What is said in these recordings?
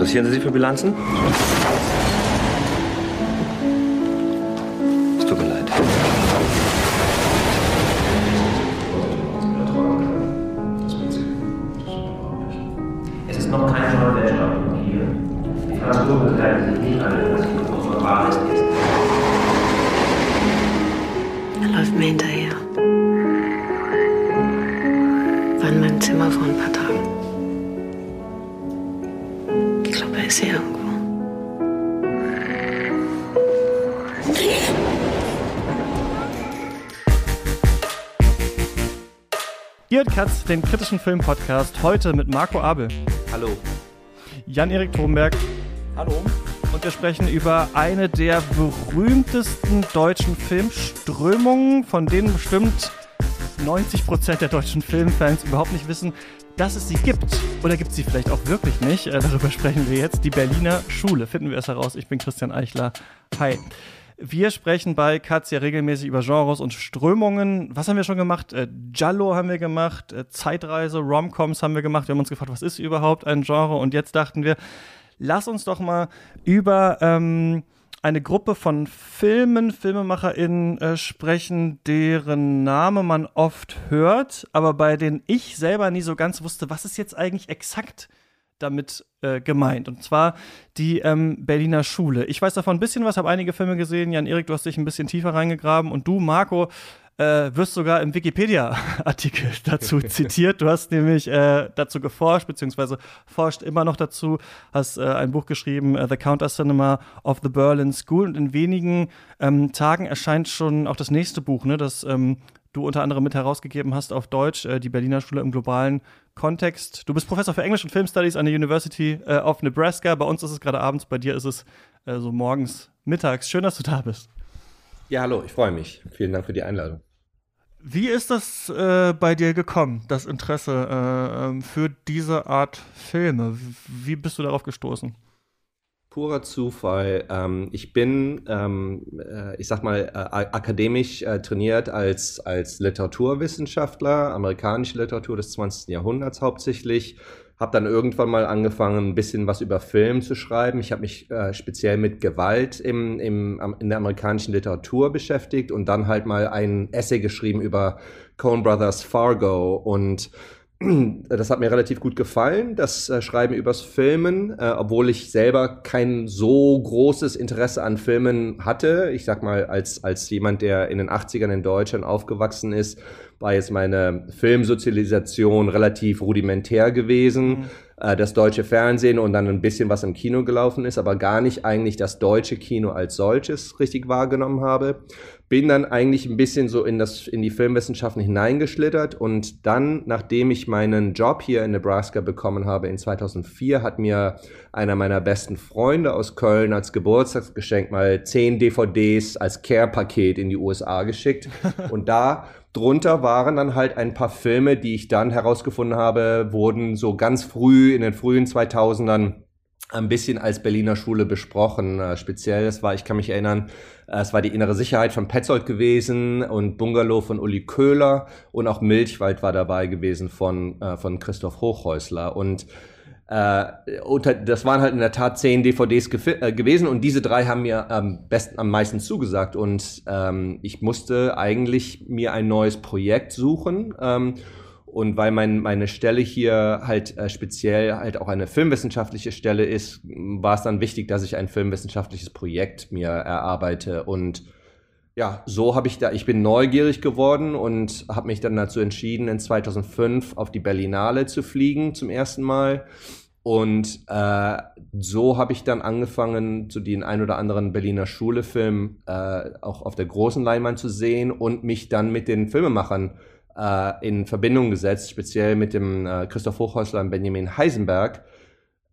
Interessieren Sie sich für Bilanzen? Katz, den kritischen Film-Podcast, heute mit Marco Abel, Hallo. Jan-Erik Thomberg Hallo. und wir sprechen über eine der berühmtesten deutschen Filmströmungen, von denen bestimmt 90% der deutschen Filmfans überhaupt nicht wissen, dass es sie gibt. Oder gibt es sie vielleicht auch wirklich nicht? Äh, darüber sprechen wir jetzt. Die Berliner Schule. Finden wir es heraus. Ich bin Christian Eichler. Hi. Wir sprechen bei Katz ja regelmäßig über Genres und Strömungen. Was haben wir schon gemacht? Äh, Giallo haben wir gemacht, äh, Zeitreise, Romcoms haben wir gemacht. Wir haben uns gefragt, was ist überhaupt ein Genre? Und jetzt dachten wir, lass uns doch mal über ähm, eine Gruppe von Filmen, FilmemacherInnen äh, sprechen, deren Name man oft hört, aber bei denen ich selber nie so ganz wusste, was ist jetzt eigentlich exakt damit äh, gemeint. Und zwar die ähm, Berliner Schule. Ich weiß davon ein bisschen was, habe einige Filme gesehen. Jan-Erik, du hast dich ein bisschen tiefer reingegraben. Und du, Marco, äh, wirst sogar im Wikipedia-Artikel dazu zitiert. Du hast nämlich äh, dazu geforscht, beziehungsweise forscht immer noch dazu, hast äh, ein Buch geschrieben, äh, The Counter Cinema of the Berlin School. Und in wenigen ähm, Tagen erscheint schon auch das nächste Buch, ne, das ähm, du unter anderem mit herausgegeben hast auf Deutsch, äh, die Berliner Schule im globalen Kontext. Du bist Professor für Englisch und Film Studies an der University äh, of Nebraska. Bei uns ist es gerade abends, bei dir ist es äh, so morgens, mittags. Schön, dass du da bist. Ja, hallo, ich freue mich. Vielen Dank für die Einladung. Wie ist das äh, bei dir gekommen, das Interesse äh, ähm, für diese Art Filme? Wie bist du darauf gestoßen? Purer Zufall. Ähm, ich bin, ähm, äh, ich sag mal, äh, akademisch äh, trainiert als, als Literaturwissenschaftler, amerikanische Literatur des 20. Jahrhunderts hauptsächlich. Habe dann irgendwann mal angefangen, ein bisschen was über Film zu schreiben. Ich habe mich äh, speziell mit Gewalt im, im, in der amerikanischen Literatur beschäftigt und dann halt mal ein Essay geschrieben über Coen Brothers Fargo und das hat mir relativ gut gefallen, das äh, Schreiben übers Filmen, äh, obwohl ich selber kein so großes Interesse an Filmen hatte. Ich sag mal, als, als jemand, der in den 80ern in Deutschland aufgewachsen ist, war jetzt meine Filmsozialisation relativ rudimentär gewesen. Äh, das deutsche Fernsehen und dann ein bisschen was im Kino gelaufen ist, aber gar nicht eigentlich das deutsche Kino als solches richtig wahrgenommen habe. Bin dann eigentlich ein bisschen so in, das, in die Filmwissenschaften hineingeschlittert und dann, nachdem ich meinen Job hier in Nebraska bekommen habe in 2004, hat mir einer meiner besten Freunde aus Köln als Geburtstagsgeschenk mal zehn DVDs als Care-Paket in die USA geschickt. Und da drunter waren dann halt ein paar Filme, die ich dann herausgefunden habe, wurden so ganz früh in den frühen 2000ern ein bisschen als Berliner Schule besprochen. Äh, speziell, es war, ich kann mich erinnern, es war die innere Sicherheit von Petzold gewesen und Bungalow von Uli Köhler und auch Milchwald war dabei gewesen von, äh, von Christoph Hochhäusler. Und äh, unter, das waren halt in der Tat zehn DVDs äh, gewesen und diese drei haben mir am besten, am meisten zugesagt und ähm, ich musste eigentlich mir ein neues Projekt suchen. Ähm, und weil mein, meine Stelle hier halt äh, speziell halt auch eine filmwissenschaftliche Stelle ist, war es dann wichtig, dass ich ein filmwissenschaftliches Projekt mir erarbeite. Und ja, so habe ich da, ich bin neugierig geworden und habe mich dann dazu entschieden, in 2005 auf die Berlinale zu fliegen zum ersten Mal. Und äh, so habe ich dann angefangen, so den ein oder anderen Berliner Schule-Film äh, auch auf der großen Leinwand zu sehen und mich dann mit den Filmemachern äh, in Verbindung gesetzt, speziell mit dem äh, Christoph Hochhäusler und Benjamin Heisenberg.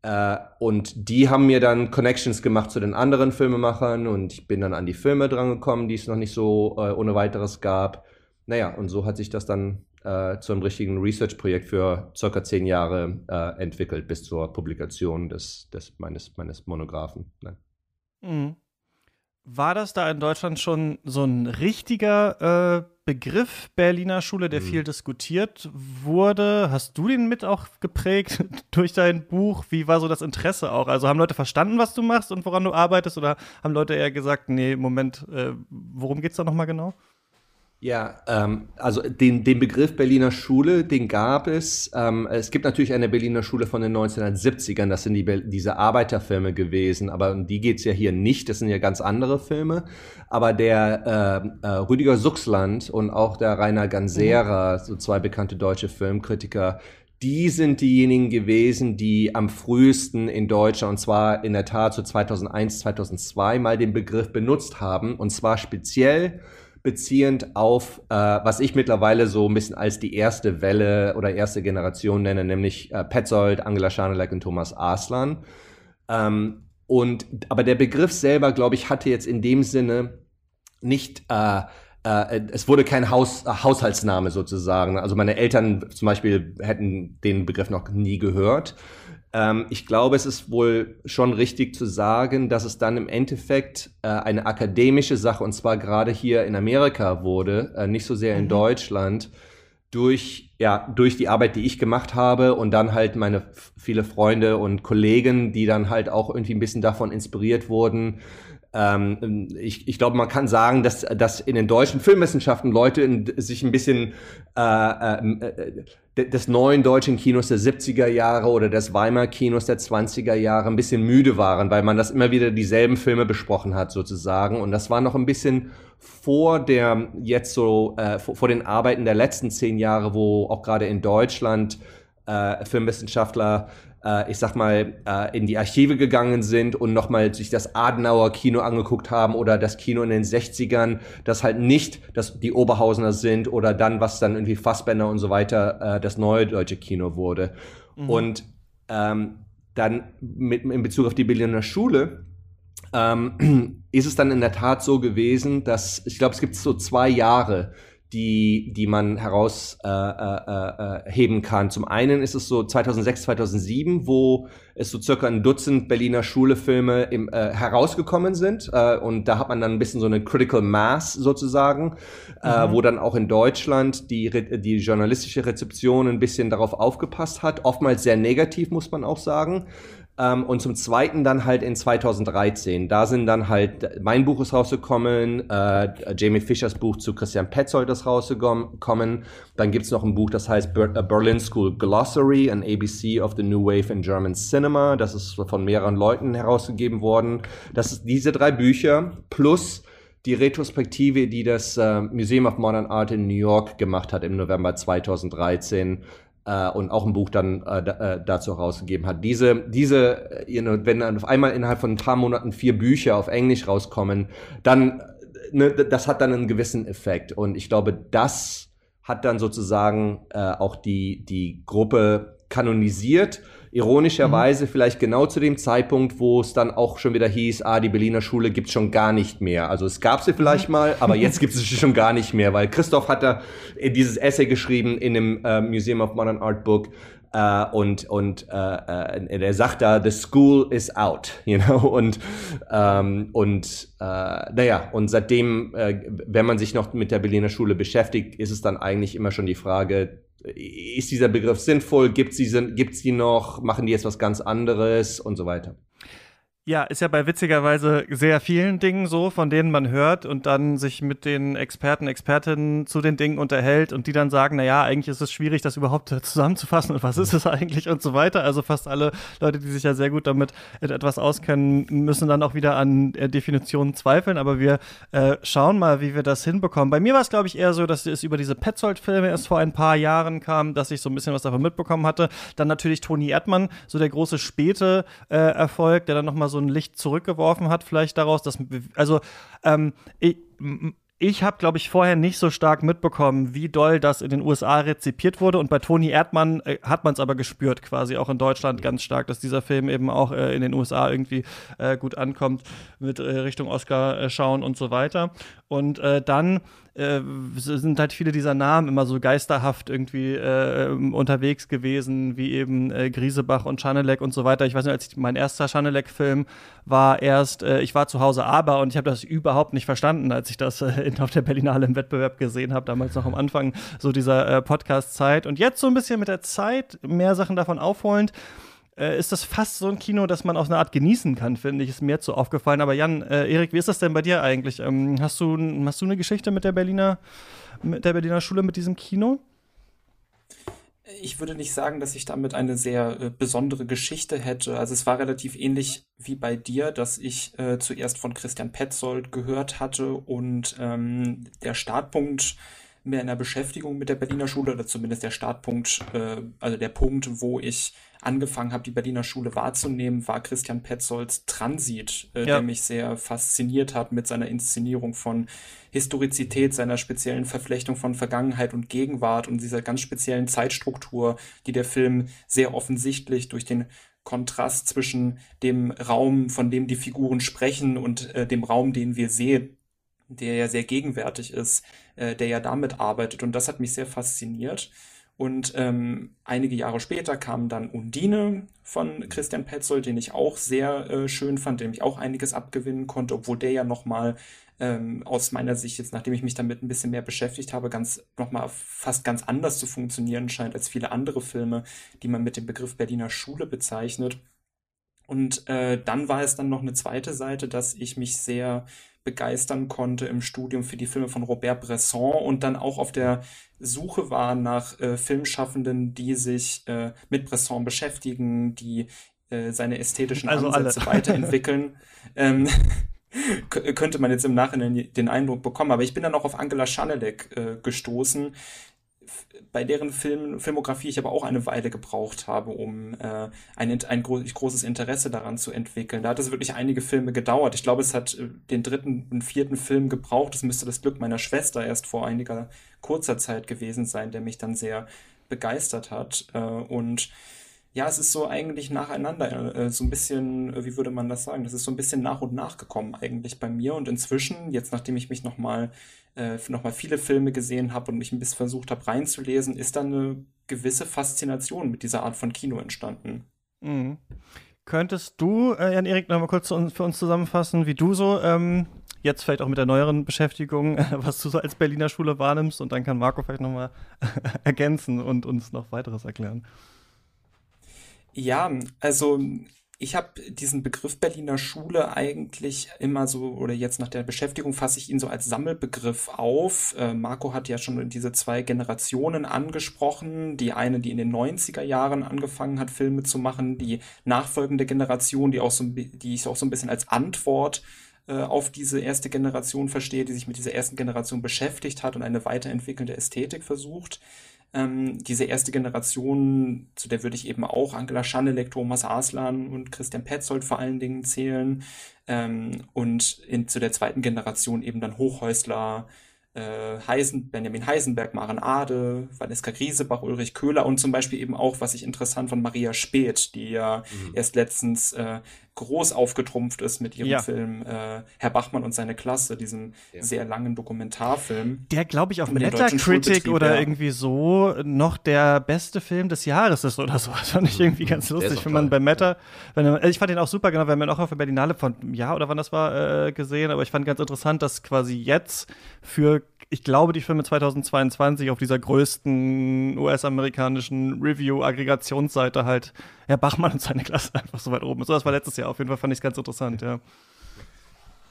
Äh, und die haben mir dann Connections gemacht zu den anderen Filmemachern und ich bin dann an die Filme drangekommen, die es noch nicht so äh, ohne weiteres gab. Naja, und so hat sich das dann äh, zu einem richtigen Research-Projekt für circa zehn Jahre äh, entwickelt, bis zur Publikation des, des, meines, meines Monographen. Ne? Mhm. War das da in Deutschland schon so ein richtiger äh, Begriff Berliner Schule, der mhm. viel diskutiert wurde. Hast du den mit auch geprägt durch dein Buch? Wie war so das Interesse auch? Also haben Leute verstanden, was du machst und woran du arbeitest? Oder haben Leute eher gesagt, nee, Moment, äh, worum es da nochmal genau? Ja, ähm, also den, den Begriff Berliner Schule, den gab es. Ähm, es gibt natürlich eine Berliner Schule von den 1970ern, das sind die, diese Arbeiterfilme gewesen, aber um die geht's ja hier nicht, das sind ja ganz andere Filme. Aber der äh, äh, Rüdiger Suchsland und auch der Rainer Gansera, mhm. so zwei bekannte deutsche Filmkritiker, die sind diejenigen gewesen, die am frühesten in Deutschland, und zwar in der Tat so 2001, 2002 mal den Begriff benutzt haben, und zwar speziell beziehend auf, äh, was ich mittlerweile so ein bisschen als die erste Welle oder erste Generation nenne, nämlich äh, Petzold, Angela Schanelek und Thomas Arslan. Ähm, und, aber der Begriff selber, glaube ich, hatte jetzt in dem Sinne nicht, äh, äh, es wurde kein Haus, äh, Haushaltsname sozusagen. Also meine Eltern zum Beispiel hätten den Begriff noch nie gehört. Ähm, ich glaube, es ist wohl schon richtig zu sagen, dass es dann im Endeffekt äh, eine akademische Sache, und zwar gerade hier in Amerika wurde, äh, nicht so sehr in mhm. Deutschland, durch, ja, durch die Arbeit, die ich gemacht habe und dann halt meine viele Freunde und Kollegen, die dann halt auch irgendwie ein bisschen davon inspiriert wurden, ähm, ich, ich glaube, man kann sagen, dass, dass in den deutschen Filmwissenschaften Leute in, sich ein bisschen äh, äh, des neuen deutschen Kinos der 70er Jahre oder des Weimar Kinos der 20er Jahre ein bisschen müde waren, weil man das immer wieder dieselben Filme besprochen hat sozusagen. Und das war noch ein bisschen vor der jetzt so, äh, vor, vor den Arbeiten der letzten zehn Jahre, wo auch gerade in Deutschland äh, Filmwissenschaftler äh, ich sag mal, äh, in die Archive gegangen sind und nochmal sich das Adenauer Kino angeguckt haben oder das Kino in den 60ern, das halt nicht dass die Oberhausener sind oder dann, was dann irgendwie Fassbänder und so weiter, äh, das neue deutsche Kino wurde. Mhm. Und ähm, dann mit, in Bezug auf die Berliner Schule, ähm, ist es dann in der Tat so gewesen, dass ich glaube, es gibt so zwei Jahre, die, die man herausheben äh, äh, äh, kann. Zum einen ist es so 2006, 2007, wo es so circa ein Dutzend Berliner Schulefilme im, äh, herausgekommen sind. Äh, und da hat man dann ein bisschen so eine Critical Mass sozusagen, äh, mhm. äh, wo dann auch in Deutschland die, die journalistische Rezeption ein bisschen darauf aufgepasst hat. Oftmals sehr negativ, muss man auch sagen. Ähm, und zum Zweiten dann halt in 2013. Da sind dann halt, mein Buch ist rausgekommen, äh, Jamie Fischers Buch zu Christian Petzold ist rausgekommen. Dann gibt's noch ein Buch, das heißt äh, Berlin School Glossary, an ABC of the New Wave in German Cinema. Das ist von mehreren Leuten herausgegeben worden. Das ist diese drei Bücher plus die Retrospektive, die das äh, Museum of Modern Art in New York gemacht hat im November 2013 äh, und auch ein Buch dann äh, äh dazu herausgegeben hat. Diese, diese, wenn dann auf einmal innerhalb von ein paar Monaten vier Bücher auf Englisch rauskommen, dann, ne, das hat dann einen gewissen Effekt. Und ich glaube, das hat dann sozusagen äh, auch die, die Gruppe kanonisiert Ironischerweise mhm. vielleicht genau zu dem Zeitpunkt, wo es dann auch schon wieder hieß, ah, die Berliner Schule gibt's schon gar nicht mehr. Also es gab sie vielleicht mhm. mal, aber jetzt gibt es sie schon gar nicht mehr, weil Christoph hat da dieses Essay geschrieben in dem äh, Museum of Modern Art Book, Uh, und und uh, uh, er sagt da, the school is out, you know, und ähm, und naja, und seitdem, wenn man sich noch mit der Berliner Schule beschäftigt, ist es dann eigentlich immer schon die Frage, ist dieser Begriff sinnvoll? Gibt es die, gibt's die noch? Machen die jetzt was ganz anderes und so weiter? Ja, ist ja bei witzigerweise sehr vielen Dingen so, von denen man hört und dann sich mit den Experten, Expertinnen zu den Dingen unterhält und die dann sagen, na ja, eigentlich ist es schwierig, das überhaupt zusammenzufassen und was ist es eigentlich und so weiter. Also fast alle Leute, die sich ja sehr gut damit etwas auskennen, müssen dann auch wieder an Definitionen zweifeln. Aber wir äh, schauen mal, wie wir das hinbekommen. Bei mir war es, glaube ich, eher so, dass es über diese Petzold-Filme erst vor ein paar Jahren kam, dass ich so ein bisschen was davon mitbekommen hatte. Dann natürlich Toni Erdmann, so der große späte äh, Erfolg, der dann nochmal so so ein Licht zurückgeworfen hat, vielleicht daraus, dass, also, ähm, ich, ich habe, glaube ich, vorher nicht so stark mitbekommen, wie doll das in den USA rezipiert wurde. Und bei Toni Erdmann äh, hat man es aber gespürt, quasi auch in Deutschland ganz stark, dass dieser Film eben auch äh, in den USA irgendwie äh, gut ankommt mit äh, Richtung Oscar äh, schauen und so weiter. Und äh, dann äh, sind halt viele dieser Namen immer so geisterhaft irgendwie äh, unterwegs gewesen, wie eben äh, Griesebach und Schanelek und so weiter. Ich weiß nicht, als ich, mein erster Schanelek-Film war erst, äh, ich war zu Hause aber und ich habe das überhaupt nicht verstanden, als ich das äh, auf der Berlinale im Wettbewerb gesehen habe, damals noch am Anfang so dieser äh, Podcast-Zeit. Und jetzt so ein bisschen mit der Zeit, mehr Sachen davon aufholend äh, ist das fast so ein Kino, das man auf eine Art genießen kann, finde ich. Ist mir zu aufgefallen. Aber Jan, äh, Erik, wie ist das denn bei dir eigentlich? Ähm, hast, du, hast du eine Geschichte mit der Berliner, mit der Berliner Schule, mit diesem Kino? Ich würde nicht sagen, dass ich damit eine sehr äh, besondere Geschichte hätte. Also es war relativ ähnlich wie bei dir, dass ich äh, zuerst von Christian Petzold gehört hatte und ähm, der Startpunkt mehr in der Beschäftigung mit der Berliner Schule oder zumindest der Startpunkt, äh, also der Punkt, wo ich angefangen habe, die Berliner Schule wahrzunehmen, war Christian Petzolds Transit, äh, ja. der mich sehr fasziniert hat mit seiner Inszenierung von Historizität, seiner speziellen Verflechtung von Vergangenheit und Gegenwart und dieser ganz speziellen Zeitstruktur, die der Film sehr offensichtlich durch den Kontrast zwischen dem Raum, von dem die Figuren sprechen und äh, dem Raum, den wir sehen, der ja sehr gegenwärtig ist, äh, der ja damit arbeitet. Und das hat mich sehr fasziniert. Und ähm, einige Jahre später kam dann Undine von Christian Petzold, den ich auch sehr äh, schön fand, dem ich auch einiges abgewinnen konnte, obwohl der ja nochmal ähm, aus meiner Sicht jetzt, nachdem ich mich damit ein bisschen mehr beschäftigt habe, ganz nochmal fast ganz anders zu funktionieren scheint als viele andere Filme, die man mit dem Begriff Berliner Schule bezeichnet. Und äh, dann war es dann noch eine zweite Seite, dass ich mich sehr begeistern konnte im Studium für die Filme von Robert Bresson und dann auch auf der Suche war nach äh, Filmschaffenden, die sich äh, mit Bresson beschäftigen, die äh, seine ästhetischen also Ansätze alle. weiterentwickeln. ähm, könnte man jetzt im Nachhinein den Eindruck bekommen. Aber ich bin dann auch auf Angela Schanelek äh, gestoßen, bei deren Film, Filmografie ich aber auch eine Weile gebraucht habe, um äh, ein, ein gro großes Interesse daran zu entwickeln. Da hat es wirklich einige Filme gedauert. Ich glaube, es hat äh, den dritten und vierten Film gebraucht. Es müsste das Glück meiner Schwester erst vor einiger kurzer Zeit gewesen sein, der mich dann sehr begeistert hat. Äh, und ja, es ist so eigentlich nacheinander, äh, so ein bisschen, äh, wie würde man das sagen? Das ist so ein bisschen nach und nach gekommen eigentlich bei mir. Und inzwischen, jetzt nachdem ich mich nochmal äh, nochmal viele Filme gesehen habe und mich ein bisschen versucht habe reinzulesen, ist da eine gewisse Faszination mit dieser Art von Kino entstanden. Mhm. Könntest du, äh, Jan-Erik, nochmal kurz für uns zusammenfassen, wie du so ähm, jetzt vielleicht auch mit der neueren Beschäftigung, was du so als Berliner Schule wahrnimmst und dann kann Marco vielleicht nochmal ergänzen und uns noch weiteres erklären. Ja, also ich habe diesen Begriff Berliner Schule eigentlich immer so, oder jetzt nach der Beschäftigung fasse ich ihn so als Sammelbegriff auf. Äh, Marco hat ja schon diese zwei Generationen angesprochen. Die eine, die in den 90er Jahren angefangen hat, Filme zu machen, die nachfolgende Generation, die auch so, die ich auch so ein bisschen als Antwort äh, auf diese erste Generation verstehe, die sich mit dieser ersten Generation beschäftigt hat und eine weiterentwickelnde Ästhetik versucht. Ähm, diese erste Generation, zu der würde ich eben auch Angela Schanelek, Thomas Aslan und Christian Petzold vor allen Dingen zählen. Ähm, und in, zu der zweiten Generation eben dann Hochhäusler, äh, Heisen, Benjamin Heisenberg, Maren Ade, Vanessa Griesebach, Ulrich Köhler und zum Beispiel eben auch, was ich interessant von Maria Speth, die ja mhm. erst letztens äh, groß aufgetrumpft ist mit ihrem ja. Film äh, Herr Bachmann und seine Klasse, diesem ja. sehr langen Dokumentarfilm. Der, glaube ich, auf Metacritic oder ja. irgendwie so noch der beste Film des Jahres ist oder so. Das fand ich irgendwie mhm. ganz lustig, wenn man bei Meta, wenn man, also ich fand den auch super, genau, wenn man auch auf der Berlinale von ja oder wann das war äh, gesehen, aber ich fand ganz interessant, dass quasi jetzt für ich glaube, die Filme 2022 auf dieser größten US-amerikanischen Review-Aggregationsseite halt Herr Bachmann und seine Klasse einfach so weit oben ist. So, das war letztes Jahr. Auf jeden Fall fand ich es ganz interessant, ja.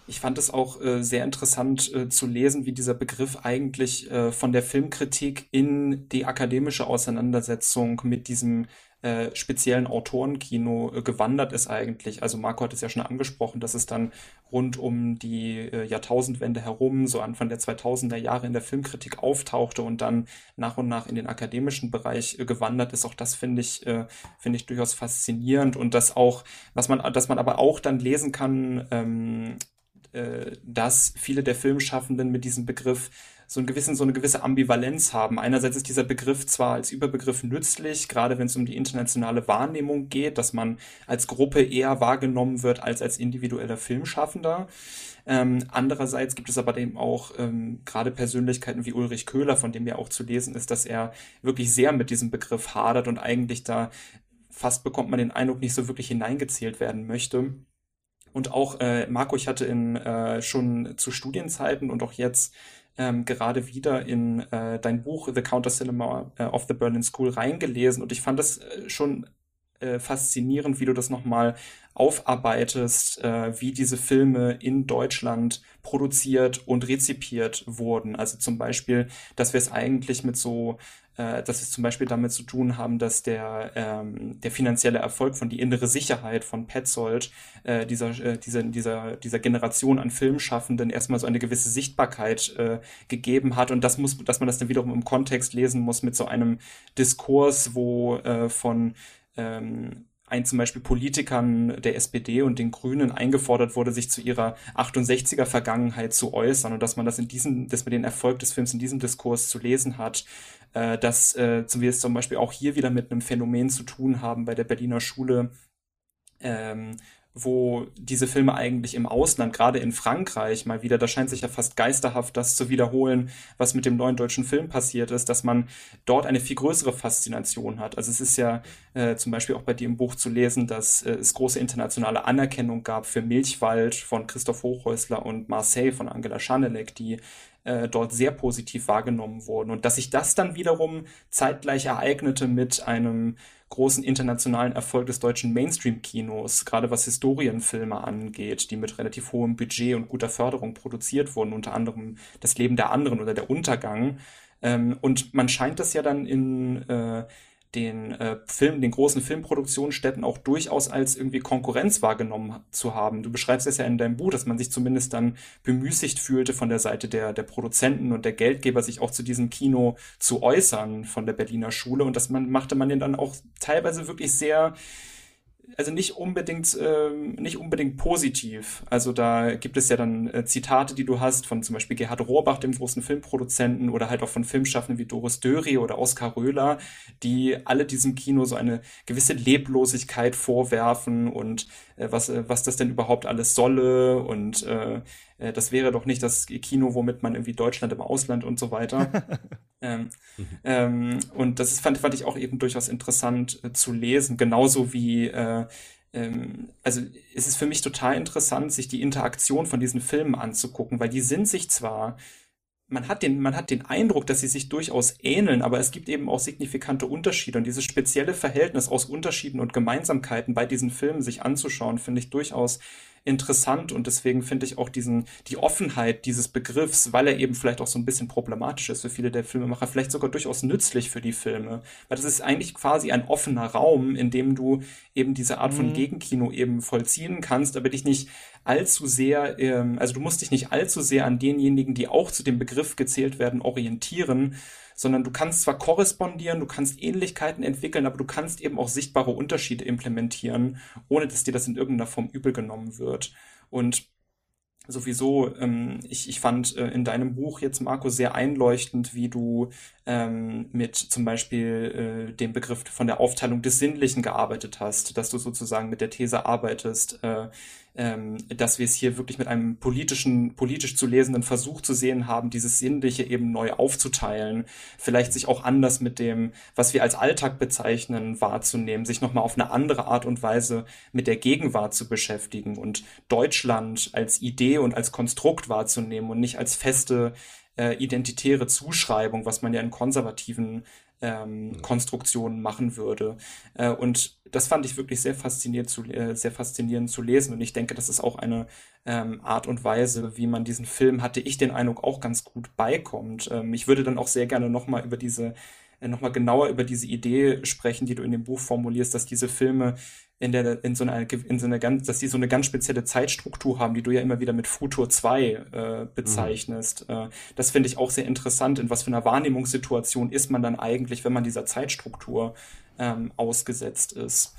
Ich fand es auch äh, sehr interessant äh, zu lesen, wie dieser Begriff eigentlich äh, von der Filmkritik in die akademische Auseinandersetzung mit diesem äh, speziellen Autorenkino äh, gewandert ist eigentlich. Also Marco hat es ja schon angesprochen, dass es dann rund um die äh, Jahrtausendwende herum, so Anfang der 2000er Jahre in der Filmkritik auftauchte und dann nach und nach in den akademischen Bereich äh, gewandert ist. Auch das finde ich, äh, finde ich durchaus faszinierend und das auch, was man, dass man aber auch dann lesen kann, ähm, äh, dass viele der Filmschaffenden mit diesem Begriff so, einen gewissen, so eine gewisse Ambivalenz haben. Einerseits ist dieser Begriff zwar als Überbegriff nützlich, gerade wenn es um die internationale Wahrnehmung geht, dass man als Gruppe eher wahrgenommen wird als als individueller Filmschaffender. Ähm, andererseits gibt es aber eben auch ähm, gerade Persönlichkeiten wie Ulrich Köhler, von dem ja auch zu lesen ist, dass er wirklich sehr mit diesem Begriff hadert und eigentlich da fast bekommt man den Eindruck, nicht so wirklich hineingezählt werden möchte. Und auch äh, Marco, ich hatte in äh, schon zu Studienzeiten und auch jetzt ähm, gerade wieder in äh, dein Buch The Counter Cinema äh, of the Berlin School reingelesen und ich fand das äh, schon äh, faszinierend, wie du das nochmal aufarbeitest, äh, wie diese Filme in Deutschland produziert und rezipiert wurden. Also zum Beispiel, dass wir es eigentlich mit so äh, dass wir zum Beispiel damit zu tun haben, dass der, ähm, der finanzielle Erfolg von die innere Sicherheit von Petzold äh, dieser, äh, dieser, dieser, dieser Generation an Filmschaffenden erstmal so eine gewisse Sichtbarkeit äh, gegeben hat. Und das muss, dass man das dann wiederum im Kontext lesen muss mit so einem Diskurs, wo äh, von ähm, ein zum Beispiel Politikern der SPD und den Grünen eingefordert wurde, sich zu ihrer 68er Vergangenheit zu äußern. Und dass man das in diesem, dass man den Erfolg des Films in diesem Diskurs zu lesen hat, äh, dass äh, wir es zum Beispiel auch hier wieder mit einem Phänomen zu tun haben bei der Berliner Schule, ähm, wo diese Filme eigentlich im Ausland, gerade in Frankreich mal wieder, da scheint sich ja fast geisterhaft das zu wiederholen, was mit dem neuen deutschen Film passiert ist, dass man dort eine viel größere Faszination hat. Also es ist ja äh, zum Beispiel auch bei dir im Buch zu lesen, dass äh, es große internationale Anerkennung gab für Milchwald von Christoph Hochhäusler und Marseille von Angela Schanelek, die äh, dort sehr positiv wahrgenommen wurden. Und dass sich das dann wiederum zeitgleich ereignete mit einem großen internationalen Erfolg des deutschen Mainstream-Kinos, gerade was Historienfilme angeht, die mit relativ hohem Budget und guter Förderung produziert wurden, unter anderem Das Leben der anderen oder Der Untergang. Ähm, und man scheint das ja dann in äh, den äh, Film, den großen Filmproduktionsstätten auch durchaus als irgendwie Konkurrenz wahrgenommen zu haben. Du beschreibst es ja in deinem Buch, dass man sich zumindest dann bemüßigt fühlte von der Seite der, der Produzenten und der Geldgeber, sich auch zu diesem Kino zu äußern von der Berliner Schule. Und das man, machte man den dann auch teilweise wirklich sehr also nicht unbedingt, ähm, nicht unbedingt positiv. Also da gibt es ja dann äh, Zitate, die du hast von zum Beispiel Gerhard Rohrbach, dem großen Filmproduzenten, oder halt auch von Filmschaffenden wie Doris Döri oder Oskar Röhler, die alle diesem Kino so eine gewisse Leblosigkeit vorwerfen und was, äh, was das denn überhaupt alles solle und äh, äh, das wäre doch nicht das Kino, womit man irgendwie Deutschland im Ausland und so weiter. ähm, mhm. ähm, und das ist, fand, fand ich auch eben durchaus interessant äh, zu lesen, genauso wie äh, ähm, also es ist für mich total interessant, sich die Interaktion von diesen Filmen anzugucken, weil die sind sich zwar man hat den, man hat den Eindruck, dass sie sich durchaus ähneln, aber es gibt eben auch signifikante Unterschiede. Und dieses spezielle Verhältnis aus Unterschieden und Gemeinsamkeiten bei diesen Filmen sich anzuschauen, finde ich durchaus interessant und deswegen finde ich auch diesen, die Offenheit dieses Begriffs, weil er eben vielleicht auch so ein bisschen problematisch ist für viele der Filmemacher, vielleicht sogar durchaus nützlich für die Filme. Weil das ist eigentlich quasi ein offener Raum, in dem du eben diese Art von mhm. Gegenkino eben vollziehen kannst, aber dich nicht allzu sehr, ähm, also du musst dich nicht allzu sehr an denjenigen, die auch zu dem Begriff gezählt werden, orientieren, sondern du kannst zwar korrespondieren, du kannst Ähnlichkeiten entwickeln, aber du kannst eben auch sichtbare Unterschiede implementieren, ohne dass dir das in irgendeiner Form übel genommen wird. Und sowieso, ähm, ich, ich fand äh, in deinem Buch jetzt, Marco, sehr einleuchtend, wie du ähm, mit zum Beispiel äh, dem Begriff von der Aufteilung des Sinnlichen gearbeitet hast, dass du sozusagen mit der These arbeitest, äh, ähm, dass wir es hier wirklich mit einem politischen, politisch zu lesenden Versuch zu sehen haben, dieses Sinnliche eben neu aufzuteilen, vielleicht sich auch anders mit dem, was wir als Alltag bezeichnen, wahrzunehmen, sich nochmal auf eine andere Art und Weise mit der Gegenwart zu beschäftigen und Deutschland als Idee und als Konstrukt wahrzunehmen und nicht als feste äh, identitäre Zuschreibung, was man ja in konservativen ähm, mhm. Konstruktionen machen würde. Äh, und das fand ich wirklich sehr faszinierend zu, äh, sehr faszinierend zu lesen. Und ich denke, das ist auch eine ähm, Art und Weise, wie man diesen Film, hatte ich den Eindruck, auch ganz gut beikommt. Ähm, ich würde dann auch sehr gerne nochmal über diese äh, nochmal genauer über diese Idee sprechen, die du in dem Buch formulierst, dass diese Filme in der in so einer in so einer ganz dass die so eine ganz spezielle Zeitstruktur haben, die du ja immer wieder mit Futur 2 äh, bezeichnest. Mhm. Äh, das finde ich auch sehr interessant, in was für einer Wahrnehmungssituation ist man dann eigentlich, wenn man dieser Zeitstruktur ähm, ausgesetzt ist.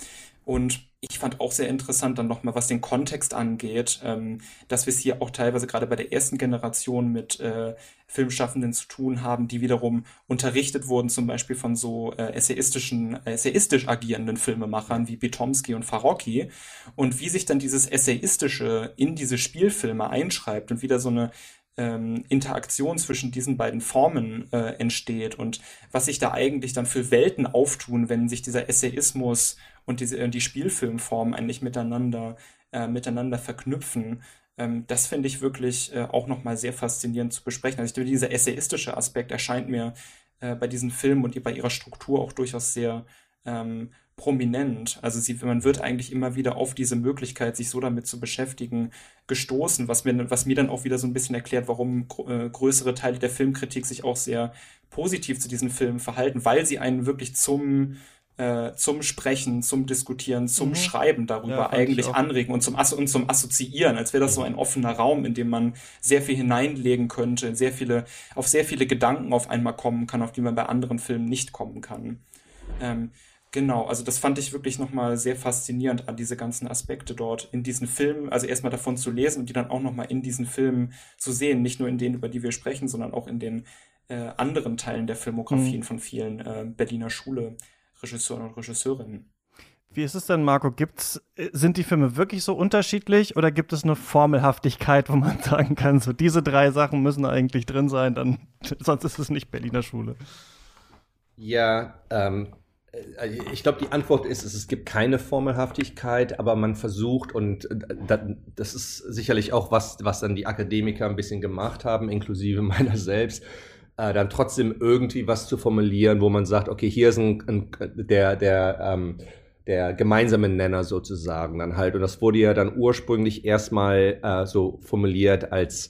Und ich fand auch sehr interessant dann nochmal, was den Kontext angeht, ähm, dass wir es hier auch teilweise gerade bei der ersten Generation mit äh, Filmschaffenden zu tun haben, die wiederum unterrichtet wurden, zum Beispiel von so äh, essayistischen, äh, essayistisch agierenden Filmemachern wie Bitomski und Farocki. Und wie sich dann dieses Essayistische in diese Spielfilme einschreibt und wieder so eine ähm, Interaktion zwischen diesen beiden Formen äh, entsteht und was sich da eigentlich dann für Welten auftun, wenn sich dieser Essayismus und diese, äh, die Spielfilmform eigentlich miteinander, äh, miteinander verknüpfen. Ähm, das finde ich wirklich äh, auch nochmal sehr faszinierend zu besprechen. Also ich glaube, dieser essayistische Aspekt erscheint mir äh, bei diesen Filmen und bei ihrer Struktur auch durchaus sehr ähm, prominent. Also sie, man wird eigentlich immer wieder auf diese Möglichkeit, sich so damit zu beschäftigen, gestoßen, was mir, was mir dann auch wieder so ein bisschen erklärt, warum äh, größere Teile der Filmkritik sich auch sehr positiv zu diesen Filmen verhalten, weil sie einen wirklich zum äh, zum Sprechen, zum Diskutieren, zum mhm. Schreiben darüber ja, eigentlich anregen und zum, Asso und zum Assoziieren, als wäre das so ein offener Raum, in dem man sehr viel hineinlegen könnte, sehr viele, auf sehr viele Gedanken auf einmal kommen kann, auf die man bei anderen Filmen nicht kommen kann. Ähm, Genau, also das fand ich wirklich nochmal sehr faszinierend an diese ganzen Aspekte dort in diesen Filmen, also erstmal davon zu lesen und die dann auch nochmal in diesen Filmen zu sehen, nicht nur in denen, über die wir sprechen, sondern auch in den äh, anderen Teilen der Filmografien mhm. von vielen äh, Berliner Schule Regisseuren und Regisseurinnen. Wie ist es denn, Marco? Gibt's, äh, sind die Filme wirklich so unterschiedlich oder gibt es eine Formelhaftigkeit, wo man sagen kann, so diese drei Sachen müssen eigentlich drin sein, dann sonst ist es nicht Berliner Schule? Ja, ähm, äh, ich glaube, die Antwort ist, es gibt keine Formelhaftigkeit, aber man versucht, und äh, das ist sicherlich auch was, was dann die Akademiker ein bisschen gemacht haben, inklusive meiner selbst, äh, dann trotzdem irgendwie was zu formulieren, wo man sagt, okay, hier ist ein, ein der, der, ähm, der gemeinsame Nenner sozusagen dann halt. Und das wurde ja dann ursprünglich erstmal äh, so formuliert als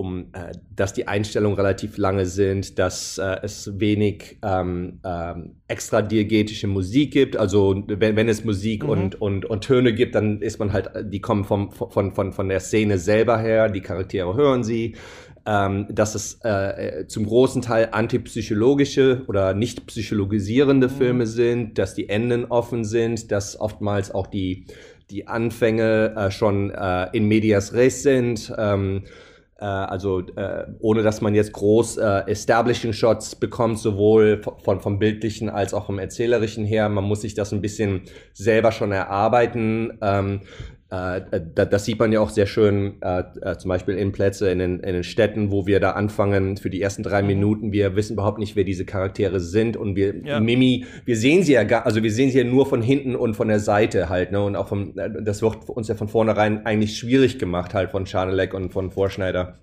um, äh, dass die Einstellungen relativ lange sind, dass äh, es wenig ähm, ähm, extra diegetische Musik gibt. Also wenn, wenn es Musik mhm. und, und, und Töne gibt, dann ist man halt, die kommen vom, von, von, von der Szene selber her, die Charaktere hören sie. Ähm, dass es äh, zum großen Teil antipsychologische oder nicht psychologisierende mhm. Filme sind, dass die Enden offen sind, dass oftmals auch die, die Anfänge äh, schon äh, in medias res sind. Ähm, äh, also äh, ohne dass man jetzt groß äh, Establishing Shots bekommt, sowohl von, vom bildlichen als auch vom erzählerischen her. Man muss sich das ein bisschen selber schon erarbeiten. Ähm, äh, das sieht man ja auch sehr schön, äh, äh, zum Beispiel in Plätze in den, in den Städten, wo wir da anfangen für die ersten drei mhm. Minuten. Wir wissen überhaupt nicht, wer diese Charaktere sind und wir ja. Mimi, wir sehen sie ja gar, also wir sehen sie ja nur von hinten und von der Seite halt, ne? Und auch vom, äh, das wird uns ja von vornherein eigentlich schwierig gemacht halt von Schanelek und von Vorschneider.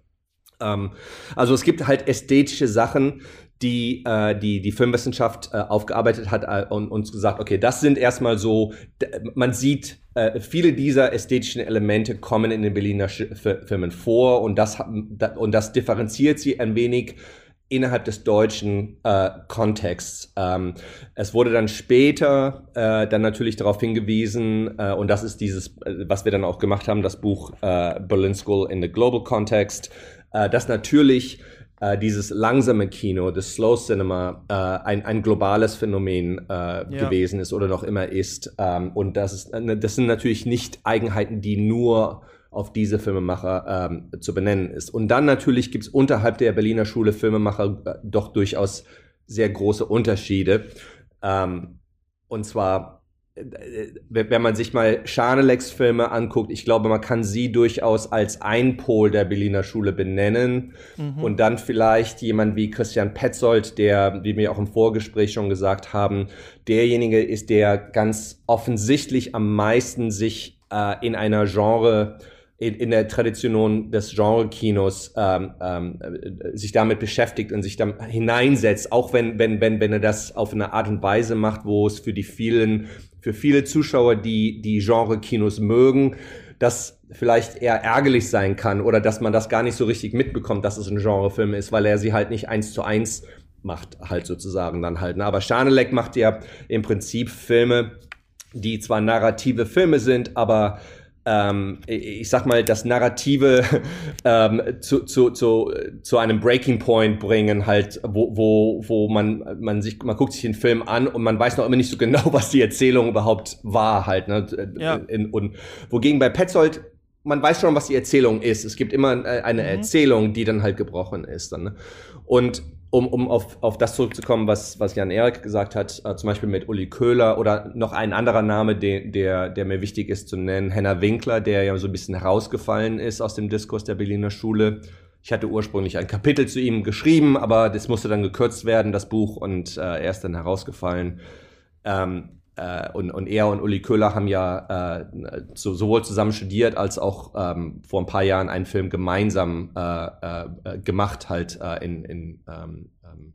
Ähm, also es gibt halt ästhetische Sachen, die äh, die die Filmwissenschaft äh, aufgearbeitet hat äh, und uns gesagt, okay, das sind erstmal so, man sieht äh, viele dieser ästhetischen Elemente kommen in den Berliner Sch Filmen vor und das und das differenziert sie ein wenig innerhalb des deutschen äh, Kontexts. Ähm, es wurde dann später äh, dann natürlich darauf hingewiesen, äh, und das ist dieses, äh, was wir dann auch gemacht haben, das Buch äh, Berlin School in the Global Context, dass natürlich äh, dieses langsame Kino, das Slow Cinema, äh, ein, ein globales Phänomen äh, ja. gewesen ist oder noch immer ist. Ähm, und das, ist, äh, das sind natürlich nicht Eigenheiten, die nur auf diese Filmemacher ähm, zu benennen ist. Und dann natürlich gibt es unterhalb der Berliner Schule Filmemacher äh, doch durchaus sehr große Unterschiede. Ähm, und zwar wenn man sich mal Schaneleks Filme anguckt, ich glaube, man kann sie durchaus als ein Pol der Berliner Schule benennen. Mhm. Und dann vielleicht jemand wie Christian Petzold, der, wie wir auch im Vorgespräch schon gesagt haben, derjenige ist, der ganz offensichtlich am meisten sich äh, in einer Genre in, in der Tradition des Genre-Kinos ähm, ähm, sich damit beschäftigt und sich dann hineinsetzt, auch wenn, wenn, wenn, wenn er das auf eine Art und Weise macht, wo es für die vielen für viele Zuschauer, die die Genre-Kinos mögen, das vielleicht eher ärgerlich sein kann oder dass man das gar nicht so richtig mitbekommt, dass es ein Genrefilm ist, weil er sie halt nicht eins zu eins macht, halt sozusagen dann halt. Ne? Aber Schanelek macht ja im Prinzip Filme, die zwar narrative Filme sind, aber ähm, ich sag mal, das Narrative ähm, zu, zu, zu, zu einem Breaking Point bringen, halt, wo, wo, wo man, man sich, man guckt sich den Film an und man weiß noch immer nicht so genau, was die Erzählung überhaupt war, halt. Ne? Ja. In, und wogegen bei Petzold man weiß schon, was die Erzählung ist. Es gibt immer äh, eine mhm. Erzählung, die dann halt gebrochen ist. Dann, ne? Und um, um auf, auf das zurückzukommen, was, was Jan Erik gesagt hat, äh, zum Beispiel mit Uli Köhler oder noch ein anderer Name, de, der, der mir wichtig ist zu nennen, Henna Winkler, der ja so ein bisschen herausgefallen ist aus dem Diskurs der Berliner Schule. Ich hatte ursprünglich ein Kapitel zu ihm geschrieben, aber das musste dann gekürzt werden, das Buch, und äh, er ist dann herausgefallen. Ähm, äh, und, und er und Uli Köhler haben ja äh, so, sowohl zusammen studiert als auch ähm, vor ein paar Jahren einen Film gemeinsam äh, äh, gemacht, halt äh, in, in ähm, ähm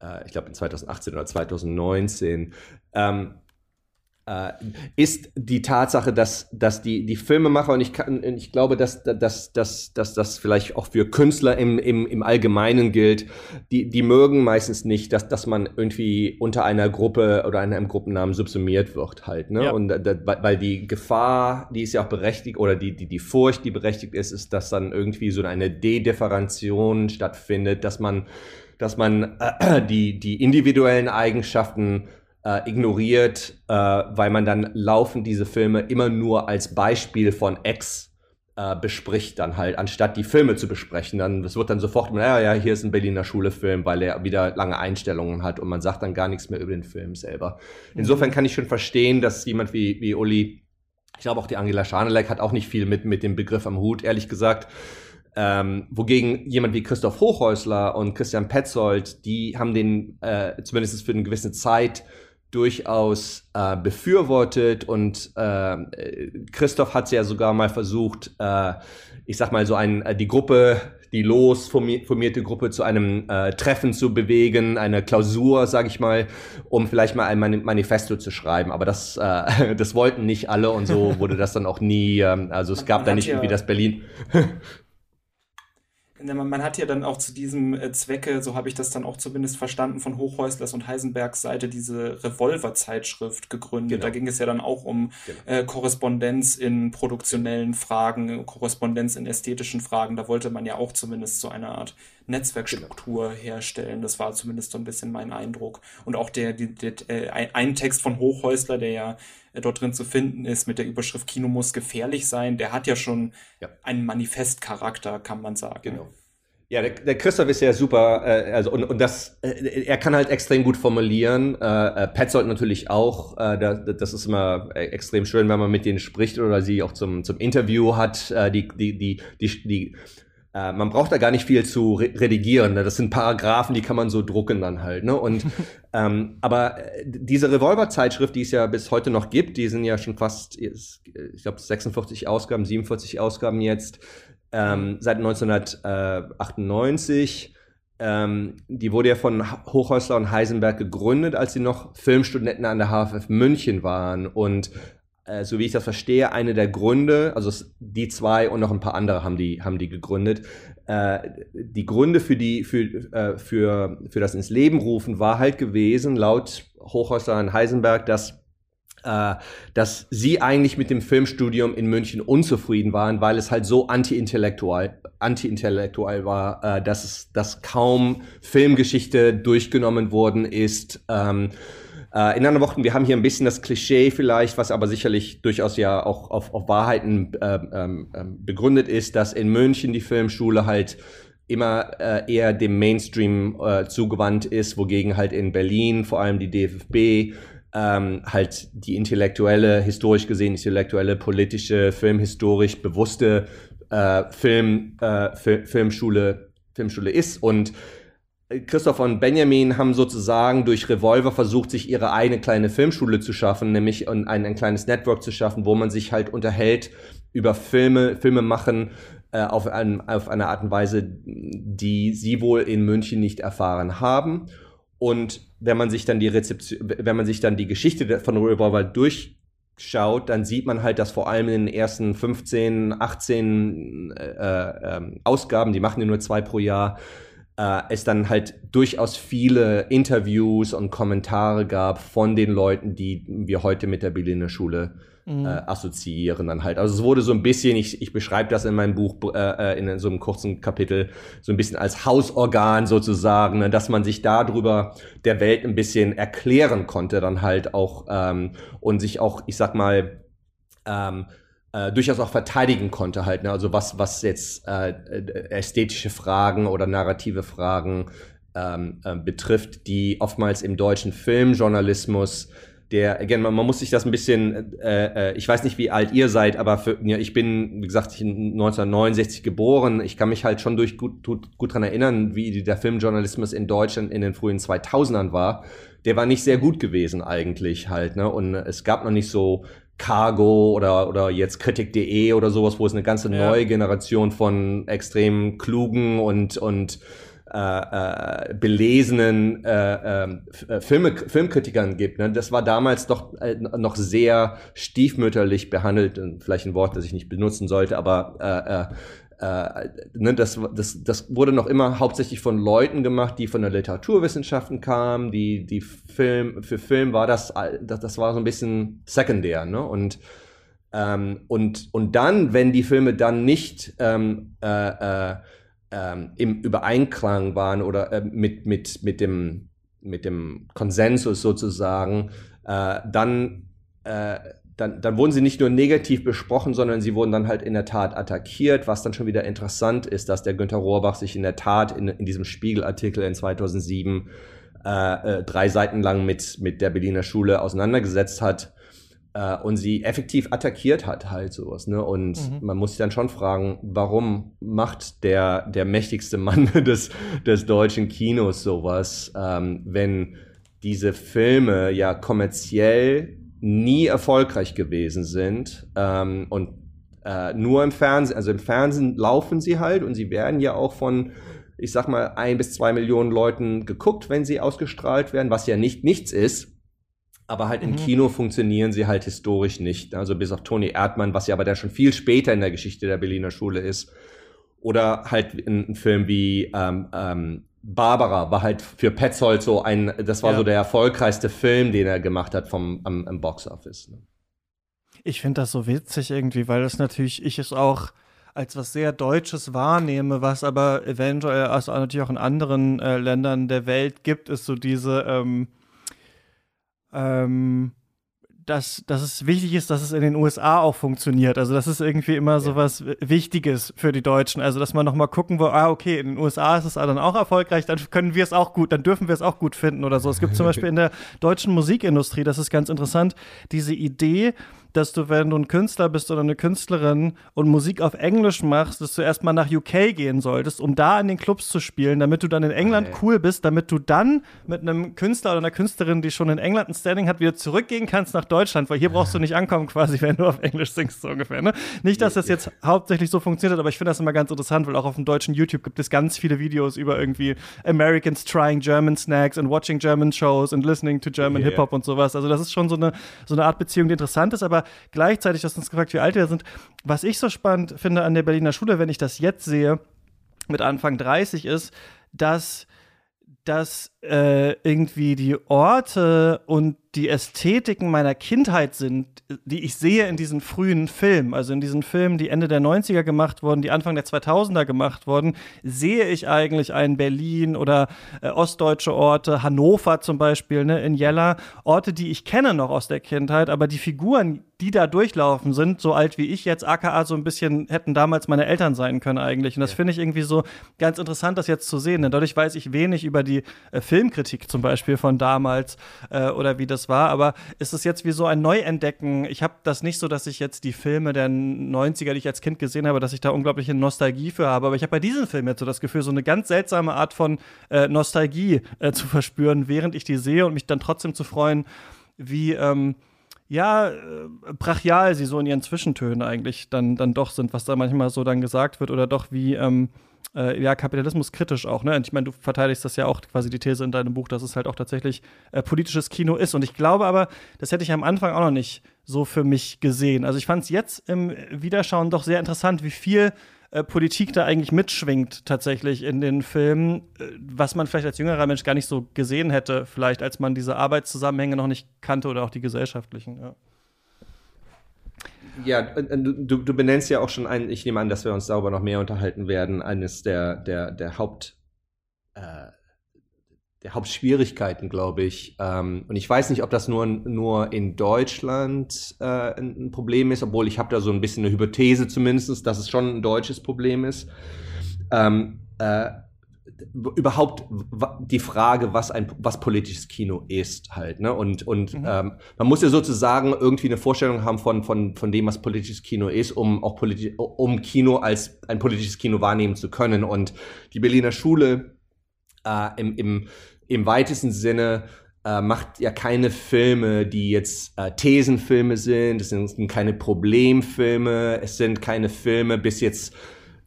äh, ich glaube in 2018 oder 2019. Ähm, äh, ist die Tatsache, dass, dass die, die Filmemacher, und ich, kann, ich glaube, dass, dass, dass, dass das vielleicht auch für Künstler im, im, im Allgemeinen gilt, die, die mögen meistens nicht, dass, dass man irgendwie unter einer Gruppe oder einem Gruppennamen subsumiert wird halt. Ne? Ja. Und da, weil die Gefahr, die ist ja auch berechtigt, oder die, die, die Furcht, die berechtigt ist, ist, dass dann irgendwie so eine Dedifferenzion stattfindet, dass man, dass man äh, die, die individuellen Eigenschaften äh, ignoriert, äh, weil man dann laufend diese Filme immer nur als Beispiel von X äh, bespricht dann halt, anstatt die Filme zu besprechen. Dann, es wird dann sofort, ja, ja, hier ist ein Berliner Schule-Film, weil er wieder lange Einstellungen hat und man sagt dann gar nichts mehr über den Film selber. Mhm. Insofern kann ich schon verstehen, dass jemand wie, wie Uli, ich glaube auch die Angela Schanelek hat auch nicht viel mit, mit dem Begriff am Hut, ehrlich gesagt. Ähm, wogegen jemand wie Christoph Hochhäusler und Christian Petzold, die haben den äh, zumindest für eine gewisse Zeit durchaus äh, befürwortet und äh, Christoph hat es ja sogar mal versucht, äh, ich sag mal so ein, äh, die Gruppe, die los formierte Gruppe zu einem äh, Treffen zu bewegen, eine Klausur, sag ich mal, um vielleicht mal ein Manifesto zu schreiben. Aber das, äh, das wollten nicht alle und so wurde das dann auch nie. Ähm, also es gab da nicht ja irgendwie das Berlin. man hat ja dann auch zu diesem äh, Zwecke, so habe ich das dann auch zumindest verstanden, von Hochhäuslers und Heisenbergs Seite diese Revolver-Zeitschrift gegründet. Genau. Da ging es ja dann auch um genau. äh, Korrespondenz in produktionellen Fragen, Korrespondenz in ästhetischen Fragen. Da wollte man ja auch zumindest so eine Art Netzwerkstruktur genau. herstellen. Das war zumindest so ein bisschen mein Eindruck. Und auch der, der, der äh, ein Text von Hochhäusler, der ja dort drin zu finden ist mit der Überschrift Kino muss gefährlich sein, der hat ja schon ja. einen Manifestcharakter, kann man sagen. Genau. Ja, der, der Christoph ist ja super, äh, also und, und das, äh, er kann halt extrem gut formulieren. Äh, äh Petzold natürlich auch. Äh, da, das ist immer äh, extrem schön, wenn man mit denen spricht oder sie auch zum zum Interview hat. Äh, die die die die, die äh, man braucht da gar nicht viel zu re redigieren. Ne? Das sind Paragraphen, die kann man so drucken dann halt. Ne? Und ähm, aber äh, diese Revolver-Zeitschrift, die es ja bis heute noch gibt, die sind ja schon fast, ich glaube 46 Ausgaben, 47 Ausgaben jetzt ähm, seit 1998. Ähm, die wurde ja von Hochhäusler und Heisenberg gegründet, als sie noch Filmstudenten an der HFF München waren. Und äh, so wie ich das verstehe, eine der Gründe, also die zwei und noch ein paar andere haben die, haben die gegründet. Äh, die Gründe für die, für, äh, für, für das ins Leben rufen war halt gewesen, laut Hochhäusler und Heisenberg, dass äh, dass sie eigentlich mit dem Filmstudium in München unzufrieden waren, weil es halt so anti-intellektuell anti-intellektuell war, äh, dass es, dass kaum Filmgeschichte durchgenommen worden ist. Ähm, äh, in anderen Worten, wir haben hier ein bisschen das Klischee vielleicht, was aber sicherlich durchaus ja auch auf, auf Wahrheiten äh, ähm, begründet ist, dass in München die Filmschule halt immer äh, eher dem Mainstream äh, zugewandt ist, wogegen halt in Berlin vor allem die DFB ähm, halt die intellektuelle, historisch gesehen intellektuelle, politische, filmhistorisch bewusste äh, Film, äh, Fil Filmschule, Filmschule ist. Und Christoph und Benjamin haben sozusagen durch Revolver versucht, sich ihre eigene kleine Filmschule zu schaffen, nämlich ein, ein kleines Network zu schaffen, wo man sich halt unterhält über Filme, Filme machen, äh, auf, ein, auf eine Art und Weise, die sie wohl in München nicht erfahren haben. Und wenn man sich dann die Rezeption, wenn man sich dann die Geschichte von Revolver durchschaut, dann sieht man halt, dass vor allem in den ersten 15, 18 äh, äh, Ausgaben, die machen ja nur zwei pro Jahr, äh, es dann halt durchaus viele Interviews und Kommentare gab von den Leuten, die wir heute mit der Berliner Schule mhm. äh, assoziieren dann halt. Also es wurde so ein bisschen, ich, ich beschreibe das in meinem Buch äh, äh, in so einem kurzen Kapitel, so ein bisschen als Hausorgan sozusagen, ne, dass man sich darüber der Welt ein bisschen erklären konnte dann halt auch ähm, und sich auch, ich sag mal, ähm, äh, durchaus auch verteidigen konnte halt. Ne? Also was, was jetzt äh, ästhetische Fragen oder narrative Fragen ähm, äh, betrifft, die oftmals im deutschen Filmjournalismus der, again, man, man muss sich das ein bisschen, äh, äh, ich weiß nicht, wie alt ihr seid, aber für, ja, ich bin, wie gesagt, 1969 geboren. Ich kann mich halt schon durch gut, gut, gut dran erinnern, wie der Filmjournalismus in Deutschland in den frühen 2000ern war. Der war nicht sehr gut gewesen eigentlich halt, ne? Und es gab noch nicht so Cargo oder, oder jetzt Kritik.de oder sowas, wo es eine ganze ja. neue Generation von extrem klugen und, und äh, äh, belesenen äh, ähm, äh, Filme, Filmkritikern gibt. Ne? Das war damals doch äh, noch sehr stiefmütterlich behandelt, vielleicht ein Wort, das ich nicht benutzen sollte, aber äh, äh, äh, ne, das, das, das wurde noch immer hauptsächlich von Leuten gemacht, die von der Literaturwissenschaften kamen, die, die Film, für Film war das, das, das war so ein bisschen sekundär, ne? Und, ähm, und, und dann, wenn die Filme dann nicht ähm, äh, äh, ähm, im Übereinklang waren oder äh, mit, mit, mit, dem, mit dem Konsensus sozusagen, äh, dann äh, dann, dann wurden sie nicht nur negativ besprochen, sondern sie wurden dann halt in der Tat attackiert, was dann schon wieder interessant ist, dass der Günther Rohrbach sich in der Tat in, in diesem Spiegelartikel in 2007 äh, äh, drei Seiten lang mit, mit der Berliner Schule auseinandergesetzt hat äh, und sie effektiv attackiert hat, halt sowas. Ne? Und mhm. man muss sich dann schon fragen, warum macht der, der mächtigste Mann des, des deutschen Kinos sowas, ähm, wenn diese Filme ja kommerziell nie erfolgreich gewesen sind ähm, und äh, nur im Fernsehen, also im Fernsehen laufen sie halt und sie werden ja auch von, ich sag mal, ein bis zwei Millionen Leuten geguckt, wenn sie ausgestrahlt werden, was ja nicht nichts ist. Aber halt mhm. im Kino funktionieren sie halt historisch nicht. Also bis auf Toni Erdmann, was ja aber der schon viel später in der Geschichte der Berliner Schule ist. Oder halt ein, ein Film wie ähm, ähm, Barbara war halt für Petzold so ein, das war ja. so der erfolgreichste Film, den er gemacht hat vom am, am Boxoffice. Ne? Ich finde das so witzig irgendwie, weil das natürlich, ich es auch als was sehr Deutsches wahrnehme, was aber eventuell also natürlich auch in anderen äh, Ländern der Welt gibt, ist so diese ähm, ähm, dass, dass es wichtig ist, dass es in den USA auch funktioniert. Also das ist irgendwie immer so was Wichtiges für die Deutschen. Also dass man nochmal gucken wo, ah, okay, in den USA ist es dann auch erfolgreich, dann können wir es auch gut, dann dürfen wir es auch gut finden oder so. Es gibt zum Beispiel in der deutschen Musikindustrie, das ist ganz interessant, diese Idee, dass du, wenn du ein Künstler bist oder eine Künstlerin und Musik auf Englisch machst, dass du erstmal nach UK gehen solltest, um da in den Clubs zu spielen, damit du dann in England okay. cool bist, damit du dann mit einem Künstler oder einer Künstlerin, die schon in England ein Standing hat, wieder zurückgehen kannst nach Deutschland, weil hier brauchst du nicht ankommen quasi, wenn du auf Englisch singst, so ungefähr. Ne? Nicht, dass das jetzt hauptsächlich so funktioniert, aber ich finde das immer ganz interessant, weil auch auf dem deutschen YouTube gibt es ganz viele Videos über irgendwie Americans trying German snacks and watching German shows and listening to German yeah. Hip-Hop und sowas. Also das ist schon so eine, so eine Art Beziehung, die interessant ist, aber gleichzeitig, du hast uns gefragt, wie alt wir sind. Was ich so spannend finde an der Berliner Schule, wenn ich das jetzt sehe, mit Anfang 30 ist, dass dass äh, irgendwie die Orte und die Ästhetiken meiner Kindheit sind, die ich sehe in diesen frühen Filmen, also in diesen Filmen, die Ende der 90er gemacht wurden, die Anfang der 2000er gemacht wurden, sehe ich eigentlich ein Berlin oder äh, ostdeutsche Orte, Hannover zum Beispiel, ne, in Jella, Orte, die ich kenne noch aus der Kindheit, aber die Figuren, die da durchlaufen, sind so alt wie ich jetzt, aka so ein bisschen hätten damals meine Eltern sein können eigentlich. Und das ja. finde ich irgendwie so ganz interessant, das jetzt zu sehen, denn dadurch weiß ich wenig über die äh, Filmkritik zum Beispiel von damals äh, oder wie das war, aber ist es jetzt wie so ein Neuentdecken? Ich habe das nicht so, dass ich jetzt die Filme der 90er, die ich als Kind gesehen habe, dass ich da unglaubliche Nostalgie für habe, aber ich habe bei diesem Film jetzt so das Gefühl, so eine ganz seltsame Art von äh, Nostalgie äh, zu verspüren, während ich die sehe und mich dann trotzdem zu freuen, wie ähm, ja, äh, brachial sie so in ihren Zwischentönen eigentlich dann, dann doch sind, was da manchmal so dann gesagt wird oder doch wie ähm, äh, ja, Kapitalismus kritisch auch, ne? Und ich meine, du verteidigst das ja auch quasi die These in deinem Buch, dass es halt auch tatsächlich äh, politisches Kino ist. Und ich glaube aber, das hätte ich am Anfang auch noch nicht so für mich gesehen. Also ich fand es jetzt im Wiederschauen doch sehr interessant, wie viel äh, Politik da eigentlich mitschwingt tatsächlich in den Filmen, äh, was man vielleicht als jüngerer Mensch gar nicht so gesehen hätte, vielleicht als man diese Arbeitszusammenhänge noch nicht kannte oder auch die gesellschaftlichen. Ja. Ja, du, du benennst ja auch schon einen, ich nehme an, dass wir uns darüber noch mehr unterhalten werden, eines der, der, der Haupt, äh, der Hauptschwierigkeiten, glaube ich. Ähm, und ich weiß nicht, ob das nur, nur in Deutschland äh, ein Problem ist, obwohl ich habe da so ein bisschen eine Hypothese zumindest, dass es schon ein deutsches Problem ist. Ähm, äh, überhaupt die Frage, was ein was politisches Kino ist halt, ne? Und und mhm. ähm, man muss ja sozusagen irgendwie eine Vorstellung haben von von von dem, was politisches Kino ist, um auch politisch um Kino als ein politisches Kino wahrnehmen zu können. Und die Berliner Schule äh, im im im weitesten Sinne äh, macht ja keine Filme, die jetzt äh, Thesenfilme sind, es sind keine Problemfilme, es sind keine Filme bis jetzt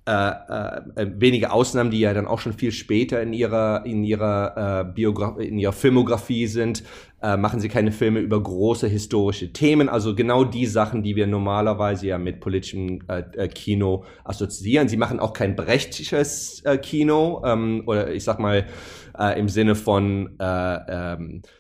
äh, äh, wenige Ausnahmen, die ja dann auch schon viel später in ihrer in ihrer äh, Biografie, in ihrer Filmografie sind, äh, machen sie keine Filme über große historische Themen, also genau die Sachen, die wir normalerweise ja mit politischem äh, äh Kino assoziieren. Sie machen auch kein brechtsches äh, Kino ähm, oder ich sag mal äh, im Sinne von äh, ähm, äh,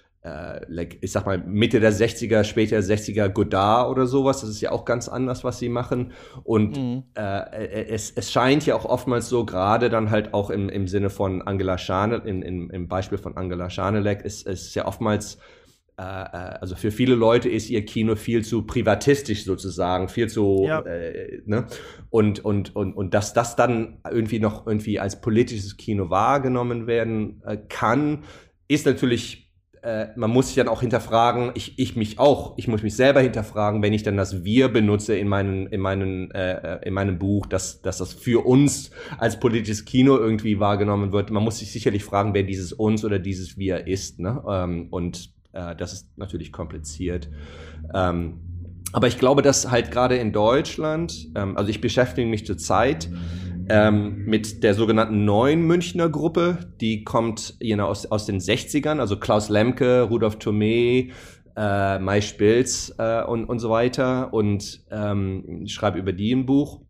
ich sag mal, Mitte der 60er, später 60er Godard oder sowas. Das ist ja auch ganz anders, was sie machen. Und mhm. äh, äh, es, es scheint ja auch oftmals so, gerade dann halt auch im, im Sinne von Angela Schanelek, in, in, im Beispiel von Angela Schanelek, ist es ja oftmals äh, äh, also für viele Leute ist ihr Kino viel zu privatistisch sozusagen, viel zu, ja. äh, ne? Und, und, und, und dass das dann irgendwie noch irgendwie als politisches Kino wahrgenommen werden äh, kann, ist natürlich äh, man muss sich dann auch hinterfragen, ich, ich mich auch, ich muss mich selber hinterfragen, wenn ich dann das Wir benutze in, meinen, in, meinen, äh, in meinem Buch, dass, dass das für uns als politisches Kino irgendwie wahrgenommen wird. Man muss sich sicherlich fragen, wer dieses uns oder dieses Wir ist. Ne? Ähm, und äh, das ist natürlich kompliziert. Ähm, aber ich glaube, dass halt gerade in Deutschland, ähm, also ich beschäftige mich zurzeit ähm, mit der sogenannten neuen Münchner Gruppe. Die kommt you know, aus, aus den 60ern, also Klaus Lemke, Rudolf Thomé, äh, Mai Spilz äh, und, und so weiter. Und ähm, schreibe über die ein Buch.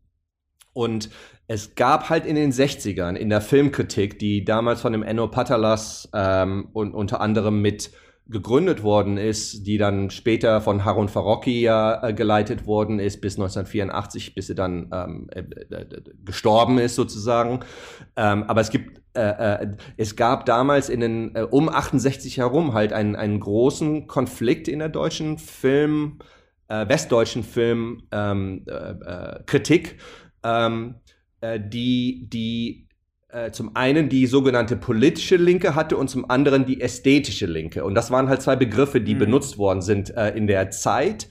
Und es gab halt in den 60ern in der Filmkritik, die damals von dem Enno Patalas ähm, und unter anderem mit gegründet worden ist, die dann später von Harun Farocki ja äh, geleitet worden ist bis 1984, bis sie dann ähm, äh, äh, gestorben ist sozusagen. Ähm, aber es gibt äh, äh, es gab damals in den äh, um 68 herum halt einen, einen großen Konflikt in der deutschen Film, westdeutschen Film ähm, ähm, die die äh, zum einen die sogenannte politische Linke hatte und zum anderen die ästhetische Linke. Und das waren halt zwei Begriffe, die mhm. benutzt worden sind äh, in der Zeit.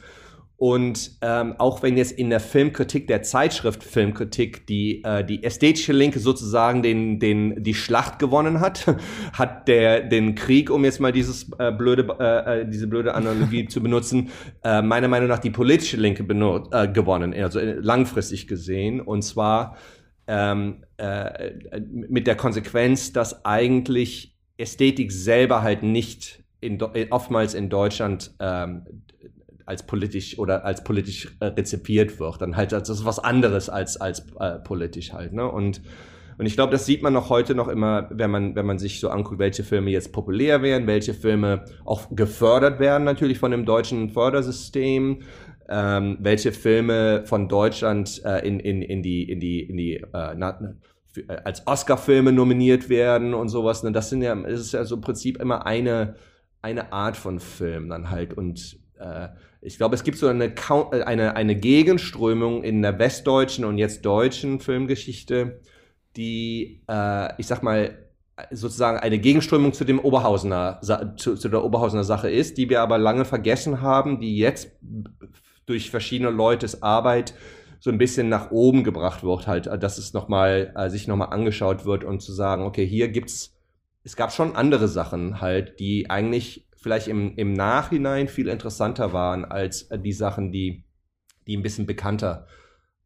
Und ähm, auch wenn jetzt in der Filmkritik, der Zeitschrift Filmkritik, die, äh, die ästhetische Linke sozusagen den, den, die Schlacht gewonnen hat, hat der den Krieg, um jetzt mal dieses äh, blöde, äh, äh diese blöde Analogie zu benutzen, äh, meiner Meinung nach die politische Linke benut, äh, gewonnen, also äh, langfristig gesehen. Und zwar ähm, äh, mit der Konsequenz, dass eigentlich Ästhetik selber halt nicht in, oftmals in Deutschland ähm, als politisch oder als politisch äh, rezipiert wird. Dann halt das ist was anderes als als äh, politisch halt. Ne? Und und ich glaube, das sieht man noch heute noch immer, wenn man, wenn man sich so anguckt, welche Filme jetzt populär werden, welche Filme auch gefördert werden, natürlich von dem deutschen Fördersystem, ähm, welche Filme von Deutschland äh, in, in, in die, in die, in die äh, na, für, äh, als Oscar-Filme nominiert werden und sowas. Ne? Das sind ja, das ist ja so im Prinzip immer eine, eine Art von Film dann halt. Und äh, ich glaube, es gibt so eine, äh, eine, eine Gegenströmung in der westdeutschen und jetzt deutschen Filmgeschichte, die, äh, ich sag mal, sozusagen eine Gegenströmung zu dem Oberhausener, zu, zu der Oberhausener Sache ist, die wir aber lange vergessen haben, die jetzt durch verschiedene Leutes Arbeit so ein bisschen nach oben gebracht wird, halt, dass es nochmal, äh, sich nochmal angeschaut wird und zu sagen, okay, hier gibt's, es gab schon andere Sachen halt, die eigentlich vielleicht im, im Nachhinein viel interessanter waren als äh, die Sachen, die, die ein bisschen bekannter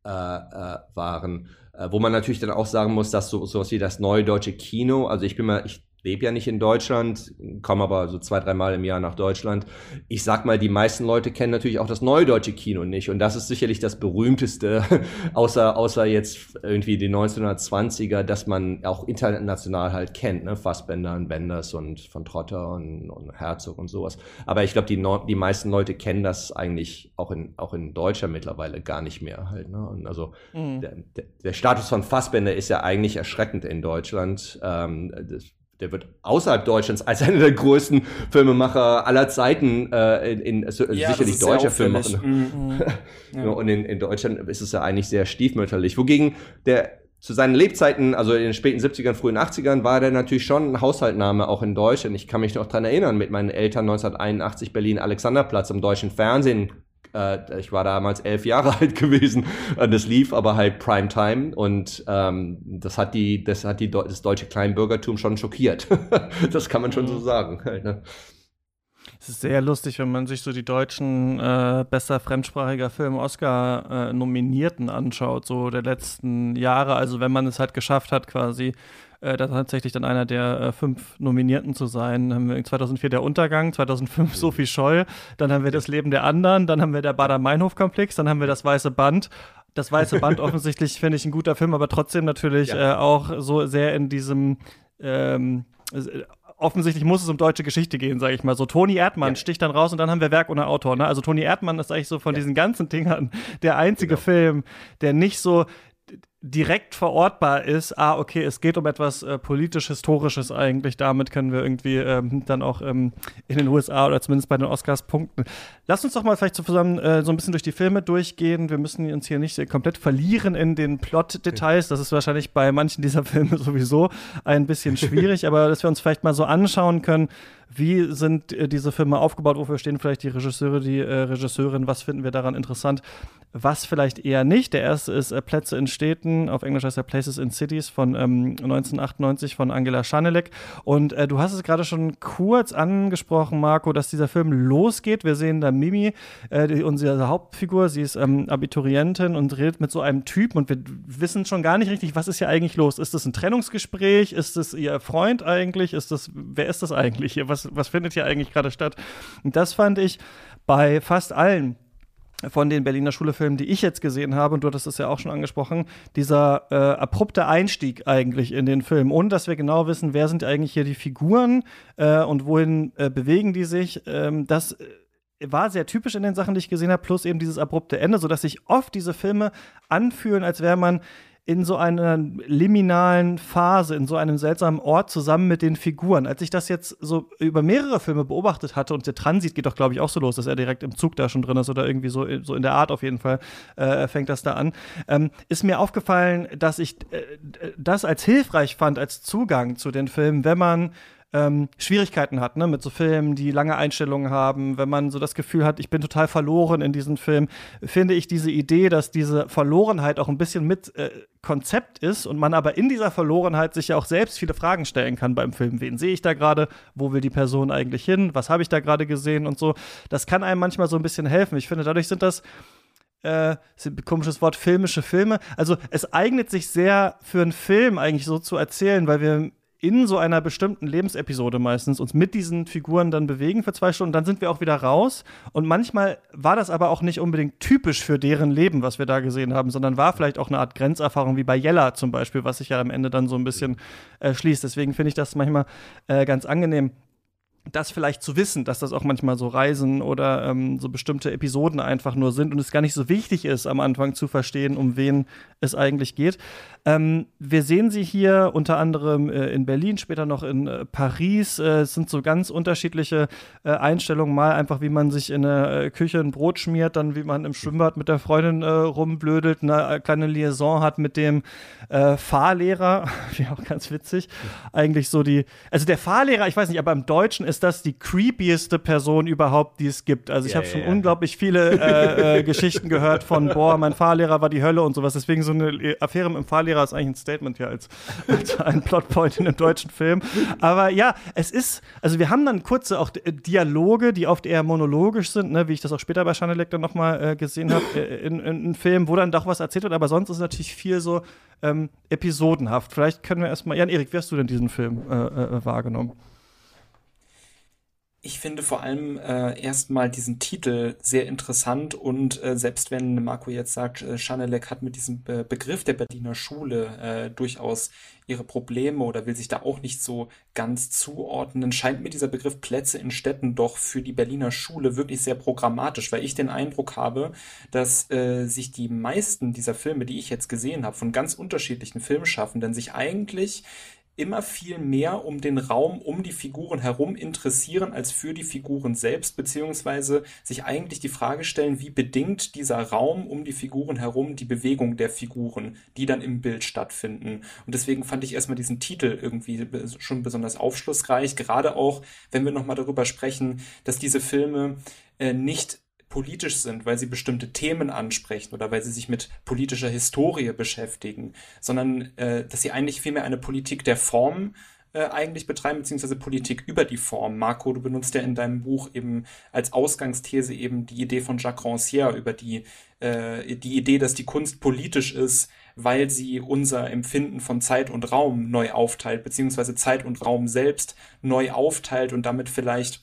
äh, äh, waren. Äh, wo man natürlich dann auch sagen muss, dass so sowas wie das neue deutsche Kino, also ich bin mal, ich lebe ja nicht in Deutschland, komme aber so zwei, dreimal im Jahr nach Deutschland. Ich sag mal, die meisten Leute kennen natürlich auch das neue deutsche Kino nicht. Und das ist sicherlich das berühmteste, außer, außer jetzt irgendwie die 1920er, dass man auch international halt kennt, ne? Fassbender und Benders und von Trotter und, und Herzog und sowas. Aber ich glaube, die, die meisten Leute kennen das eigentlich auch in, auch in Deutschland mittlerweile gar nicht mehr halt. Ne? Und also mhm. der, der, der, Status von Fassbender ist ja eigentlich erschreckend in Deutschland. Ähm, das, der wird außerhalb Deutschlands als einer der größten Filmemacher aller Zeiten äh, in, in also ja, sicherlich deutscher Filmemacher. Mhm. ja. Und in, in Deutschland ist es ja eigentlich sehr stiefmütterlich. Wogegen der zu seinen Lebzeiten, also in den späten 70ern, frühen 80ern, war der natürlich schon ein Haushaltname auch in Deutschland. Ich kann mich noch dran erinnern, mit meinen Eltern 1981 Berlin Alexanderplatz im deutschen Fernsehen äh, ich war damals elf Jahre alt gewesen. Das lief aber halt Primetime und ähm, das hat die, das hat die das deutsche Kleinbürgertum schon schockiert. das kann man schon so mhm. sagen. Halt, ne? Es ist sehr lustig, wenn man sich so die deutschen äh, besser fremdsprachiger Film Oscar äh, Nominierten anschaut, so der letzten Jahre. Also wenn man es halt geschafft hat, quasi äh, da tatsächlich dann einer der äh, fünf Nominierten zu sein. Dann haben wir 2004 der Untergang, 2005 Sophie Scholl, dann haben wir das Leben der anderen, dann haben wir der Bader-Meinhof-Komplex, dann haben wir das Weiße Band. Das Weiße Band offensichtlich finde ich ein guter Film, aber trotzdem natürlich ja. äh, auch so sehr in diesem ähm, offensichtlich muss es um deutsche Geschichte gehen, sage ich mal. So Toni Erdmann ja. sticht dann raus und dann haben wir Werk ohne Autor. Ne? Also Toni Erdmann ist eigentlich so von ja. diesen ganzen Dingern der einzige genau. Film, der nicht so direkt verortbar ist, ah, okay, es geht um etwas äh, politisch-historisches eigentlich, damit können wir irgendwie ähm, dann auch ähm, in den USA oder zumindest bei den Oscars punkten. Lass uns doch mal vielleicht zusammen äh, so ein bisschen durch die Filme durchgehen. Wir müssen uns hier nicht komplett verlieren in den Plot-Details. Das ist wahrscheinlich bei manchen dieser Filme sowieso ein bisschen schwierig, aber dass wir uns vielleicht mal so anschauen können, wie sind äh, diese Filme aufgebaut? Wofür stehen vielleicht die Regisseure, die äh, Regisseurin? Was finden wir daran interessant? Was vielleicht eher nicht? Der erste ist äh, Plätze in Städten. Auf Englisch heißt er Places in Cities von ähm, 1998 von Angela Schanelek. Und äh, du hast es gerade schon kurz angesprochen, Marco, dass dieser Film losgeht. Wir sehen da Mimi, äh, die, unsere Hauptfigur. Sie ist ähm, Abiturientin und redet mit so einem Typen und wir wissen schon gar nicht richtig, was ist hier eigentlich los? Ist das ein Trennungsgespräch? Ist das ihr Freund eigentlich? Ist das, wer ist das eigentlich hier? Was was, findet hier eigentlich gerade statt? Und das fand ich bei fast allen von den Berliner Schulefilmen, die ich jetzt gesehen habe, und du hattest es ja auch schon angesprochen, dieser äh, abrupte Einstieg eigentlich in den Film, ohne dass wir genau wissen, wer sind eigentlich hier die Figuren äh, und wohin äh, bewegen die sich, ähm, das äh, war sehr typisch in den Sachen, die ich gesehen habe, plus eben dieses abrupte Ende, sodass sich oft diese Filme anfühlen, als wäre man in so einer liminalen Phase, in so einem seltsamen Ort zusammen mit den Figuren. Als ich das jetzt so über mehrere Filme beobachtet hatte, und der Transit geht doch, glaube ich, auch so los, dass er direkt im Zug da schon drin ist oder irgendwie so, so in der Art auf jeden Fall äh, fängt das da an, ähm, ist mir aufgefallen, dass ich äh, das als hilfreich fand, als Zugang zu den Filmen, wenn man ähm, Schwierigkeiten hat, ne, mit so Filmen, die lange Einstellungen haben, wenn man so das Gefühl hat, ich bin total verloren in diesem Film, finde ich diese Idee, dass diese Verlorenheit auch ein bisschen mit äh, Konzept ist und man aber in dieser Verlorenheit sich ja auch selbst viele Fragen stellen kann beim Film. Wen sehe ich da gerade? Wo will die Person eigentlich hin? Was habe ich da gerade gesehen und so? Das kann einem manchmal so ein bisschen helfen. Ich finde, dadurch sind das äh, komisches Wort, filmische Filme. Also es eignet sich sehr für einen Film eigentlich so zu erzählen, weil wir in so einer bestimmten Lebensepisode meistens uns mit diesen Figuren dann bewegen für zwei Stunden, dann sind wir auch wieder raus. Und manchmal war das aber auch nicht unbedingt typisch für deren Leben, was wir da gesehen haben, sondern war vielleicht auch eine Art Grenzerfahrung wie bei Jella zum Beispiel, was sich ja am Ende dann so ein bisschen äh, schließt. Deswegen finde ich das manchmal äh, ganz angenehm das vielleicht zu wissen, dass das auch manchmal so Reisen oder ähm, so bestimmte Episoden einfach nur sind und es gar nicht so wichtig ist, am Anfang zu verstehen, um wen es eigentlich geht. Ähm, wir sehen sie hier unter anderem äh, in Berlin, später noch in äh, Paris. Äh, es sind so ganz unterschiedliche äh, Einstellungen. Mal einfach, wie man sich in der äh, Küche ein Brot schmiert, dann wie man im Schwimmbad mit der Freundin äh, rumblödelt, eine kleine Liaison hat mit dem Fahrlehrer. wie auch ganz witzig. Eigentlich so die, also der Fahrlehrer, ich weiß nicht, aber im Deutschen ist das die creepieste Person überhaupt, die es gibt. Also ich Ja, habe ja, schon ja. unglaublich viele äh, äh, Geschichten gehört von, boah, mein Fahrlehrer war die Hölle und sowas. Deswegen so eine Affäre mit dem Fahrlehrer ist eigentlich ein Statement hier als, als ein Plotpoint in einem deutschen Film. Aber ja, es ist, also wir haben dann kurze auch äh, Dialoge, die oft eher monologisch sind, ne, wie ich das auch später bei Chanelec dann nochmal äh, gesehen habe, äh, in, in, in einem Film, wo dann doch was erzählt wird. Aber sonst ist es natürlich viel so ähm, episodenhaft. Vielleicht können wir erstmal, Jan Erik, wie hast du denn diesen Film äh, äh, wahrgenommen? Ich finde vor allem äh, erstmal diesen Titel sehr interessant und äh, selbst wenn Marco jetzt sagt, äh, Schanelek hat mit diesem Be Begriff der Berliner Schule äh, durchaus ihre Probleme oder will sich da auch nicht so ganz zuordnen, scheint mir dieser Begriff Plätze in Städten doch für die Berliner Schule wirklich sehr programmatisch, weil ich den Eindruck habe, dass äh, sich die meisten dieser Filme, die ich jetzt gesehen habe, von ganz unterschiedlichen Filmschaffenden sich eigentlich immer viel mehr um den Raum um die Figuren herum interessieren als für die Figuren selbst, beziehungsweise sich eigentlich die Frage stellen, wie bedingt dieser Raum um die Figuren herum die Bewegung der Figuren, die dann im Bild stattfinden. Und deswegen fand ich erstmal diesen Titel irgendwie schon besonders aufschlussreich, gerade auch, wenn wir nochmal darüber sprechen, dass diese Filme äh, nicht politisch sind, weil sie bestimmte Themen ansprechen oder weil sie sich mit politischer Historie beschäftigen, sondern äh, dass sie eigentlich vielmehr eine Politik der Form äh, eigentlich betreiben, beziehungsweise Politik über die Form. Marco, du benutzt ja in deinem Buch eben als Ausgangsthese eben die Idee von Jacques Rancière über die, äh, die Idee, dass die Kunst politisch ist, weil sie unser Empfinden von Zeit und Raum neu aufteilt, beziehungsweise Zeit und Raum selbst neu aufteilt und damit vielleicht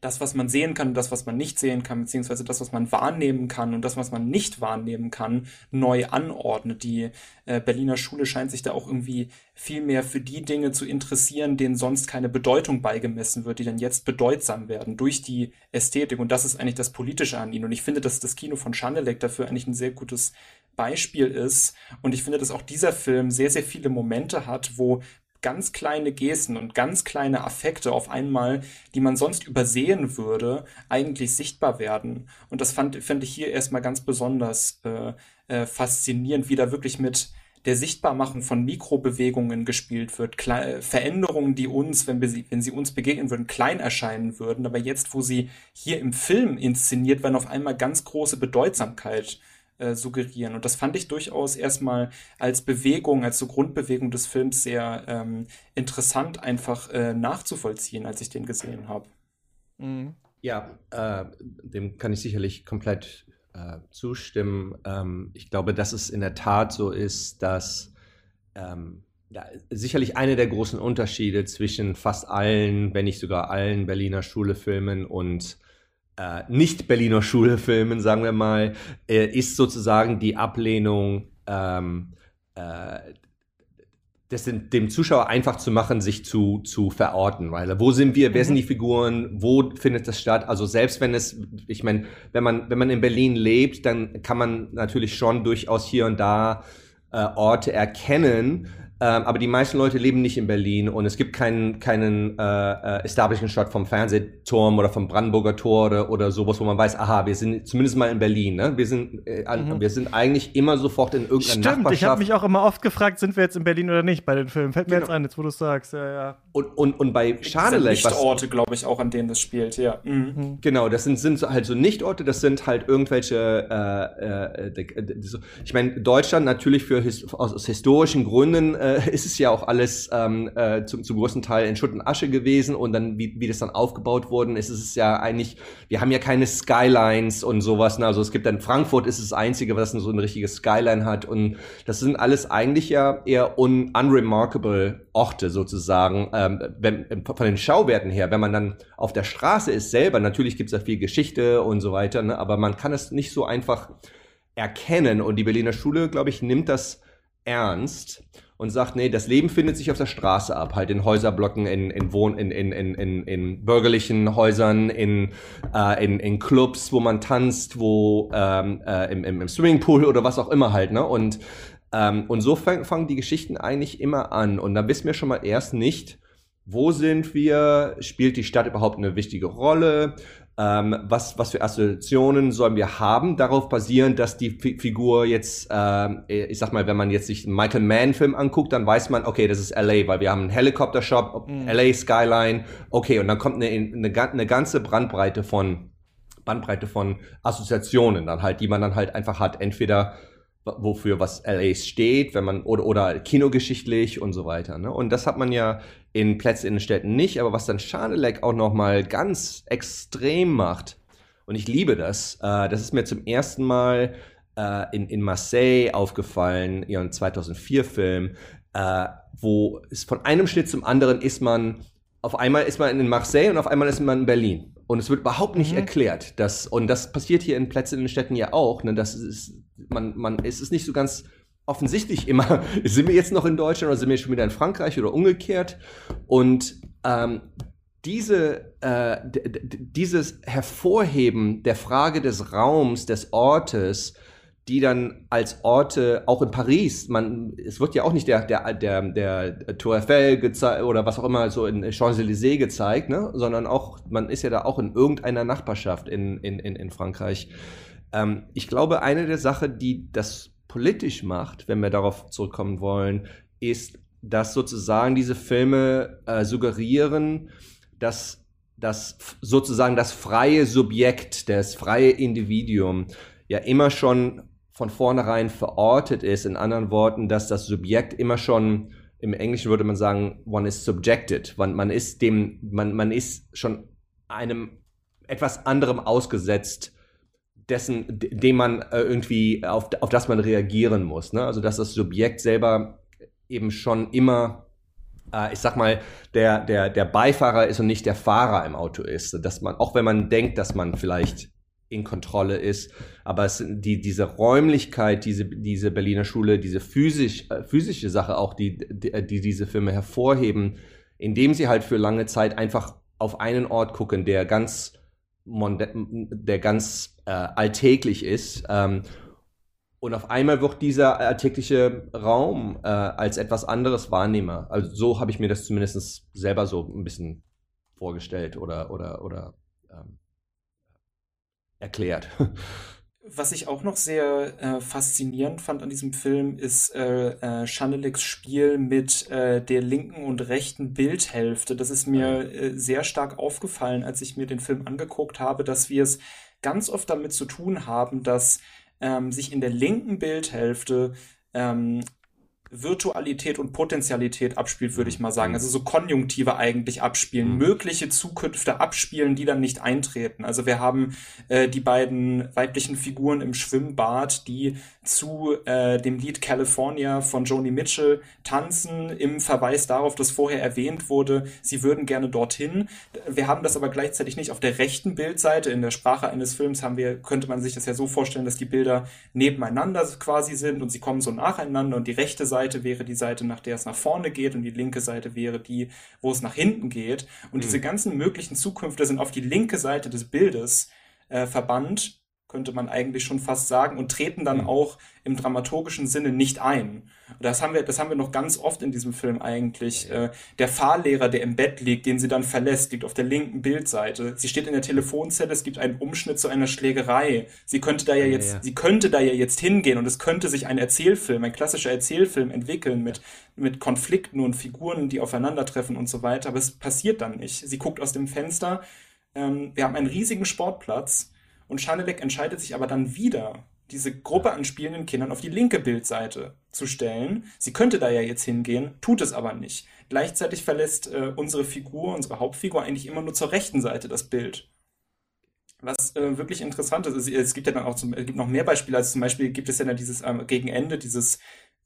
das, was man sehen kann und das, was man nicht sehen kann, beziehungsweise das, was man wahrnehmen kann und das, was man nicht wahrnehmen kann, neu anordnet. Die äh, Berliner Schule scheint sich da auch irgendwie viel mehr für die Dinge zu interessieren, denen sonst keine Bedeutung beigemessen wird, die dann jetzt bedeutsam werden durch die Ästhetik. Und das ist eigentlich das Politische an ihnen. Und ich finde, dass das Kino von Schandelek dafür eigentlich ein sehr gutes Beispiel ist. Und ich finde, dass auch dieser Film sehr, sehr viele Momente hat, wo ganz kleine Gesten und ganz kleine Affekte auf einmal, die man sonst übersehen würde, eigentlich sichtbar werden. Und das fand, fand ich hier erstmal ganz besonders äh, äh, faszinierend, wie da wirklich mit der Sichtbarmachung von Mikrobewegungen gespielt wird, Kle Veränderungen, die uns, wenn wir sie, wenn sie uns begegnen würden, klein erscheinen würden, aber jetzt, wo sie hier im Film inszeniert werden, auf einmal ganz große Bedeutsamkeit äh, suggerieren. Und das fand ich durchaus erstmal als Bewegung, als so Grundbewegung des Films sehr ähm, interessant einfach äh, nachzuvollziehen, als ich den gesehen habe. Mhm. Ja, äh, dem kann ich sicherlich komplett äh, zustimmen. Ähm, ich glaube, dass es in der Tat so ist, dass ähm, ja, sicherlich einer der großen Unterschiede zwischen fast allen, wenn nicht sogar allen Berliner Schulefilmen und äh, nicht Berliner Schulefilmen, sagen wir mal, äh, ist sozusagen die Ablehnung ähm, äh, das sind, dem Zuschauer einfach zu machen, sich zu, zu verorten. Weil wo sind wir, wer sind die Figuren, wo findet das statt? Also selbst wenn es, ich meine, wenn man, wenn man in Berlin lebt, dann kann man natürlich schon durchaus hier und da äh, Orte erkennen. Ähm, aber die meisten Leute leben nicht in Berlin und es gibt keinen, keinen äh, äh, Establishment Shot vom Fernsehturm oder vom Brandenburger Tor oder, oder sowas, wo man weiß, aha, wir sind zumindest mal in Berlin. Ne? Wir, sind, äh, an, Mhm. wir sind eigentlich immer sofort in irgendeiner Stimmt, ich habe Nachbarschaft. mich auch immer oft gefragt, sind wir jetzt in Berlin oder nicht bei den Filmen? Fällt mir Genau. jetzt ein, jetzt wo du es sagst. Ja, ja. Und, und, und bei Diese Schadeleck, was, Lichtorte, glaube ich, auch an denen das spielt, ja. Mhm. Genau, das sind, sind halt so Nichtorte, das sind halt irgendwelche, äh, äh, so- ich meine, Deutschland natürlich für aus, aus historischen Gründen äh, ist es ja auch alles ähm, äh, zum, zum größten Teil in Schutt und Asche gewesen und dann, wie, wie das dann aufgebaut worden ist, ist es ja eigentlich, wir haben ja keine Skylines und sowas, ne? also es gibt dann, Frankfurt ist das Einzige, was so eine richtige Skyline hat und das sind alles eigentlich ja eher un, unremarkable Orte sozusagen, ähm, wenn, von den Schauwerten her, wenn man dann auf der Straße ist selber, natürlich gibt es da viel Geschichte und so weiter, ne, aber man kann es nicht so einfach erkennen und die Berliner Schule, glaube ich, nimmt das ernst und sagt, nee, das Leben findet sich auf der Straße ab, halt in Häuserblöcken, in, in Wohn, in, in, in, in, in bürgerlichen Häusern, in, äh, in, in Clubs, wo man tanzt, wo ähm, äh, im, im, im Swimmingpool oder was auch immer halt, ne? Und, ähm, und so fang, fangen die Geschichten eigentlich immer an. Und da wissen wir schon mal erst nicht, wo sind wir, spielt die Stadt überhaupt eine wichtige Rolle? Ähm, was, was für Assoziationen sollen wir haben, darauf basierend, dass die F Figur jetzt, ähm, ich sag mal, wenn man jetzt sich einen Michael Mann-Film anguckt, dann weiß man, okay, das ist LA, weil wir haben einen Helikopter-Shop, mhm. LA Skyline, okay, und dann kommt eine, eine, eine ganze Brandbreite von Bandbreite von Assoziationen dann halt, die man dann halt einfach hat. Entweder wofür was LA steht, wenn man oder oder kinogeschichtlich und so weiter. Ne? Und das hat man ja in Plätzen in den Städten nicht, aber was dann Schanelek auch noch mal ganz extrem macht. Und ich liebe das. Äh, das ist mir zum ersten Mal äh, in, in Marseille aufgefallen, ihren 2004-Film, äh, wo es von einem Schnitt zum anderen ist man, auf einmal ist man in Marseille und auf einmal ist man in Berlin. Und es wird überhaupt nicht mhm. erklärt. Dass, und das passiert hier in Plätzen in den Städten ja auch. Ne? Das ist, man, man, es ist nicht so ganz offensichtlich immer, sind wir jetzt noch in Deutschland oder sind wir schon wieder in Frankreich oder umgekehrt? Und ähm, diese, äh, dieses Hervorheben der Frage des Raums, des Ortes, die dann als Orte, auch in Paris, man, es wird ja auch nicht der, der, der, der Tour Eiffel gezeigt oder was auch immer so in Champs-Élysées gezeigt, ne? sondern auch, man ist ja da auch in irgendeiner Nachbarschaft in, in, in, in Frankreich. Ähm, ich glaube, eine der Sachen, die das politisch macht, wenn wir darauf zurückkommen wollen, ist, dass sozusagen diese Filme äh, suggerieren, dass das sozusagen das freie Subjekt, das freie Individuum ja immer schon von vornherein verortet ist. In anderen Worten, dass das Subjekt immer schon im Englischen würde man sagen, one is subjected. Man, man ist dem, man, man ist schon einem etwas anderem ausgesetzt, dessen, dem man äh, irgendwie, auf, auf das man reagieren muss. Ne? Also, dass das Subjekt selber eben schon immer, äh, ich sag mal, der, der, der Beifahrer ist und nicht der Fahrer im Auto ist. Dass man, auch wenn man denkt, dass man vielleicht in Kontrolle ist. Aber es, die, diese Räumlichkeit, diese, diese Berliner Schule, diese physisch, äh, physische Sache auch, die, die, die diese Filme hervorheben, indem sie halt für lange Zeit einfach auf einen Ort gucken, der ganz, der ganz äh, alltäglich ist. Ähm, und auf einmal wird dieser alltägliche Raum äh, als etwas anderes wahrnehmbar. Also so habe ich mir das zumindest selber so ein bisschen vorgestellt oder, oder, oder ähm, erklärt. Was ich auch noch sehr äh, faszinierend fand an diesem Film, ist äh, äh, Chanelix Spiel mit äh, der linken und rechten Bildhälfte. Das ist mir äh, sehr stark aufgefallen, als ich mir den Film angeguckt habe, dass wir es ganz oft damit zu tun haben, dass ähm, sich in der linken Bildhälfte ähm, Virtualität und Potentialität abspielt, würde ich mal sagen. Mhm. Also so Konjunktive eigentlich abspielen, mhm. mögliche Zukünfte abspielen, die dann nicht eintreten. Also wir haben äh, die beiden weiblichen Figuren im Schwimmbad, die zu äh, dem Lied California von Joni Mitchell tanzen, im Verweis darauf, dass vorher erwähnt wurde, sie würden gerne dorthin. Wir haben das aber gleichzeitig nicht auf der rechten Bildseite. In der Sprache eines Films haben wir, könnte man sich das ja so vorstellen, dass die Bilder nebeneinander quasi sind und sie kommen so nacheinander und die rechte Seite wäre die Seite, nach der es nach vorne geht und die linke Seite wäre die, wo es nach hinten geht. Und mhm. diese ganzen möglichen Zukünfte sind auf die linke Seite des Bildes äh, verbannt könnte man eigentlich schon fast sagen, und treten dann mhm. auch im dramaturgischen Sinne nicht ein. Das haben wir, das haben wir noch ganz oft in diesem Film eigentlich. Äh, der Fahrlehrer, der im Bett liegt, den sie dann verlässt, liegt auf der linken Bildseite. Sie steht in der Telefonzelle, es gibt einen Umschnitt zu einer Schlägerei. Sie könnte da ja jetzt, ja, ja. sie könnte da ja jetzt hingehen und es könnte sich ein Erzählfilm, ein klassischer Erzählfilm entwickeln mit, mit Konflikten und Figuren, die aufeinandertreffen und so weiter. Aber es passiert dann nicht. Sie guckt aus dem Fenster. Ähm, wir haben einen riesigen Sportplatz und Schanelek entscheidet sich aber dann wieder, diese Gruppe an spielenden Kindern auf die linke Bildseite zu stellen. Sie könnte da ja jetzt hingehen, tut es aber nicht. Gleichzeitig verlässt äh, unsere Figur, unsere Hauptfigur eigentlich immer nur zur rechten Seite das Bild. Was äh, wirklich interessant ist, es, gibt ja dann auch zum, gibt noch mehr Beispiele, also zum Beispiel gibt es ja dann dieses ähm, gegen Ende dieses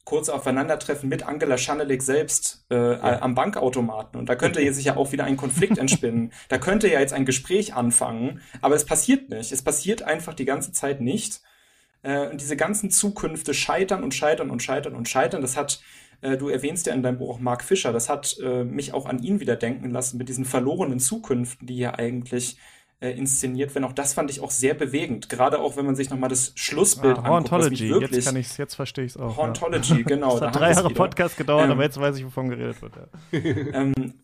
kurze Aufeinandertreffen mit Angela Schanelik selbst äh, ja. am Bankautomaten. Und da könnte jetzt sich ja auch wieder ein Konflikt entspinnen. da könnte ja jetzt ein Gespräch anfangen, aber es passiert nicht. Es passiert einfach die ganze Zeit nicht. Äh, und diese ganzen Zukünfte scheitern und scheitern und scheitern und scheitern. Das hat, äh, du erwähnst ja in deinem Buch auch Mark Fischer, das hat äh, mich auch an ihn wieder denken lassen mit diesen verlorenen Zukünften, die ja eigentlich äh, inszeniert werden. Auch das fand ich auch sehr bewegend. Gerade auch, wenn man sich nochmal das Schlussbild ah, anguckt. Hauntology, wirklich, jetzt kann ich's, jetzt verstehe ich es auch. Hauntology, ja. genau. das hat drei Jahre Podcast gedauert, ähm, aber jetzt weiß ich, wovon geredet wird. Ja. Ähm,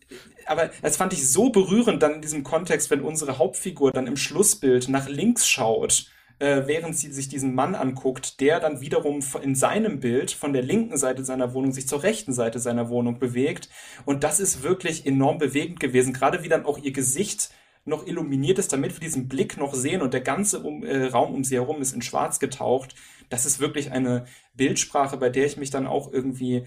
aber das fand ich so berührend dann in diesem Kontext, wenn unsere Hauptfigur dann im Schlussbild nach links schaut, äh, während sie sich diesen Mann anguckt, der dann wiederum in seinem Bild von der linken Seite seiner Wohnung sich zur rechten Seite seiner Wohnung bewegt. Und das ist wirklich enorm bewegend gewesen, gerade wie dann auch ihr Gesicht noch illuminiert ist, damit wir diesen Blick noch sehen und der ganze um, äh, Raum um sie herum ist in Schwarz getaucht. Das ist wirklich eine Bildsprache, bei der ich mich dann auch irgendwie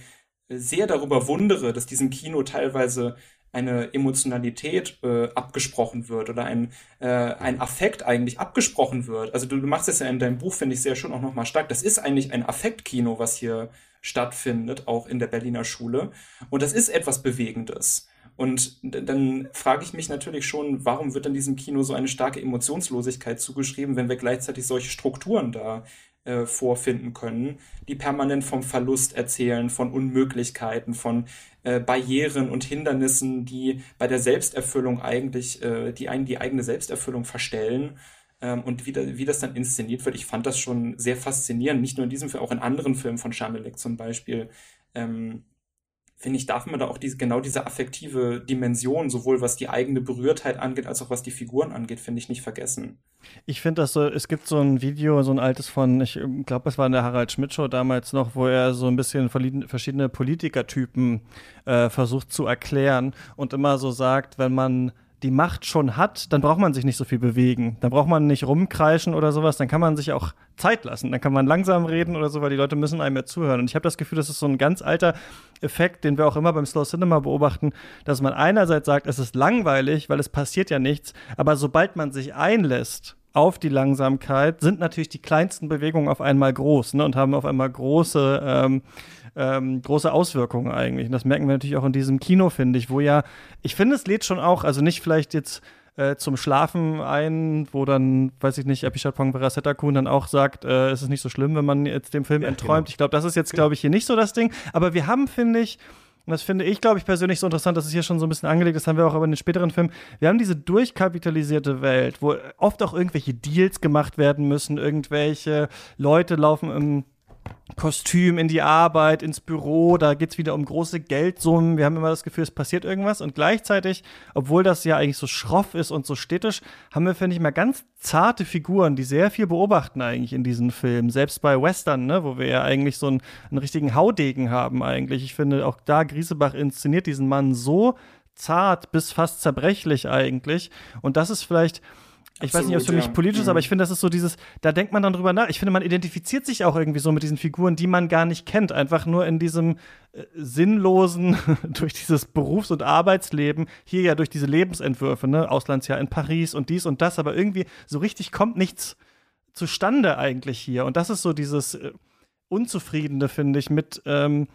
äh, sehr darüber wundere, dass diesem Kino teilweise eine Emotionalität äh, abgesprochen wird oder ein, äh, ein Affekt eigentlich abgesprochen wird. Also du, du machst es ja in deinem Buch, finde ich, sehr schon auch nochmal stark. Das ist eigentlich ein Affektkino, was hier stattfindet, auch in der Berliner Schule. Und das ist etwas Bewegendes. Und dann frage ich mich natürlich schon, warum wird dann diesem Kino so eine starke Emotionslosigkeit zugeschrieben, wenn wir gleichzeitig solche Strukturen da äh, vorfinden können, die permanent vom Verlust erzählen, von Unmöglichkeiten, von äh, Barrieren und Hindernissen, die bei der Selbsterfüllung eigentlich äh, die, die eigene Selbsterfüllung verstellen. Ähm, und wie, da, wie das dann inszeniert wird, ich fand das schon sehr faszinierend, nicht nur in diesem Film, auch in anderen Filmen von Schamelek zum Beispiel. Ähm, finde ich, darf man da auch diese, genau diese affektive Dimension, sowohl was die eigene Berührtheit angeht, als auch was die Figuren angeht, finde ich nicht vergessen. Ich finde das so, es gibt so ein Video, so ein altes von, ich glaube, es war in der Harald Schmidt Show damals noch, wo er so ein bisschen verschiedene Politikertypen äh, versucht zu erklären und immer so sagt, wenn man die Macht schon hat, dann braucht man sich nicht so viel bewegen. Dann braucht man nicht rumkreischen oder sowas. Dann kann man sich auch Zeit lassen. Dann kann man langsam reden oder so, weil die Leute müssen einem mehr zuhören. Und ich habe das Gefühl, das ist so ein ganz alter Effekt, den wir auch immer beim Slow Cinema beobachten, dass man einerseits sagt, es ist langweilig, weil es passiert ja nichts. Aber sobald man sich einlässt auf die Langsamkeit, sind natürlich die kleinsten Bewegungen auf einmal groß ne, und haben auf einmal große ähm, ähm, große Auswirkungen eigentlich. Und das merken wir natürlich auch in diesem Kino, finde ich, wo ja, ich finde, es lädt schon auch, also nicht vielleicht jetzt äh, zum Schlafen ein, wo dann, weiß ich nicht, Epichatpong Verasetakun dann auch sagt, äh, es ist nicht so schlimm, wenn man jetzt dem Film ja, entträumt. Genau. Ich glaube, das ist jetzt, glaube ich, hier nicht so das Ding. Aber wir haben, finde ich, und das finde ich, glaube ich, persönlich so interessant, das ist hier schon so ein bisschen angelegt, das haben wir auch aber in den späteren Filmen. Wir haben diese durchkapitalisierte Welt, wo oft auch irgendwelche Deals gemacht werden müssen, irgendwelche Leute laufen im Kostüm in die Arbeit, ins Büro, da geht es wieder um große Geldsummen. Wir haben immer das Gefühl, es passiert irgendwas. Und gleichzeitig, obwohl das ja eigentlich so schroff ist und so städtisch, haben wir, finde ich, mal ganz zarte Figuren, die sehr viel beobachten eigentlich in diesen Filmen. Selbst bei Western, ne, wo wir ja eigentlich so einen, einen richtigen Haudegen haben eigentlich. Ich finde, auch da Griesebach inszeniert diesen Mann so zart bis fast zerbrechlich eigentlich. Und das ist vielleicht ich weiß nicht, ob es für mich ja. politisch ist, aber mhm. ich finde, das ist so dieses, da denkt man dann drüber nach. Ich finde, man identifiziert sich auch irgendwie so mit diesen Figuren, die man gar nicht kennt. Einfach nur in diesem äh, sinnlosen, durch dieses Berufs- und Arbeitsleben, hier ja durch diese Lebensentwürfe, ne, Auslandsjahr in Paris und dies und das, aber irgendwie so richtig kommt nichts zustande eigentlich hier. Und das ist so dieses äh, Unzufriedene, finde ich, mit, ähm, äh,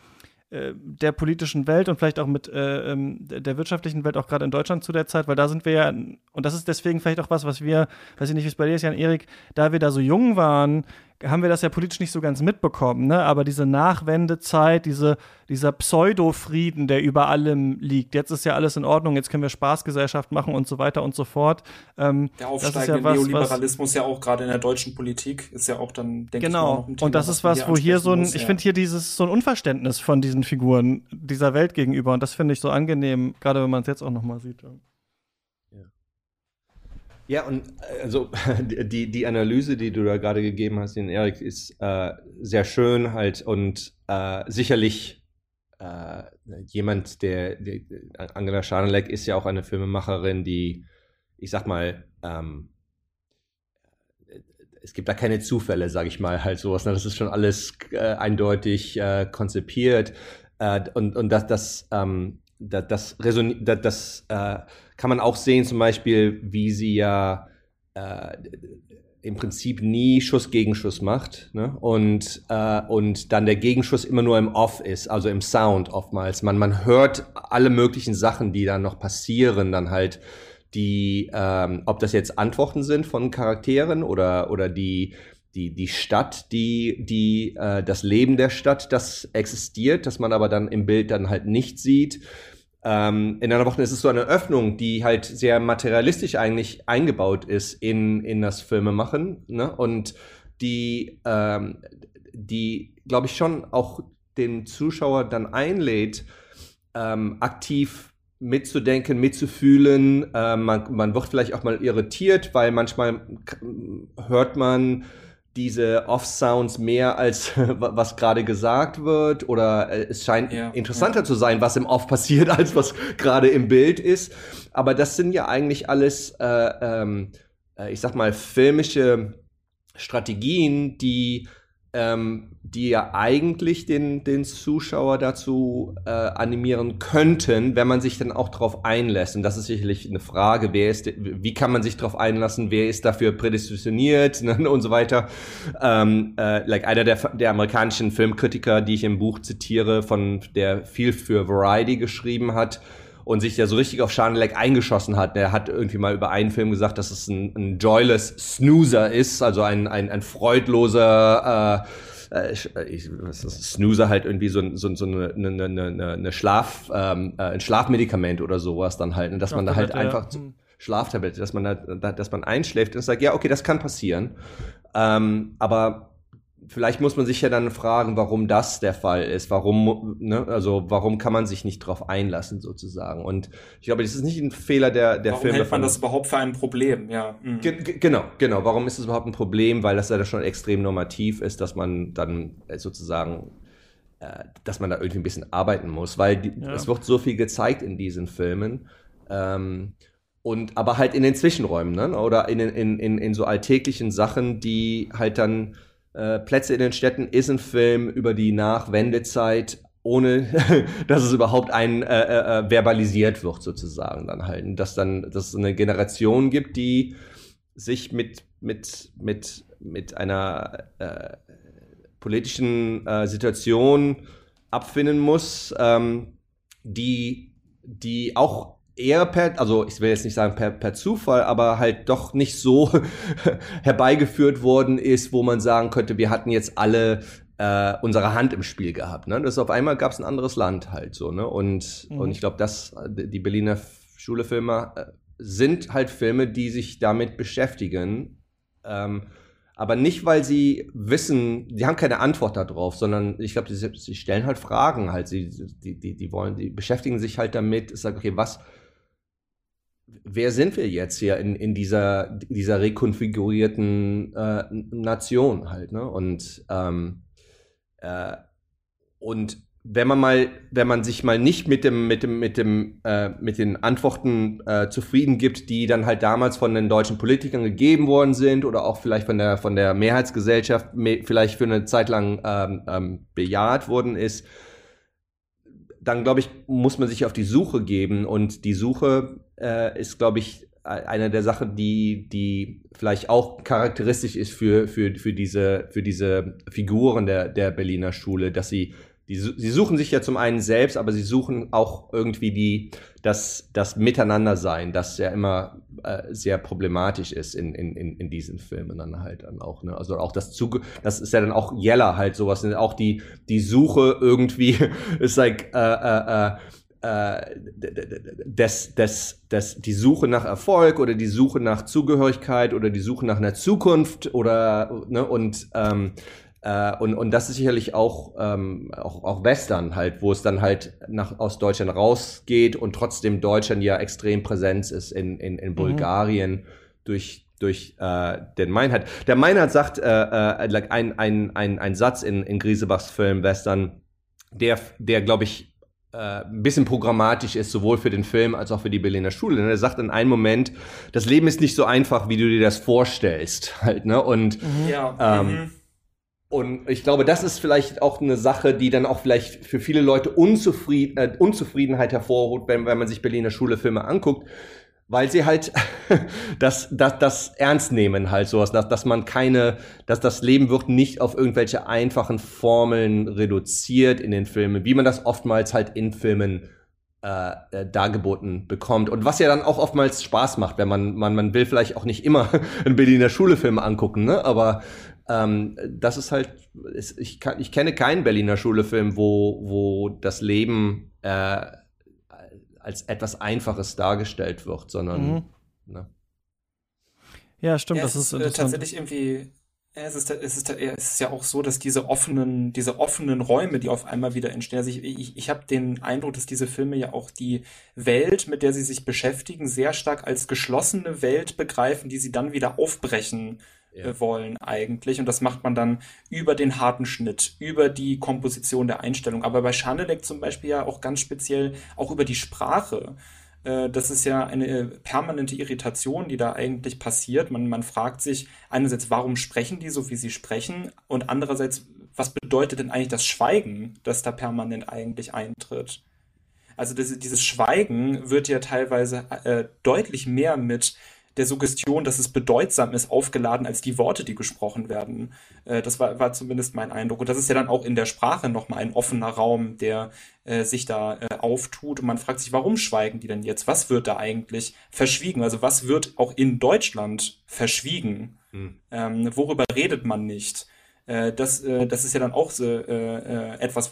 der politischen Welt und vielleicht auch mit äh, ähm, der wirtschaftlichen Welt, auch gerade in Deutschland zu der Zeit, weil da sind wir ja, und das ist deswegen vielleicht auch was, was wir, weiß ich nicht, wie es bei dir ist, Jan Erik, da wir da so jung waren, haben wir das ja politisch nicht so ganz mitbekommen, ne? Aber diese Nachwendezeit, diese, dieser Pseudo-Frieden, der über allem liegt, jetzt ist ja alles in Ordnung, jetzt können wir Spaßgesellschaft machen und so weiter und so fort. Ähm, der aufsteigende ja was, Neoliberalismus was, ja auch gerade in der deutschen Politik ist ja auch dann, denke genau. ich mal, noch ein Thema, Und das ist was, wo hier so ein, muss, ich ja. finde hier dieses so ein Unverständnis von diesen Figuren dieser Welt gegenüber und das finde ich so angenehm, gerade wenn man es jetzt auch noch mal sieht. Ja, und äh, also die, die Analyse, die du da gerade gegeben hast, den Erik, ist äh, sehr schön halt und äh, sicherlich äh, jemand, der, der Angela Schanelek ist ja auch eine Filmemacherin, die, ich sag mal, ähm, es gibt da keine Zufälle, sage ich mal, halt sowas. Ne? Das ist schon alles äh, eindeutig äh, konzipiert und, und das, das ähm, das, das, das, das äh, kann man auch sehen, zum Beispiel, wie sie ja äh, im Prinzip nie Schuss gegen Schuss macht ne? und, äh, und dann der Gegenschuss immer nur im Off ist, also im Sound oftmals. Man, man hört alle möglichen Sachen, die dann noch passieren, dann halt die, ähm, ob das jetzt Antworten sind von Charakteren oder, oder die, die, die Stadt, die, die, äh, das Leben der Stadt, das existiert, das man aber dann im Bild dann halt nicht sieht. Ähm, in einer Woche ist es so eine Öffnung, die halt sehr materialistisch eigentlich eingebaut ist in, in das Filmemachen, ne? Und die, ähm, die, glaube ich, schon auch den Zuschauer dann einlädt, ähm, aktiv mitzudenken, mitzufühlen. Äh, man, man wird vielleicht auch mal irritiert, weil manchmal hört man diese Off-Sounds mehr als was gerade gesagt wird oder äh, es scheint ja, interessanter ja. zu sein, was im Off passiert, als was gerade im Bild ist. Aber das sind ja eigentlich alles, äh, ähm, äh, ich sag mal, filmische Strategien, die ähm, die ja eigentlich den, den Zuschauer dazu äh, animieren könnten, wenn man sich dann auch darauf einlässt. Und das ist sicherlich eine Frage, wer ist, wie kann man sich darauf einlassen, wer ist dafür prädestiniert ne, und so weiter. Ähm, äh, like einer der, der amerikanischen Filmkritiker, die ich im Buch zitiere, von der viel für Variety geschrieben hat, und sich ja so richtig auf Scharneleck eingeschossen hat. Der hat irgendwie mal über einen Film gesagt, dass es ein, ein joyless Snoozer ist, also ein, ein, ein freudloser äh, äh ich, Snoozer halt irgendwie so, so, so eine, eine, eine, eine Schlaf, ähm, äh, ein Schlafmedikament oder sowas dann halt, und dass man da halt einfach ja. Schlaftablette, dass man da, dass man einschläft und sagt, ja, okay, das kann passieren. Ähm, aber vielleicht muss man sich ja dann fragen, warum das der Fall ist. Warum, ne, also warum kann man sich nicht drauf einlassen sozusagen? Und ich glaube, das ist nicht ein Fehler der der warum Filme. Warum hält man das überhaupt für ein Problem? Ja. Mhm. genau, genau. Warum ist es überhaupt ein Problem? Weil das ja schon extrem normativ ist, dass man dann äh, sozusagen äh, dass man da irgendwie ein bisschen arbeiten muss, weil die, ja. es wird so viel gezeigt in diesen Filmen. Ähm, und aber halt in den Zwischenräumen, ne? Oder in, in, in, in so alltäglichen Sachen, die halt dann äh, Plätze in den Städten ist ein Film über die Nachwendezeit, ohne dass es überhaupt ein äh, äh, äh, verbalisiert wird sozusagen dann halt, Und dass dann dass es eine Generation gibt, die sich mit mit mit mit einer äh, politischen äh, Situation abfinden muss, ähm, die die auch eher per, also ich will jetzt nicht sagen per, per Zufall, aber halt doch nicht so herbeigeführt worden ist, wo man sagen könnte, wir hatten jetzt alle äh, unsere Hand im Spiel gehabt. Ne? Das auf einmal gab es ein anderes Land halt so. Ne? Und, mhm. und ich glaube, dass die Berliner Schulefilme äh, sind halt Filme, die sich damit beschäftigen. Ähm, aber nicht, weil sie wissen, die haben keine Antwort darauf, sondern ich glaube, sie, sie, stellen halt Fragen halt. Sie, die, die, die wollen, die beschäftigen sich halt damit, sagen, okay, was, wer sind wir jetzt hier in, in dieser, dieser rekonfigurierten äh, Nation halt, ne? Und, ähm, äh, und wenn man mal, wenn man sich mal nicht mit dem, mit dem, mit dem, äh, mit den Antworten äh, zufrieden gibt, die dann halt damals von den deutschen Politikern gegeben worden sind oder auch vielleicht von der, von der Mehrheitsgesellschaft vielleicht für eine Zeit lang ähm, ähm, bejaht worden ist, dann glaube ich, muss man sich auf die Suche geben und die Suche äh, ist, glaube ich, eine der Sachen, die, die vielleicht auch charakteristisch ist für, für, für, diese, für diese Figuren der, der Berliner Schule, dass sie die, sie suchen sich ja zum einen selbst, aber sie suchen auch irgendwie die, das, das Miteinandersein, das ja immer äh, sehr problematisch ist in, in, in diesen Filmen dann halt dann auch. Ne? Also auch das Zuge, das ist ja dann auch Yeller halt sowas, auch die, die Suche irgendwie ist like, äh, äh, äh das, das, das, die Suche nach Erfolg oder die Suche nach Zugehörigkeit oder die Suche nach einer Zukunft oder ne, und ähm, äh, und, und das ist sicherlich auch, ähm, auch, auch Western halt, wo es dann halt nach, aus Deutschland rausgeht und trotzdem Deutschland ja extrem Präsenz ist in, in, in mhm. Bulgarien mhm. durch, durch äh, den Meinhard. Der Meinhard sagt äh, äh, ein, ein, ein, ein Satz in, in Griesebachs Film Western, der, der glaube ich, äh, ein bisschen programmatisch ist, sowohl für den Film als auch für die Berliner Schule. er sagt in einem Moment, das Leben ist nicht so einfach, wie du dir das vorstellst. Halt, ne? Und mhm. ja. ähm, mhm und ich glaube, das ist vielleicht auch eine Sache, die dann auch vielleicht für viele Leute Unzufrieden, äh, Unzufriedenheit hervorruft, wenn, wenn man sich Berliner Schule-Filme anguckt, weil sie halt das, das, das ernst nehmen, halt sowas, dass, dass man keine, dass das Leben wird nicht auf irgendwelche einfachen Formeln reduziert in den Filmen, wie man das oftmals halt in Filmen äh, äh, dargeboten bekommt. Und was ja dann auch oftmals Spaß macht, wenn man, man, man will vielleicht auch nicht immer einen Berliner Schule-Film angucken, ne? Aber ähm, das ist halt, ich, kann, ich kenne keinen Berliner Schulefilm, wo, wo das Leben äh, als etwas Einfaches dargestellt wird, sondern. Mhm. Ne? Ja, stimmt, ja, das ist, ist äh, tatsächlich irgendwie Es ist, es, ist, es ist ja auch so, dass diese offenen, diese offenen Räume, die auf einmal wieder entstehen, also ich, ich, ich habe den Eindruck, dass diese Filme ja auch die Welt, mit der sie sich beschäftigen, sehr stark als geschlossene Welt begreifen, die sie dann wieder aufbrechen ja. Äh, wollen eigentlich. Und das macht man dann über den harten Schnitt, über die Komposition der Einstellung. Aber bei Schanelek zum Beispiel ja auch ganz speziell auch über die Sprache. Äh, das ist ja eine permanente Irritation, die da eigentlich passiert. Man, man fragt sich einerseits, warum sprechen die so, wie sie sprechen? Und andererseits, was bedeutet denn eigentlich das Schweigen, das da permanent eigentlich eintritt? Also das, dieses Schweigen wird ja teilweise äh, deutlich mehr mit der Suggestion, dass es bedeutsam ist, aufgeladen als die Worte, die gesprochen werden. Äh, das war, war zumindest mein Eindruck. Und das ist ja dann auch in der Sprache nochmal ein offener Raum, der äh, sich da äh, auftut. Und man fragt sich, warum schweigen die denn jetzt? Was wird da eigentlich verschwiegen? Also was wird auch in Deutschland verschwiegen? Hm. Ähm, worüber redet man nicht? Äh, das, äh, das ist ja dann auch so, äh, etwas,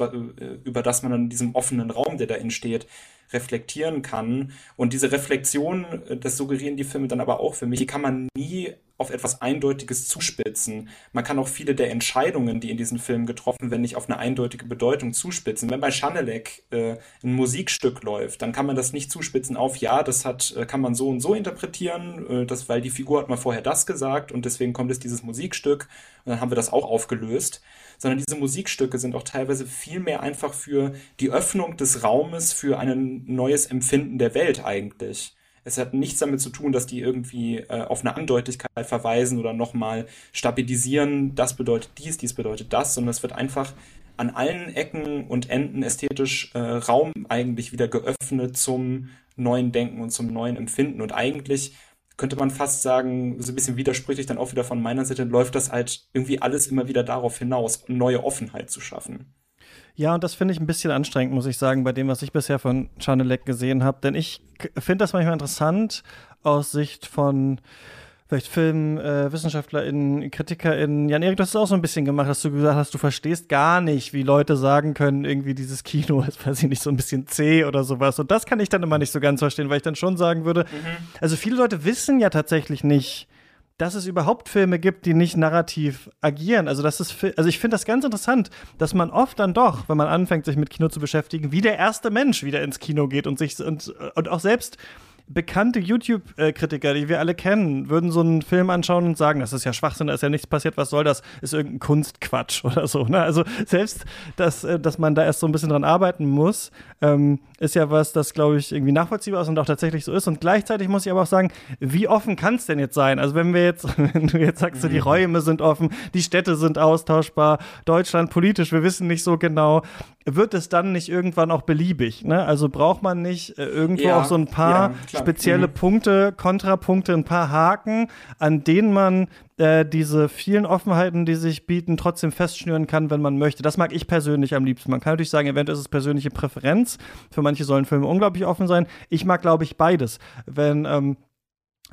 über das man in diesem offenen Raum, der da entsteht, reflektieren kann. Und diese Reflexion, das suggerieren die Filme dann aber auch für mich, die kann man nie auf etwas Eindeutiges zuspitzen. Man kann auch viele der Entscheidungen, die in diesen Filmen getroffen werden, nicht auf eine eindeutige Bedeutung zuspitzen. Wenn bei Schanelek äh, ein Musikstück läuft, dann kann man das nicht zuspitzen auf, ja, das hat, kann man so und so interpretieren, äh, das, weil die Figur hat mal vorher das gesagt und deswegen kommt es dieses Musikstück und dann haben wir das auch aufgelöst sondern diese Musikstücke sind auch teilweise viel mehr einfach für die Öffnung des Raumes für ein neues Empfinden der Welt eigentlich. Es hat nichts damit zu tun, dass die irgendwie äh, auf eine Andeutigkeit verweisen oder nochmal stabilisieren, das bedeutet dies, dies bedeutet das, sondern es wird einfach an allen Ecken und Enden ästhetisch äh, Raum eigentlich wieder geöffnet zum neuen Denken und zum neuen Empfinden. Und eigentlich könnte man fast sagen, so ein bisschen widersprüchlich dann auch wieder von meiner Seite, läuft das halt irgendwie alles immer wieder darauf hinaus, neue Offenheit zu schaffen. Ja, und das finde ich ein bisschen anstrengend, muss ich sagen, bei dem, was ich bisher von Chanelek gesehen habe. Denn ich finde das manchmal interessant aus Sicht von vielleicht FilmwissenschaftlerInnen, äh, KritikerInnen. Jan-Erik, du hast es auch so ein bisschen gemacht, dass du gesagt hast, du verstehst gar nicht, wie Leute sagen können, irgendwie dieses Kino ist, weiß ich nicht, so ein bisschen zäh oder sowas. Und das kann ich dann immer nicht so ganz verstehen, weil ich dann schon sagen würde, mhm. also viele Leute wissen ja tatsächlich nicht, dass es überhaupt Filme gibt, die nicht narrativ agieren. Also das ist, also ich finde das ganz interessant, dass man oft dann doch, wenn man anfängt, sich mit Kino zu beschäftigen, wie der erste Mensch wieder ins Kino geht und sich und, und auch selbst bekannte YouTube-Kritiker, die wir alle kennen, würden so einen Film anschauen und sagen, das ist ja Schwachsinn, da ist ja nichts passiert, was soll das? Ist irgendein Kunstquatsch oder so. Ne? Also selbst, dass, äh, dass man da erst so ein bisschen dran arbeiten muss, ähm, ist ja was, das, glaube ich, irgendwie nachvollziehbar ist und auch tatsächlich so ist. Und gleichzeitig muss ich aber auch sagen, wie offen kann es denn jetzt sein? Also wenn wir jetzt, wenn du jetzt sagst, so, die mhm. Räume sind offen, die Städte sind austauschbar, Deutschland politisch, wir wissen nicht so genau, wird es dann nicht irgendwann auch beliebig? Ne? Also braucht man nicht äh, irgendwo ja, auch so ein paar ja, spezielle mhm. Punkte, Kontrapunkte, ein paar Haken, an denen man äh, diese vielen Offenheiten, die sich bieten, trotzdem festschnüren kann, wenn man möchte. Das mag ich persönlich am liebsten. Man kann natürlich sagen, eventuell ist es persönliche Präferenz. Für manche sollen Filme unglaublich offen sein. Ich mag, glaube ich, beides. Wenn ähm,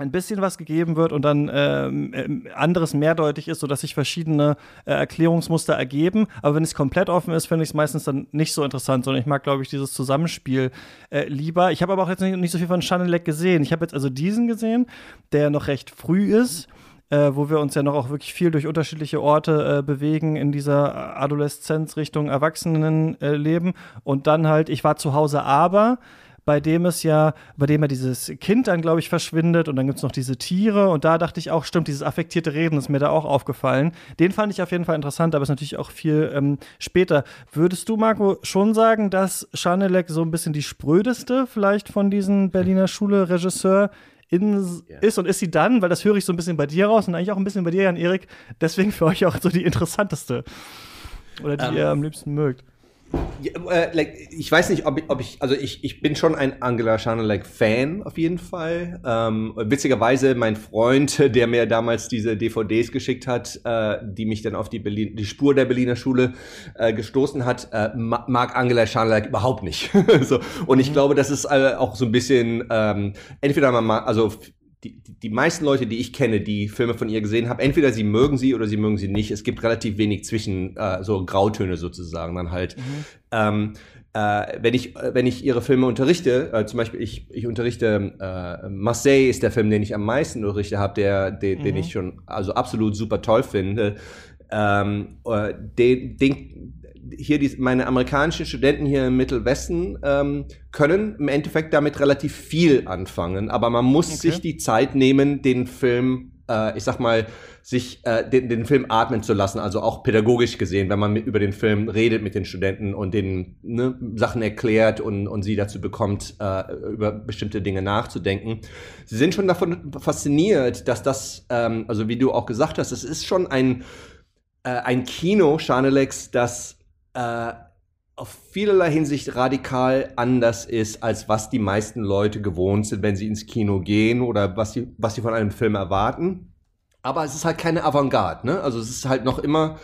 ein bisschen was gegeben wird und dann äh, anderes mehrdeutig ist, sodass sich verschiedene äh, Erklärungsmuster ergeben. Aber wenn es komplett offen ist, finde ich es meistens dann nicht so interessant, sondern ich mag, glaube ich, dieses Zusammenspiel äh, lieber. Ich habe aber auch jetzt nicht, nicht, so viel von Chanelec gesehen. Ich habe jetzt also diesen gesehen, der noch recht früh ist äh, wo wir uns ja noch auch wirklich viel durch unterschiedliche Orte äh, bewegen in dieser Adoleszenz Richtung Erwachsenenleben. Äh, und dann halt, ich war zu Hause, aber bei dem es ja, bei dem ja dieses Kind dann, glaube ich, verschwindet und dann gibt es noch diese Tiere und da dachte ich auch, stimmt, dieses affektierte Reden ist mir da auch aufgefallen. Den fand ich auf jeden Fall interessant, aber ist natürlich auch viel ähm, später. Würdest du, Marco, schon sagen, dass Schanelek so ein bisschen die sprödeste vielleicht von diesen Berliner Schule-Regisseur in, yeah. ist und ist sie dann, weil das höre ich so ein bisschen bei dir raus und eigentlich auch ein bisschen bei dir, Jan Erik, deswegen für euch auch so die interessanteste. Oder die um, ähm. ihr am liebsten mögt. Äh, ich weiß nicht, ob ich, ob ich also ich, ich bin schon ein Angela Schanelek-Fan auf jeden Fall. Ähm, witzigerweise, mein Freund, der mir damals diese DVDs geschickt hat, äh, die mich dann auf die, Berlin, die Spur der Berliner Schule äh, gestoßen hat, äh, mag Angela Schanelek überhaupt nicht. so, und ich mhm. glaube, das ist äh, auch so ein bisschen, ähm, entweder man also die, die, die meisten Leute, die ich kenne, die Filme von ihr gesehen haben, entweder sie mögen sie oder sie mögen sie nicht. Es gibt relativ wenig zwischen äh, so Grautöne sozusagen dann halt. Mhm. Ähm, äh, wenn ich wenn ich ihre Filme unterrichte, äh, zum Beispiel ich ich unterrichte äh, Marseille ist der Film, den ich am meisten unterrichte habe, der den, mhm. den ich schon also absolut super toll finde. Ähm, äh, den, den hier die, meine amerikanischen Studenten hier im Mittelwesten ähm, können im Endeffekt damit relativ viel anfangen, aber man muss okay. sich die Zeit nehmen, den Film, äh, ich sag mal, sich äh, den, den Film atmen zu lassen, also auch pädagogisch gesehen, wenn man mit, über den Film redet mit den Studenten und denen ne, Sachen erklärt und, und sie dazu bekommt, äh, über bestimmte Dinge nachzudenken. Sie sind schon davon fasziniert, dass das, ähm, also wie du auch gesagt hast, es ist schon ein, äh, ein Kino, Chanelex, das äh, auf vielerlei Hinsicht radikal anders ist, als was die meisten Leute gewohnt sind, wenn sie ins Kino gehen oder was sie, was sie von einem Film erwarten. Aber es ist halt keine Avantgarde, ne? Also es ist halt noch immer,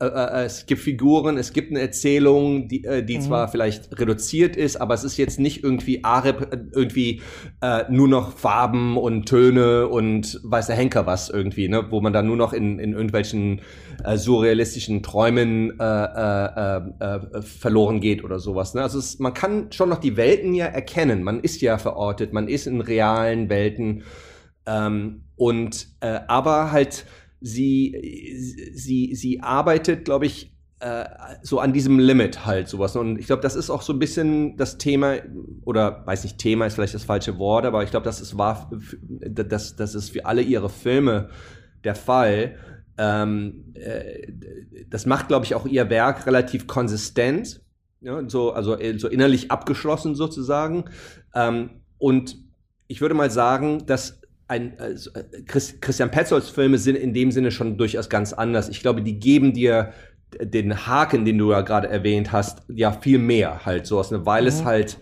äh, äh, es gibt Figuren, es gibt eine Erzählung, die, äh, die mhm. zwar vielleicht reduziert ist, aber es ist jetzt nicht irgendwie Arep, irgendwie äh, nur noch Farben und Töne und weiß der Henker was irgendwie, ne? Wo man dann nur noch in, in irgendwelchen äh, surrealistischen Träumen äh, äh, äh, verloren geht oder sowas. Ne? Also es, man kann schon noch die Welten ja erkennen. Man ist ja verortet, man ist in realen Welten. Ähm, und äh, aber halt sie sie sie arbeitet, glaube ich, äh, so an diesem Limit halt sowas. Und ich glaube, das ist auch so ein bisschen das Thema oder weiß nicht, Thema ist vielleicht das falsche Wort, aber ich glaube, das ist war das das ist für alle ihre Filme der Fall. Ähm, äh, das macht, glaube ich, auch ihr Werk relativ konsistent, ja, so also äh, so innerlich abgeschlossen sozusagen. Ähm, und ich würde mal sagen, dass ein, also Christian Petzolds Filme sind in dem Sinne schon durchaus ganz anders. Ich glaube, die geben dir den Haken, den du ja gerade erwähnt hast, ja viel mehr halt so aus, ne? weil mhm. es halt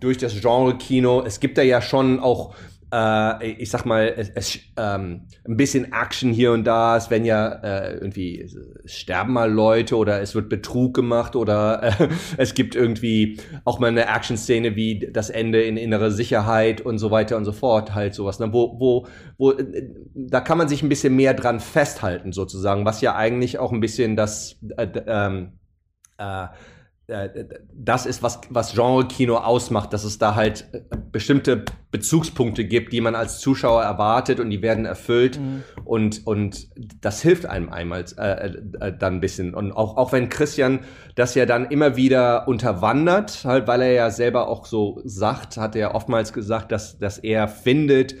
durch das Genre Kino, es gibt da ja schon auch äh, ich sag mal, es, es ähm, ein bisschen Action hier und da. Es werden ja äh, irgendwie sterben mal Leute oder es wird Betrug gemacht oder äh, es gibt irgendwie auch mal eine Action-Szene wie das Ende in innere Sicherheit und so weiter und so fort, halt sowas. Ne? Wo, wo, wo, äh, da kann man sich ein bisschen mehr dran festhalten, sozusagen, was ja eigentlich auch ein bisschen das äh, ähm, äh, äh, das ist, was, was Genre-Kino ausmacht, dass es da halt äh, bestimmte Bezugspunkte gibt, die man als Zuschauer erwartet und die werden erfüllt mhm. und, und das hilft einem einmal äh, äh, dann ein bisschen. Und auch, auch wenn Christian das ja dann immer wieder unterwandert, halt, weil er ja selber auch so sagt, hat er oftmals gesagt, dass, dass er findet,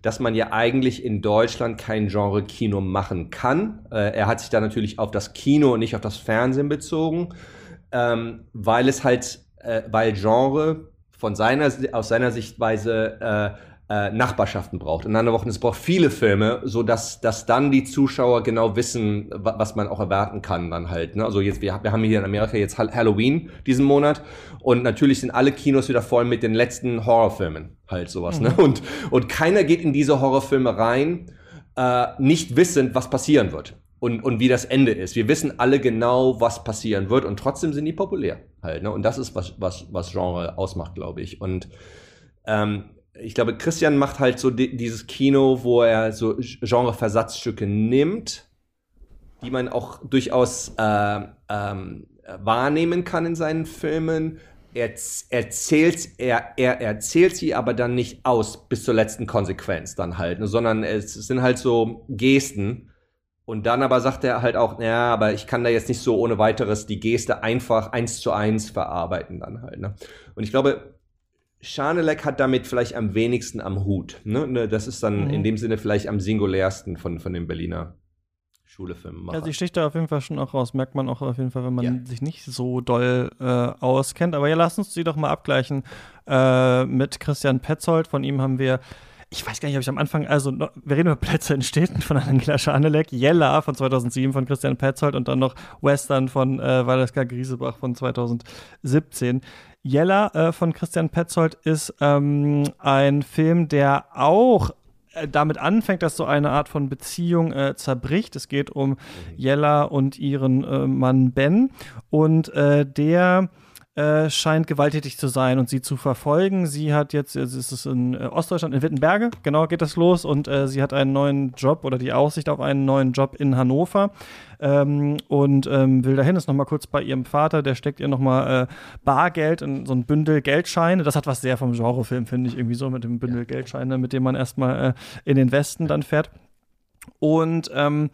dass man ja eigentlich in Deutschland kein Genre-Kino machen kann. Äh, er hat sich da natürlich auf das Kino und nicht auf das Fernsehen bezogen ähm, weil es halt, äh, weil Genre von seiner, aus seiner Sichtweise äh, äh, Nachbarschaften braucht. In anderen Worten, es braucht viele Filme, so dass, dass dann die Zuschauer genau wissen, was man auch erwarten kann dann halt. Ne? Also jetzt, wir, wir haben hier in Amerika jetzt Halloween diesen Monat und natürlich sind alle Kinos wieder voll mit den letzten Horrorfilmen halt sowas. Ne? Mhm. Ne? Und, und keiner geht in diese Horrorfilme rein, äh, nicht wissend, was passieren wird und, und wie das Ende ist. Wir wissen alle genau, was passieren wird und trotzdem sind die populär halt. Ne? Und das ist, was, was, was Genre ausmacht, glaube ich. Und ähm, ich glaube, Christian macht halt so di dieses Kino, wo er so Genre-Versatzstücke nimmt, die man auch durchaus äh, ähm, wahrnehmen kann in seinen Filmen. Er erzählt, er, er erzählt sie aber dann nicht aus bis zur letzten Konsequenz dann halt, ne? sondern es sind halt so Gesten, und dann aber sagt er halt auch, ja, aber ich kann da jetzt nicht so ohne weiteres die Geste einfach eins zu eins verarbeiten dann halt. Ne? Und ich glaube, Schanelek hat damit vielleicht am wenigsten am Hut. Ne? ne das ist dann mhm. in dem Sinne vielleicht am singulärsten von, von den Berliner Schulefilmen. Also ich sticht da auf jeden Fall schon auch raus. Merkt man auch auf jeden Fall, wenn man ja. sich nicht so doll äh, auskennt. Aber ja, lass uns sie doch mal abgleichen äh, mit Christian Petzold. Von ihm haben wir ich weiß gar nicht, ob ich am Anfang, also wir reden über Plätze in Städten von Angela Schanelek, Jella von 2007 von Christian Petzold und dann noch Western von äh, Valeska Griesebach von 2017. Jella äh, von Christian Petzold ist ähm, ein Film, der auch äh, damit anfängt, dass so eine Art von Beziehung äh, zerbricht. Es geht um Jella und ihren äh, Mann Ben und äh, der äh, scheint gewalttätig zu sein und sie zu verfolgen. Sie hat jetzt, es ist in äh, Ostdeutschland, in Wittenberge, genau geht das los und äh, sie hat einen neuen Job oder die Aussicht auf einen neuen Job in Hannover ähm, und ähm, will dahin, ist nochmal kurz bei ihrem Vater, der steckt ihr nochmal äh, Bargeld in so ein Bündel Geldscheine. Das hat was sehr vom Genrefilm, finde ich, irgendwie so mit dem Bündel Geldscheine, mit dem man erstmal äh, in den Westen dann fährt. Und ähm,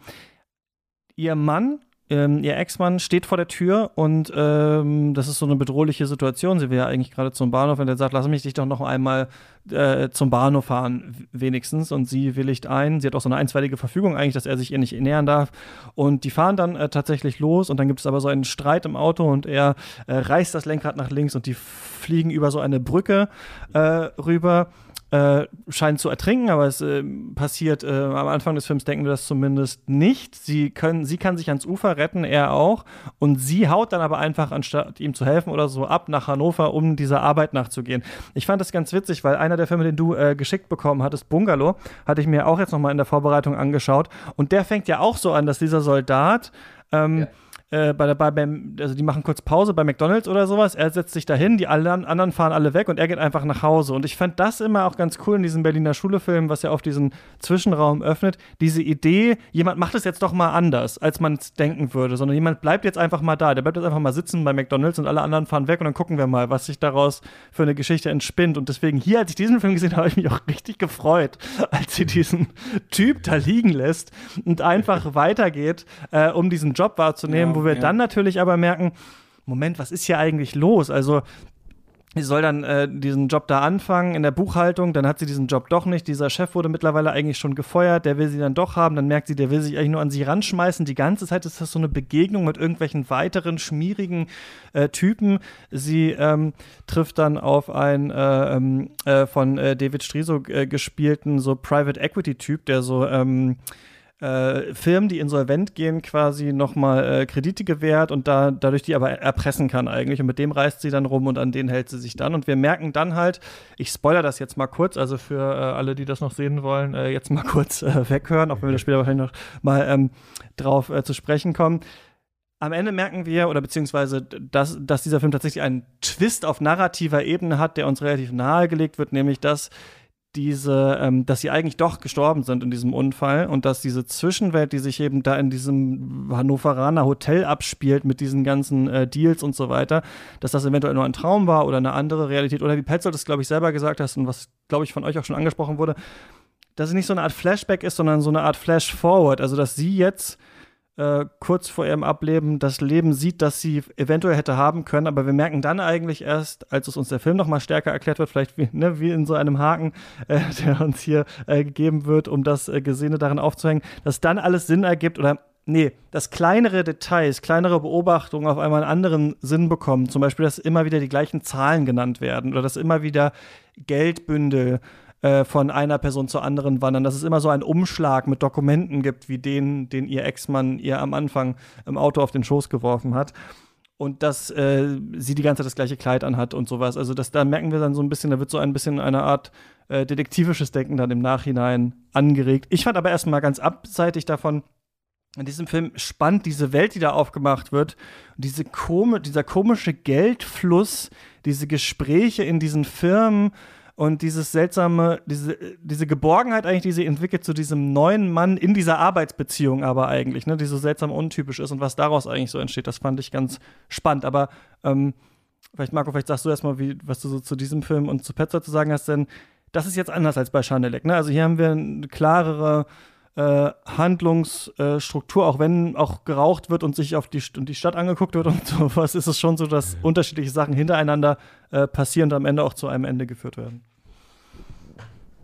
ihr Mann ähm, ihr Ex-Mann steht vor der Tür und ähm, das ist so eine bedrohliche Situation. Sie will ja eigentlich gerade zum Bahnhof und er sagt, lass mich dich doch noch einmal äh, zum Bahnhof fahren, wenigstens. Und sie willigt ein. Sie hat auch so eine einstweilige Verfügung eigentlich, dass er sich ihr nicht nähern darf. Und die fahren dann äh, tatsächlich los und dann gibt es aber so einen Streit im Auto und er äh, reißt das Lenkrad nach links und die fliegen über so eine Brücke äh, rüber äh, scheint zu ertrinken, aber es äh, passiert äh, am Anfang des Films denken wir das zumindest nicht. Sie können, sie kann sich ans Ufer retten, er auch, und sie haut dann aber einfach anstatt ihm zu helfen oder so ab nach Hannover, um dieser Arbeit nachzugehen. Ich fand das ganz witzig, weil einer der Filme, den du äh, geschickt bekommen hattest, Bungalow, hatte ich mir auch jetzt noch mal in der Vorbereitung angeschaut und der fängt ja auch so an, dass dieser Soldat ähm, ja äh, bei, bei, beim, also die machen kurz Pause bei McDonalds oder sowas. Er setzt sich dahin, die anderen, anderen fahren alle weg und er geht einfach nach Hause. Und ich fand das immer auch ganz cool in diesem Berliner Schulefilm, was ja auf diesen Zwischenraum öffnet. Diese Idee, jemand macht es jetzt doch mal anders, als man es denken würde, sondern jemand bleibt jetzt einfach mal da. Der bleibt jetzt einfach mal sitzen bei McDonalds und alle anderen fahren weg und dann gucken wir mal, was sich daraus für eine Geschichte entspinnt. Und deswegen hier, als ich diesen Film gesehen habe, habe ich mich auch richtig gefreut, als sie diesen Typ da liegen lässt und einfach weitergeht, äh, um diesen Job wahrzunehmen, ja, wo wir ja. dann natürlich aber merken, Moment, was ist hier eigentlich los? Also sie soll dann äh, diesen Job da anfangen in der Buchhaltung, dann hat sie diesen Job doch nicht. Dieser Chef wurde mittlerweile eigentlich schon gefeuert, der will sie dann doch haben, dann merkt sie, der will sich eigentlich nur an sie ranschmeißen. Die ganze Zeit ist das so eine Begegnung mit irgendwelchen weiteren schmierigen äh, Typen. Sie ähm, trifft dann auf einen äh, ähm, äh von äh, David Striso äh, gespielten so Private Equity Typ, der so ähm, äh, Firmen, die insolvent gehen, quasi nochmal äh, Kredite gewährt und da, dadurch die aber erpressen kann eigentlich. Und mit dem reist sie dann rum und an den hält sie sich dann. Und wir merken dann halt, ich spoiler das jetzt mal kurz, also für äh, alle, die das noch sehen wollen, äh, jetzt mal kurz äh, weghören, auch wenn wir da später wahrscheinlich noch mal ähm, drauf äh, zu sprechen kommen am Ende merken wir, oder beziehungsweise, dass, dass dieser Film tatsächlich einen Twist auf narrativer Ebene hat, der uns relativ nahegelegt wird, nämlich dass diese, ähm, dass sie eigentlich doch gestorben sind in diesem Unfall und dass diese Zwischenwelt, die sich eben da in diesem Hannoveraner Hotel abspielt mit diesen ganzen äh, Deals und so weiter, dass das eventuell nur ein Traum war oder eine andere Realität. Oder wie Petzold das, glaube ich, selber gesagt hast und was, glaube ich, von euch auch schon angesprochen wurde, dass es nicht so eine Art Flashback ist, sondern so eine Art Flash-Forward, also dass sie jetzt äh, kurz vor ihrem Ableben das Leben sieht, das sie eventuell hätte haben können. Aber wir merken dann eigentlich erst, als es uns der Film noch mal stärker erklärt wird, vielleicht wie, ne, wie in so einem Haken, äh, der uns hier äh, gegeben wird, um das äh, Gesehene darin aufzuhängen, dass dann alles Sinn ergibt oder nee, dass kleinere Details, kleinere Beobachtungen auf einmal einen anderen Sinn bekommen. Zum Beispiel, dass immer wieder die gleichen Zahlen genannt werden oder dass immer wieder Geldbündel äh, von einer Person zur anderen wandern, dass es immer so einen Umschlag mit Dokumenten gibt, wie den, den ihr Ex-Mann ihr am Anfang im Auto auf den Schoß geworfen hat. Und dass äh, sie die ganze Zeit das gleiche Kleid anhat und sowas. Also das, da merken wir dann so ein bisschen, da wird so ein bisschen eine Art äh, detektivisches Denken dann im Nachhinein angeregt. Ich fand aber erstmal ganz abseitig davon, in diesem Film spannend diese Welt, die da aufgemacht wird, diese kom dieser komische Geldfluss, diese Gespräche in diesen Firmen, und dieses seltsame, diese, diese Geborgenheit eigentlich, die sie entwickelt zu diesem neuen Mann in dieser Arbeitsbeziehung aber eigentlich, ne, die so seltsam untypisch ist und was daraus eigentlich so entsteht, das fand ich ganz spannend. Aber ähm, vielleicht, Marco, vielleicht sagst du erstmal, wie, was du so zu diesem Film und zu Petzer zu sagen hast, denn das ist jetzt anders als bei Schanelek. Ne? Also hier haben wir eine klarere äh, Handlungsstruktur, auch wenn auch geraucht wird und sich auf die, und die Stadt angeguckt wird und sowas, ist es schon so, dass unterschiedliche Sachen hintereinander äh, passieren und am Ende auch zu einem Ende geführt werden.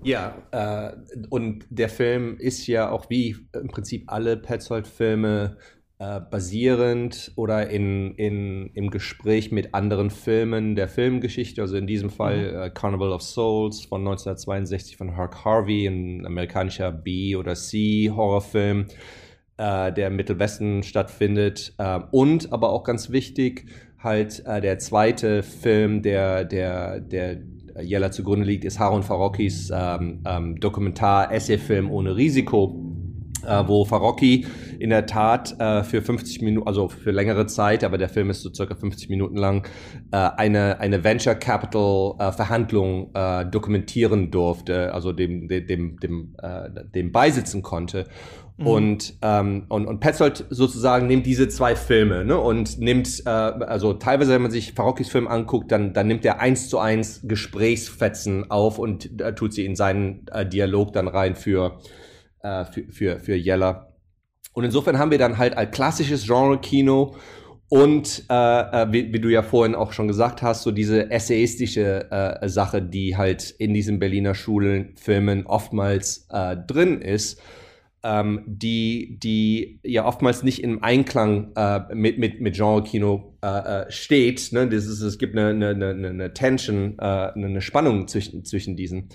Ja, äh, und der Film ist ja auch wie im Prinzip alle Petzold-Filme äh, basierend oder in, in, im Gespräch mit anderen Filmen der Filmgeschichte. Also in diesem Fall mhm. äh, Carnival of Souls von 1962 von Herc Harvey, ein amerikanischer B- oder C-Horrorfilm, äh, der im Mittelwesten stattfindet. Äh, und aber auch ganz wichtig, halt äh, der zweite Film, der, der, der Jella zugrunde liegt, ist Harun Farokis ähm, ähm, Dokumentar-Essay-Film ohne Risiko wo Farocki in der Tat äh, für 50 Minuten, also für längere Zeit, aber der Film ist so circa 50 Minuten lang, äh, eine, eine Venture Capital äh, Verhandlung äh, dokumentieren durfte, also dem, dem, dem, dem, äh, dem beisitzen konnte. Mhm. Und, ähm, und, und Petzold sozusagen nimmt diese zwei Filme ne, und nimmt, äh, also teilweise, wenn man sich Farokkis Film anguckt, dann, dann nimmt er eins zu eins Gesprächsfetzen auf und äh, tut sie in seinen äh, Dialog dann rein für äh, für, für, für Yeller. Und insofern haben wir dann halt ein klassisches Genre-Kino und äh, äh, wie, wie, du ja vorhin auch schon gesagt hast, so diese essayistische äh, Sache, die halt in diesen Berliner Schulenfilmen oftmals äh, drin ist, ähm, die, die ja oftmals nicht im Einklang äh, mit, mit, mit Genre-Kino äh, steht. Ne? Das ist, es gibt eine, eine, eine, eine Tension, eine Spannung zwischen, zwischen diesen.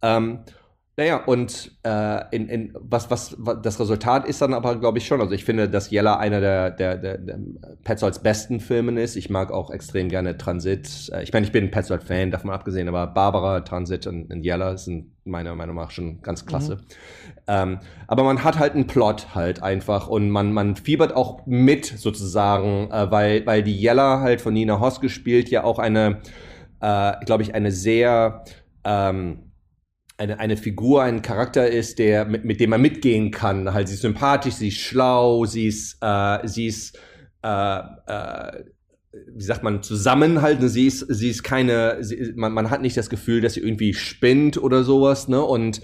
Ähm, naja, und äh, in, in, was, was, was das Resultat ist dann aber, glaube ich, schon. Also ich finde, dass Yella einer der, der, der, der Petzolds besten Filmen ist. Ich mag auch extrem gerne Transit. Äh, ich meine, ich bin ein Petzold-Fan, davon abgesehen, aber Barbara, Transit und, und Yella sind meiner Meinung nach schon ganz klasse. Mhm. Ähm, aber man hat halt einen Plot halt einfach und man, man fiebert auch mit sozusagen, äh, weil, weil die Yella halt von Nina Hoss gespielt ja auch eine, äh, glaube ich, eine sehr ähm, eine, eine Figur, ein Charakter ist, der, mit, mit dem man mitgehen kann. Halt, sie ist sympathisch, sie ist schlau, sie ist, äh, sie ist, äh, äh, wie sagt man, zusammenhalten. Sie ist, sie ist keine, sie, man, man hat nicht das Gefühl, dass sie irgendwie spinnt oder sowas, ne? Und,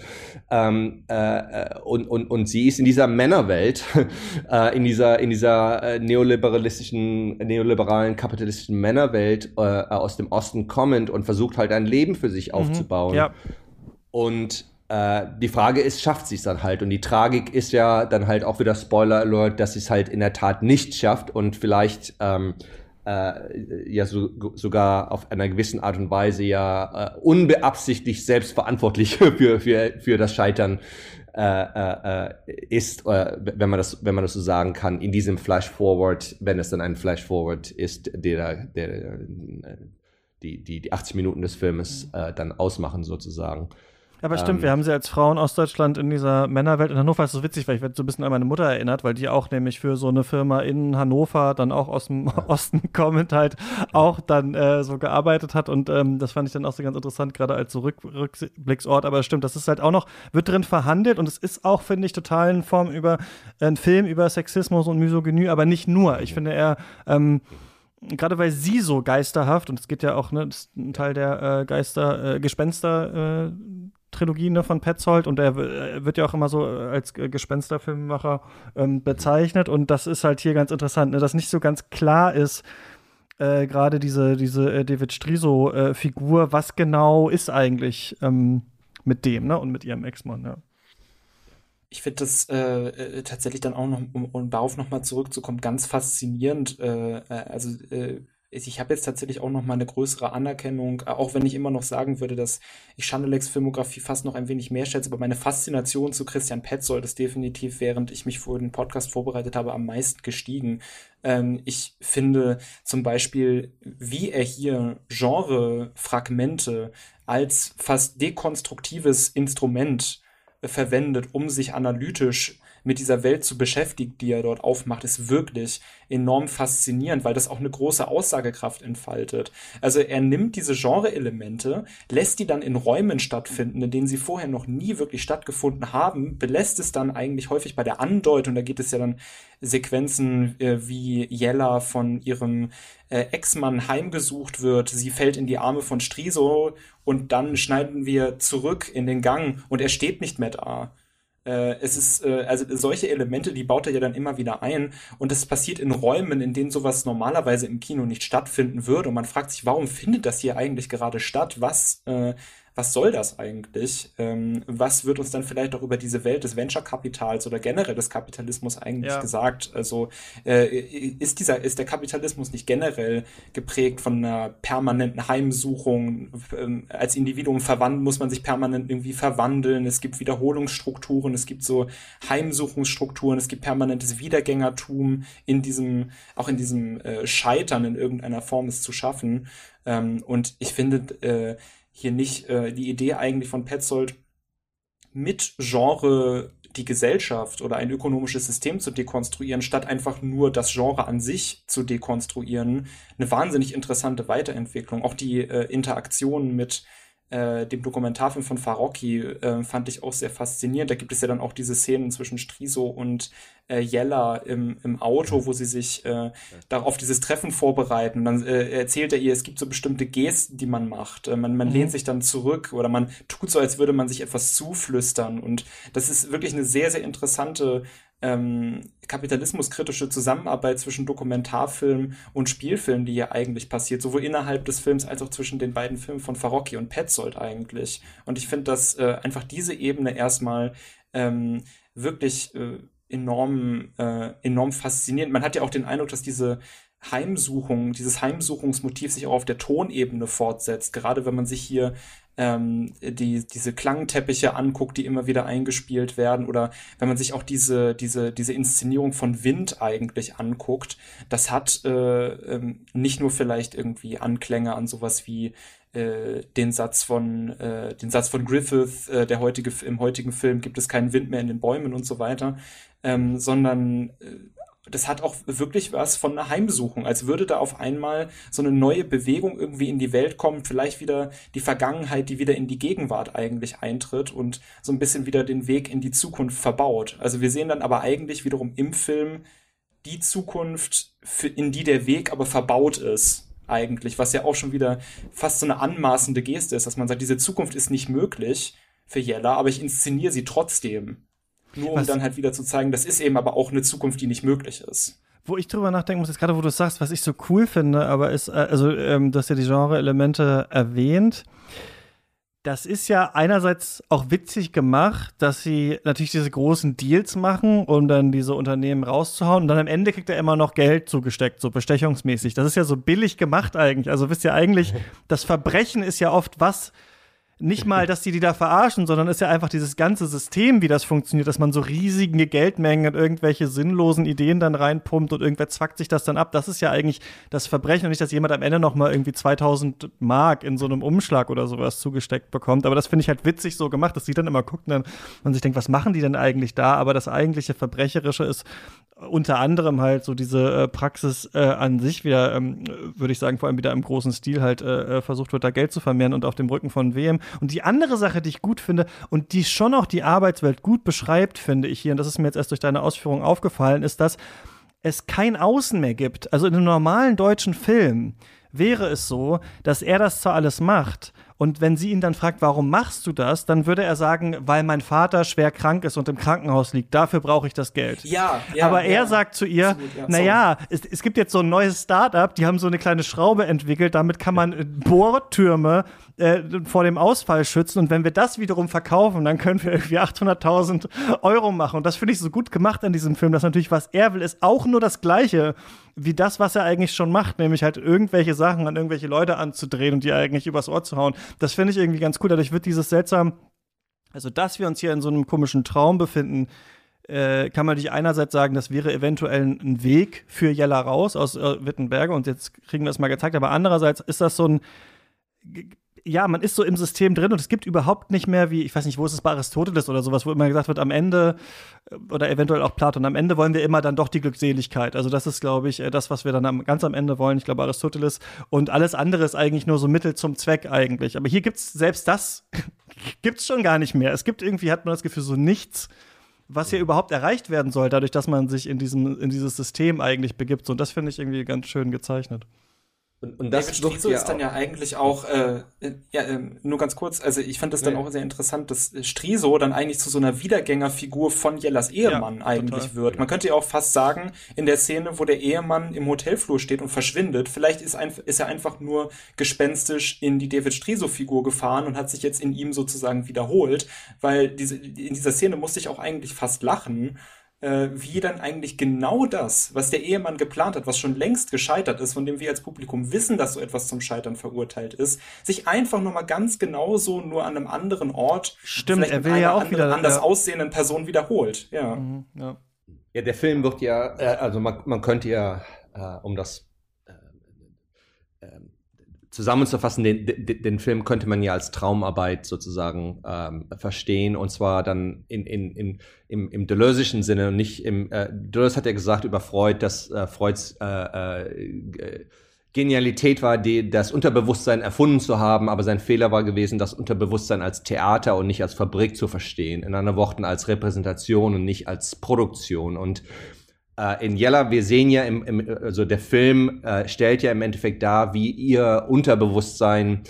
ähm, äh, und, und, und sie ist in dieser Männerwelt, äh, in dieser, in dieser äh, neoliberalistischen, neoliberalen, kapitalistischen Männerwelt äh, aus dem Osten kommend und versucht halt ein Leben für sich mhm, aufzubauen. Ja. Und äh, die Frage ist, schafft sie es dann halt? Und die Tragik ist ja dann halt auch wieder Spoiler Alert, dass sie es halt in der Tat nicht schafft und vielleicht ähm, äh, ja so, sogar auf einer gewissen Art und Weise ja äh, unbeabsichtigt selbstverantwortlich für, für, für das Scheitern äh, äh, äh ist, äh, wenn man das, wenn man das so sagen kann, in diesem Flash Forward, wenn es dann ein Flash Forward ist, der, der, die, die, die 80 Minuten des Filmes äh, dann ausmachen sozusagen. Aber stimmt, ähm, wir haben sie als Frauen aus Deutschland in dieser Männerwelt in Hannover. ist so witzig, weil ich werde so ein bisschen an meine Mutter erinnert, weil die auch nämlich für so eine Firma in Hannover dann auch aus dem Osten kommend halt auch dann äh, so gearbeitet hat. Und ähm, das fand ich dann auch so ganz interessant, gerade als so Rück Rückblicksort. Aber stimmt, das ist halt auch noch, wird drin verhandelt und es ist auch, finde ich, total in Form über äh, ein Film über Sexismus und Misogynie, aber nicht nur. Ich finde eher, ähm, gerade weil sie so geisterhaft, und es geht ja auch, ne, das ist ein Teil der äh, Geister, äh, Gespenster, äh, Trilogie ne, von Petzold und er, er, wird ja auch immer so äh, als Gespensterfilmemacher ähm, bezeichnet und das ist halt hier ganz interessant, ne, dass nicht so ganz klar ist, äh, gerade diese, diese äh, David Striso-Figur, äh, was genau ist eigentlich ähm, mit dem ne, und mit ihrem Ex-Mann. Ja. Ich finde das äh, äh, tatsächlich dann auch noch, um, um darauf nochmal zurückzukommen, ganz faszinierend. also ich habe jetzt tatsächlich auch noch mal eine größere Anerkennung, äh, auch wenn ich immer noch sagen würde, dass ich Chandeleks Filmografie fast noch ein wenig mehr schätze, aber meine Faszination zu Christian Petzold ist definitiv, während ich mich vor den Podcast vorbereitet habe, am meisten gestiegen. Ähm, ich finde zum Beispiel, wie er hier Genre-Fragmente als fast dekonstruktives Instrument verwendet, um sich analytisch mit dieser Welt zu beschäftigen, die er dort aufmacht, ist wirklich enorm faszinierend, weil das auch eine große Aussagekraft entfaltet. Also er nimmt diese Genre-Elemente, lässt die dann in Räumen stattfinden, in denen sie vorher noch nie wirklich stattgefunden haben, belässt es dann eigentlich häufig bei der Andeutung, da geht es ja dann Sequenzen äh, wie Jella von ihrem äh, Ex-Mann heimgesucht wird, sie fällt in die Arme von Striso und dann schneiden wir zurück in den Gang und er steht nicht mehr da. Äh, es ist, äh, also solche Elemente, die baut er ja dann immer wieder ein und das passiert in Räumen, in denen sowas normalerweise im Kino nicht stattfinden würde und man fragt sich, warum findet das hier eigentlich gerade statt? Was, äh, was soll das eigentlich? Ähm, was wird uns dann vielleicht auch über diese Welt des Venture-Kapitals oder generell des Kapitalismus eigentlich ja. gesagt? Also äh, ist dieser, ist der Kapitalismus nicht generell geprägt von einer permanenten Heimsuchung? Ähm, als Individuum verwandeln muss man sich permanent irgendwie verwandeln. Es gibt Wiederholungsstrukturen, es gibt so Heimsuchungsstrukturen, es gibt permanentes Wiedergängertum in diesem, auch in diesem äh, Scheitern in irgendeiner Form es zu schaffen. Ähm, und ich finde, äh, hier nicht äh, die Idee eigentlich von Petzold mit Genre die Gesellschaft oder ein ökonomisches System zu dekonstruieren, statt einfach nur das Genre an sich zu dekonstruieren, eine wahnsinnig interessante Weiterentwicklung. Auch die äh, Interaktion mit äh, dem Dokumentarfilm von Farocki äh, fand ich auch sehr faszinierend. Da gibt es ja dann auch diese Szenen zwischen Striso und äh, Jella im, im Auto, wo sie sich äh, auf dieses Treffen vorbereiten. Und dann äh, erzählt er ihr, es gibt so bestimmte Gesten, die man macht. Äh, man man mhm. lehnt sich dann zurück oder man tut so, als würde man sich etwas zuflüstern. Und das ist wirklich eine sehr, sehr interessante ähm, kapitalismuskritische Zusammenarbeit zwischen Dokumentarfilm und Spielfilm, die ja eigentlich passiert, sowohl innerhalb des Films als auch zwischen den beiden Filmen von Farocki und Petzold eigentlich. Und ich finde, dass äh, einfach diese Ebene erstmal ähm, wirklich äh, enorm, äh, enorm faszinierend. Man hat ja auch den Eindruck, dass diese Heimsuchung, dieses Heimsuchungsmotiv sich auch auf der Tonebene fortsetzt. Gerade wenn man sich hier ähm, die, diese Klangteppiche anguckt, die immer wieder eingespielt werden, oder wenn man sich auch diese, diese, diese Inszenierung von Wind eigentlich anguckt, das hat äh, ähm, nicht nur vielleicht irgendwie Anklänge an sowas wie äh, den Satz von äh, den Satz von Griffith, äh, der heutige im heutigen Film gibt es keinen Wind mehr in den Bäumen und so weiter, ähm, sondern äh, das hat auch wirklich was von einer Heimsuchung, als würde da auf einmal so eine neue Bewegung irgendwie in die Welt kommen, vielleicht wieder die Vergangenheit, die wieder in die Gegenwart eigentlich eintritt und so ein bisschen wieder den Weg in die Zukunft verbaut. Also wir sehen dann aber eigentlich wiederum im Film die Zukunft, in die der Weg aber verbaut ist eigentlich, was ja auch schon wieder fast so eine anmaßende Geste ist, dass man sagt, diese Zukunft ist nicht möglich für Jella, aber ich inszeniere sie trotzdem. Nur um was, dann halt wieder zu zeigen, das ist eben aber auch eine Zukunft, die nicht möglich ist. Wo ich drüber nachdenken muss, ist gerade, wo du sagst, was ich so cool finde, aber ist, äh, also ähm, du hast ja die Genre-Elemente erwähnt. Das ist ja einerseits auch witzig gemacht, dass sie natürlich diese großen Deals machen, um dann diese Unternehmen rauszuhauen. Und dann am Ende kriegt er immer noch Geld zugesteckt, so bestechungsmäßig. Das ist ja so billig gemacht eigentlich. Also wisst ihr eigentlich, das Verbrechen ist ja oft was, nicht mal, dass die die da verarschen, sondern ist ja einfach dieses ganze System, wie das funktioniert, dass man so riesige Geldmengen in irgendwelche sinnlosen Ideen dann reinpumpt und irgendwer zwackt sich das dann ab. Das ist ja eigentlich das Verbrechen und nicht, dass jemand am Ende noch mal irgendwie 2000 Mark in so einem Umschlag oder sowas zugesteckt bekommt. Aber das finde ich halt witzig so gemacht, dass die dann immer gucken dann und sich denkt, was machen die denn eigentlich da? Aber das eigentliche Verbrecherische ist unter anderem halt so diese äh, Praxis äh, an sich wieder, ähm, würde ich sagen, vor allem wieder im großen Stil halt äh, äh versucht wird, da Geld zu vermehren und auf dem Rücken von WM. Und die andere Sache, die ich gut finde und die schon auch die Arbeitswelt gut beschreibt, finde ich hier, und das ist mir jetzt erst durch deine Ausführung aufgefallen, ist, dass es kein Außen mehr gibt. Also in einem normalen deutschen Film wäre es so, dass er das zwar alles macht, und wenn sie ihn dann fragt, warum machst du das, dann würde er sagen, weil mein Vater schwer krank ist und im Krankenhaus liegt. Dafür brauche ich das Geld. Ja, ja. Aber er ja. sagt zu ihr, ja, naja, es, es gibt jetzt so ein neues Startup, die haben so eine kleine Schraube entwickelt, damit kann man äh, Bohrtürme äh, vor dem Ausfall schützen. Und wenn wir das wiederum verkaufen, dann können wir irgendwie 800.000 Euro machen. Und das finde ich so gut gemacht an diesem Film, dass natürlich, was er will, ist auch nur das Gleiche wie das, was er eigentlich schon macht, nämlich halt irgendwelche Sachen an irgendwelche Leute anzudrehen und die eigentlich übers Ohr zu hauen. Das finde ich irgendwie ganz cool. Dadurch wird dieses seltsam, also dass wir uns hier in so einem komischen Traum befinden, äh, kann man natürlich einerseits sagen, das wäre eventuell ein Weg für Jella raus aus äh, Wittenberge und jetzt kriegen wir es mal gezeigt, aber andererseits ist das so ein ja, man ist so im System drin und es gibt überhaupt nicht mehr wie, ich weiß nicht, wo ist es bei Aristoteles oder sowas, wo immer gesagt wird, am Ende äh, oder eventuell auch Platon, am Ende wollen wir immer dann doch die Glückseligkeit. Also das ist, glaube ich, äh, das, was wir dann am, ganz am Ende wollen. Ich glaube Aristoteles und alles andere ist eigentlich nur so Mittel zum Zweck eigentlich. Aber hier gibt's selbst das gibt's schon gar nicht mehr. Es gibt irgendwie, hat man das Gefühl, so nichts, was hier überhaupt erreicht werden soll, dadurch, dass man sich in diesem, in dieses System eigentlich begibt. Und das finde ich irgendwie ganz schön gezeichnet. Und, und das David Strizo ist dann ja eigentlich auch, äh, ja, äh, nur ganz kurz, also ich fand das dann ja. auch sehr interessant, dass Striso dann eigentlich zu so einer Wiedergängerfigur von Jellas Ehemann ja, eigentlich total. wird. Man könnte ja auch fast sagen, in der Szene, wo der Ehemann im Hotelflur steht und verschwindet, vielleicht ist, ein, ist er einfach nur gespenstisch in die David Striso-Figur gefahren und hat sich jetzt in ihm sozusagen wiederholt, weil diese, in dieser Szene musste ich auch eigentlich fast lachen, äh, wie dann eigentlich genau das, was der Ehemann geplant hat, was schon längst gescheitert ist, von dem wir als Publikum wissen, dass so etwas zum Scheitern verurteilt ist, sich einfach nochmal ganz genauso nur an einem anderen Ort, Stimmt, er will ja auch wieder anders ja. aussehenden Person wiederholt. Ja. Mhm, ja. ja. der Film wird ja, äh, also man, man könnte ja, äh, um das zusammenzufassen, den, den, den, Film könnte man ja als Traumarbeit sozusagen ähm, verstehen und zwar dann in, in, in, im, im Deleuze'schen Sinne und nicht im, äh, Deleuze hat ja gesagt über Freud, dass äh, Freuds äh, äh, Genialität war, die, das Unterbewusstsein erfunden zu haben, aber sein Fehler war gewesen, das Unterbewusstsein als Theater und nicht als Fabrik zu verstehen. In anderen Worten als Repräsentation und nicht als Produktion. Und äh, in Yella, wir sehen ja, im, im, also der Film äh, stellt ja im Endeffekt dar, wie ihr Unterbewusstsein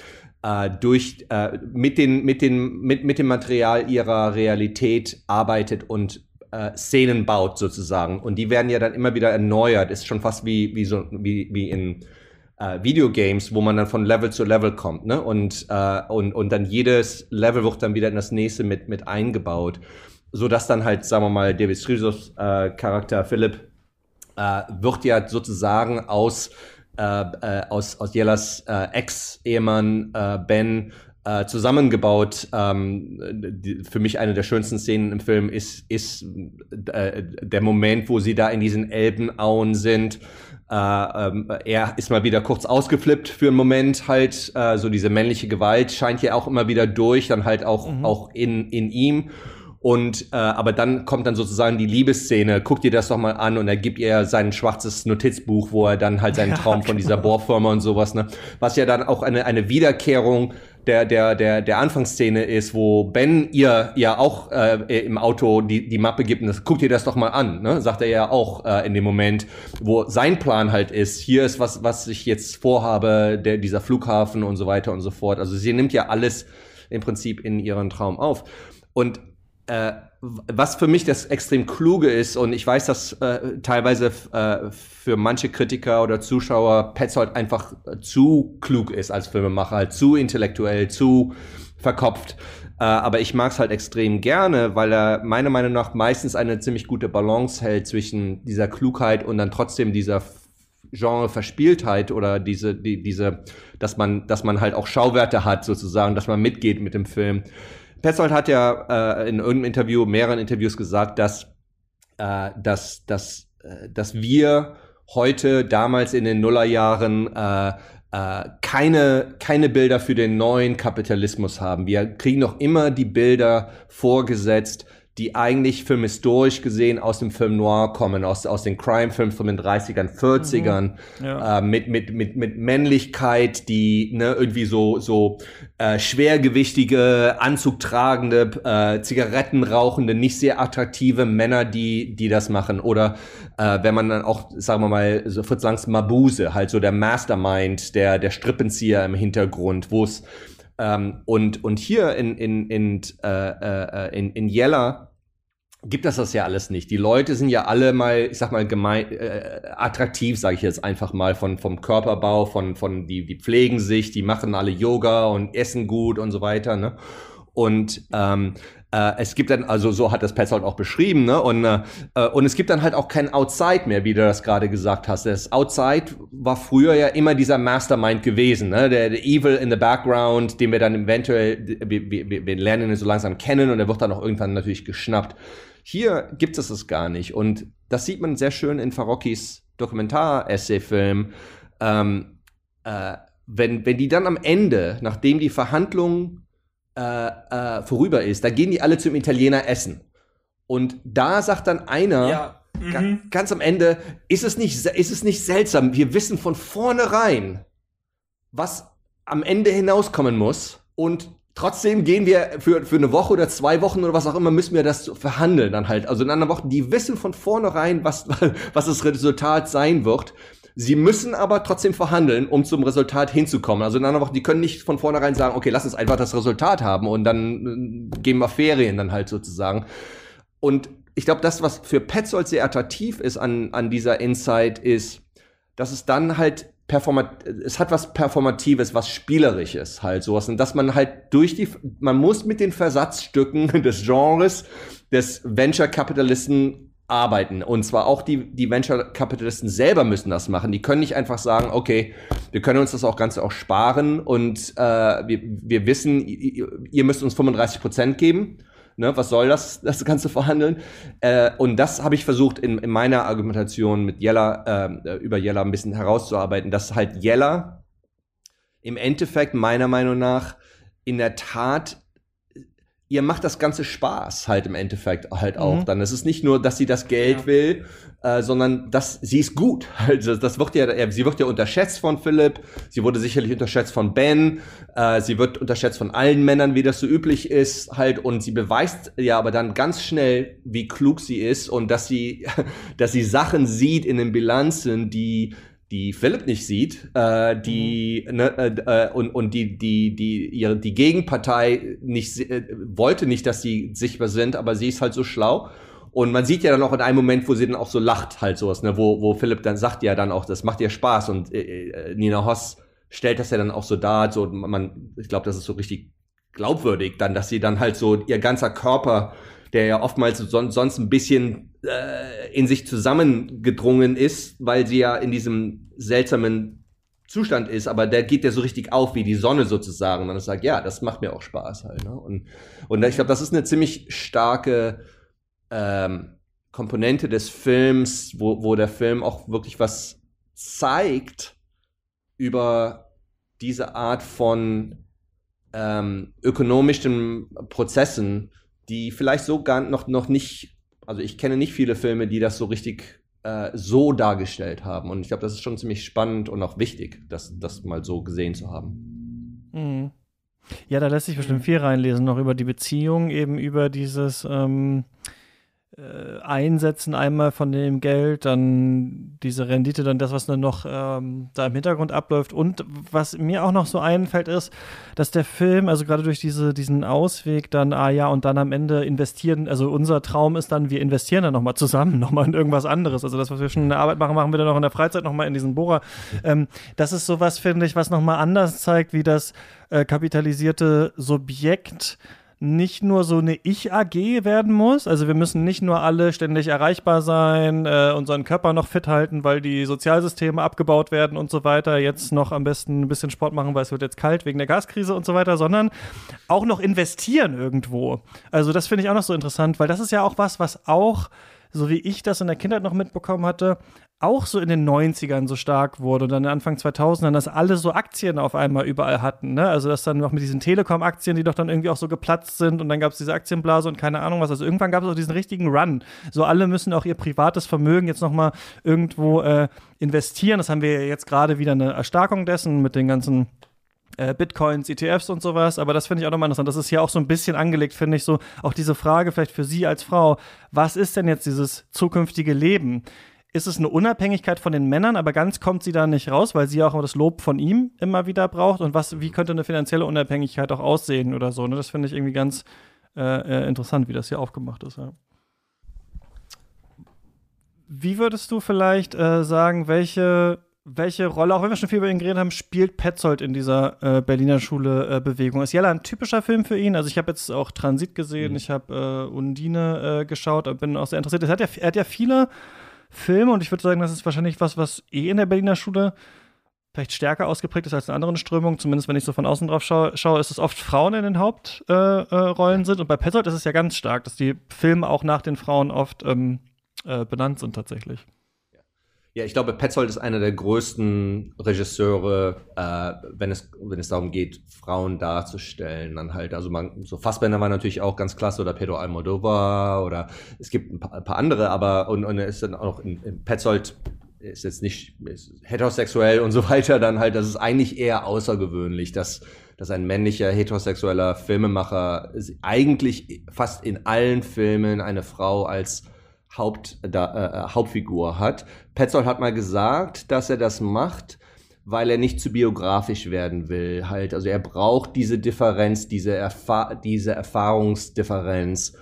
äh, durch äh, mit den mit den mit mit dem Material ihrer Realität arbeitet und äh, Szenen baut sozusagen. Und die werden ja dann immer wieder erneuert. Ist schon fast wie wie so wie wie in äh, Videogames, wo man dann von Level zu Level kommt, ne? Und, äh, und, und dann jedes Level wird dann wieder in das nächste mit, mit eingebaut so dass dann halt, sagen wir mal, David Strisos äh, Charakter Philipp äh, wird ja sozusagen aus äh, äh, aus aus Jellas äh, Ex-Ehemann äh, Ben äh, zusammengebaut. Ähm, die, für mich eine der schönsten Szenen im Film ist ist äh, der Moment, wo sie da in diesen Elbenauen sind. Äh, ähm, er ist mal wieder kurz ausgeflippt für einen Moment halt so diese männliche Gewalt scheint ja auch immer wieder durch dann halt auch mhm. auch in in ihm und äh, aber dann kommt dann sozusagen die Liebesszene, guck dir das doch mal an und er gibt ihr sein schwarzes Notizbuch, wo er dann halt seinen Traum ja, von dieser genau. Bohrfirma und sowas, ne? Was ja dann auch eine, eine Wiederkehrung der, der, der, der Anfangsszene ist, wo Ben ihr ja auch äh, im Auto die, die Mappe gibt und das, guck dir das doch mal an, ne? sagt er ja auch äh, in dem Moment, wo sein Plan halt ist, hier ist was, was ich jetzt vorhabe, der, dieser Flughafen und so weiter und so fort. Also sie nimmt ja alles im Prinzip in ihren Traum auf. Und äh, was für mich das extrem kluge ist, und ich weiß, dass äh, teilweise äh, für manche Kritiker oder Zuschauer Petzold einfach zu klug ist als Filmemacher, halt zu intellektuell, zu verkopft. Äh, aber ich mag es halt extrem gerne, weil er meiner Meinung nach meistens eine ziemlich gute Balance hält zwischen dieser Klugheit und dann trotzdem dieser Genre Verspieltheit oder diese, die, diese, dass man, dass man halt auch Schauwerte hat sozusagen, dass man mitgeht mit dem Film. Petzold hat ja äh, in irgendeinem Interview, mehreren Interviews gesagt, dass, äh, dass, dass, äh, dass wir heute, damals in den Nullerjahren, äh, äh, keine, keine Bilder für den neuen Kapitalismus haben. Wir kriegen noch immer die Bilder vorgesetzt, die eigentlich filmhistorisch gesehen aus dem Film Noir kommen, aus, aus den Crime-Filmen von den 30ern, 40ern, mhm. ja. äh, mit, mit, mit, mit Männlichkeit, die ne, irgendwie so, so äh, schwergewichtige, anzugtragende, äh, Zigaretten rauchende, nicht sehr attraktive Männer, die, die das machen. Oder äh, wenn man dann auch, sagen wir mal, so Fritz Langs Mabuse, halt so der Mastermind, der, der Strippenzieher im Hintergrund, wo es ähm, und, und hier in, in, in, äh, äh, in, in Jella gibt das das ja alles nicht. Die Leute sind ja alle mal, ich sag mal, gemein, äh, attraktiv, sage ich jetzt einfach mal, von, vom Körperbau, von, von die, die pflegen sich, die machen alle Yoga und essen gut und so weiter. Ne? Und ähm, äh, es gibt dann, also so hat das Petzold auch beschrieben, ne? Und, äh, äh, und es gibt dann halt auch kein Outside mehr, wie du das gerade gesagt hast. Das Outside war früher ja immer dieser Mastermind gewesen, ne? Der, der Evil in the Background, den wir dann eventuell, wir, wir, wir lernen ihn so langsam kennen und er wird dann auch irgendwann natürlich geschnappt. Hier gibt es das gar nicht. Und das sieht man sehr schön in Farokkis Dokumentar-Essay-Film. Ähm, äh, wenn, wenn die dann am Ende, nachdem die Verhandlungen äh, äh, vorüber ist, da gehen die alle zum Italiener essen. Und da sagt dann einer, ja. mhm. ganz am Ende, ist es, nicht, ist es nicht seltsam, wir wissen von vornherein, was am Ende hinauskommen muss. Und trotzdem gehen wir für, für eine Woche oder zwei Wochen oder was auch immer, müssen wir das verhandeln dann halt. Also in einer Woche, die wissen von vornherein, was, was das Resultat sein wird. Sie müssen aber trotzdem verhandeln, um zum Resultat hinzukommen. Also in anderen Worten, die können nicht von vornherein sagen, okay, lass uns einfach das Resultat haben und dann äh, gehen wir Ferien dann halt sozusagen. Und ich glaube, das, was für Petzold sehr attraktiv ist an, an dieser Insight, ist, dass es dann halt performat es hat was Performatives, was Spielerisches halt sowas. Und dass man halt durch die, man muss mit den Versatzstücken des Genres des Venture-Kapitalisten arbeiten. Und zwar auch die, die Venture-Kapitalisten selber müssen das machen. Die können nicht einfach sagen, okay, wir können uns das auch Ganze auch sparen und äh, wir, wir wissen, ihr, müsst uns 35 Prozent geben. Ne, was soll das, das Ganze verhandeln? Äh, und das habe ich versucht in, in meiner Argumentation mit Jella, äh, über Jella ein bisschen herauszuarbeiten, dass halt Jella im Endeffekt meiner Meinung nach in der Tat ihr macht das ganze Spaß halt im Endeffekt halt auch Mhm. dann. Es ist nicht nur, dass sie das Geld Ja. will, äh, sondern dass sie ist gut. Also das wird ja, äh, sie wird ja unterschätzt von Philipp, sie wurde sicherlich unterschätzt von Ben, äh, sie wird unterschätzt von allen Männern, wie das so üblich ist halt und sie beweist ja aber dann ganz schnell, wie klug sie ist und dass sie, dass sie Sachen sieht in den Bilanzen, die die Philipp nicht sieht, äh, die ne, äh, äh, und und die die die ihre die Gegenpartei nicht äh, wollte nicht, dass sie sichtbar sind, aber sie ist halt so schlau. Und man sieht ja dann auch in einem Moment, wo sie dann auch so lacht halt sowas, ne, wo wo Philipp dann sagt ja dann auch, das macht ihr Spaß. Und äh, äh, Nina Hoss stellt das ja dann auch so dar, so man ich glaube, das ist so richtig glaubwürdig dann, dass sie dann halt so ihr ganzer Körper der ja oftmals son sonst ein bisschen äh, in sich zusammengedrungen ist, weil sie ja in diesem seltsamen Zustand ist, aber der geht ja so richtig auf wie die Sonne sozusagen. Und dann sagt, ja, das macht mir auch Spaß halt. Ne? Und, und ich glaube, das ist eine ziemlich starke ähm, Komponente des Films, wo, wo der Film auch wirklich was zeigt über diese Art von ähm, ökonomischen Prozessen, die vielleicht so gar noch, noch nicht, also ich kenne nicht viele Filme, die das so richtig äh, so dargestellt haben. Und ich glaube, das ist schon ziemlich spannend und auch wichtig, das, das mal so gesehen zu haben. Mhm. Ja, da lässt sich bestimmt viel reinlesen, noch über die Beziehung, eben über dieses ähm, äh, Einsetzen einmal von dem Geld, dann diese Rendite, dann das, was dann noch ähm, da im Hintergrund abläuft. Und was mir auch noch so einfällt, ist, dass der Film, also gerade durch diese, diesen Ausweg dann, ah ja, und dann am Ende investieren, also unser Traum ist dann, wir investieren dann nochmal zusammen, nochmal in irgendwas anderes. Also das, was wir schon in der Arbeit machen, machen wir dann auch in der Freizeit nochmal in diesen Bohrer. Ähm, das ist sowas, finde ich, was nochmal anders zeigt, wie das äh, kapitalisierte Subjekt nicht nur so eine Ich-AG werden muss. Also wir müssen nicht nur alle ständig erreichbar sein, äh, unseren Körper noch fit halten, weil die Sozialsysteme abgebaut werden und so weiter. Jetzt noch am besten ein bisschen Sport machen, weil es wird jetzt kalt wegen der Gaskrise und so weiter, sondern auch noch investieren irgendwo. Also das finde ich auch noch so interessant, weil das ist ja auch was, was auch so wie ich das in der Kindheit noch mitbekommen hatte, auch so in den 90ern so stark wurde und dann Anfang 2000ern, dass alle so Aktien auf einmal überall hatten. Ne? Also dass dann noch mit diesen Telekom-Aktien, die doch dann irgendwie auch so geplatzt sind und dann gab es diese Aktienblase und keine Ahnung was. Also irgendwann gab es auch diesen richtigen Run. So alle müssen auch ihr privates Vermögen jetzt nochmal irgendwo äh, investieren. Das haben wir jetzt gerade wieder eine Erstarkung dessen mit den ganzen äh, Bitcoins, ETFs und sowas, aber das finde ich auch nochmal interessant. Das ist hier auch so ein bisschen angelegt, finde ich, so auch diese Frage vielleicht für Sie als Frau, was ist denn jetzt dieses zukünftige Leben? Ist es eine Unabhängigkeit von den Männern, aber ganz kommt sie da nicht raus, weil sie auch das Lob von ihm immer wieder braucht? Und was, wie könnte eine finanzielle Unabhängigkeit auch aussehen oder so? Ne? Das finde ich irgendwie ganz äh, äh, interessant, wie das hier aufgemacht ist. Ja. Wie würdest du vielleicht äh, sagen, welche welche Rolle, auch wenn wir schon viel über ihn geredet haben, spielt Petzold in dieser äh, Berliner Schule-Bewegung? ist Jella ein typischer Film für ihn? Also ich habe jetzt auch Transit gesehen, Mhm. ich habe äh, Undine äh, geschaut, bin auch sehr interessiert. Er hat, ja, er hat ja viele Filme und ich würde sagen, das ist wahrscheinlich was, was eh in der Berliner Schule vielleicht stärker ausgeprägt ist als in anderen Strömungen. Zumindest wenn ich so von außen drauf schaue, schaue ist es oft Frauen in den Hauptrollen äh, Rollen sind. Und bei Petzold ist es ja ganz stark, dass die Filme auch nach den Frauen oft ähm, äh, benannt sind tatsächlich. Ja, ich glaube, Petzold ist einer der größten Regisseure, äh, wenn, es, wenn es darum geht, Frauen darzustellen. Dann halt, also man, so Fassbender war natürlich auch ganz klasse oder Pedro Almodovar oder es gibt ein paar, ein paar andere, aber und, und er ist dann auch in, in Petzold ist jetzt nicht ist heterosexuell und so weiter, dann halt, das ist eigentlich eher außergewöhnlich, dass, dass ein männlicher heterosexueller Filmemacher eigentlich fast in allen Filmen eine Frau als Haupt, da, äh, Hauptfigur hat. Petzold hat mal gesagt, dass er das macht, weil er nicht zu biografisch werden will. Halt, also er braucht diese Differenz, diese, Erfa diese Erfahrungsdifferenz,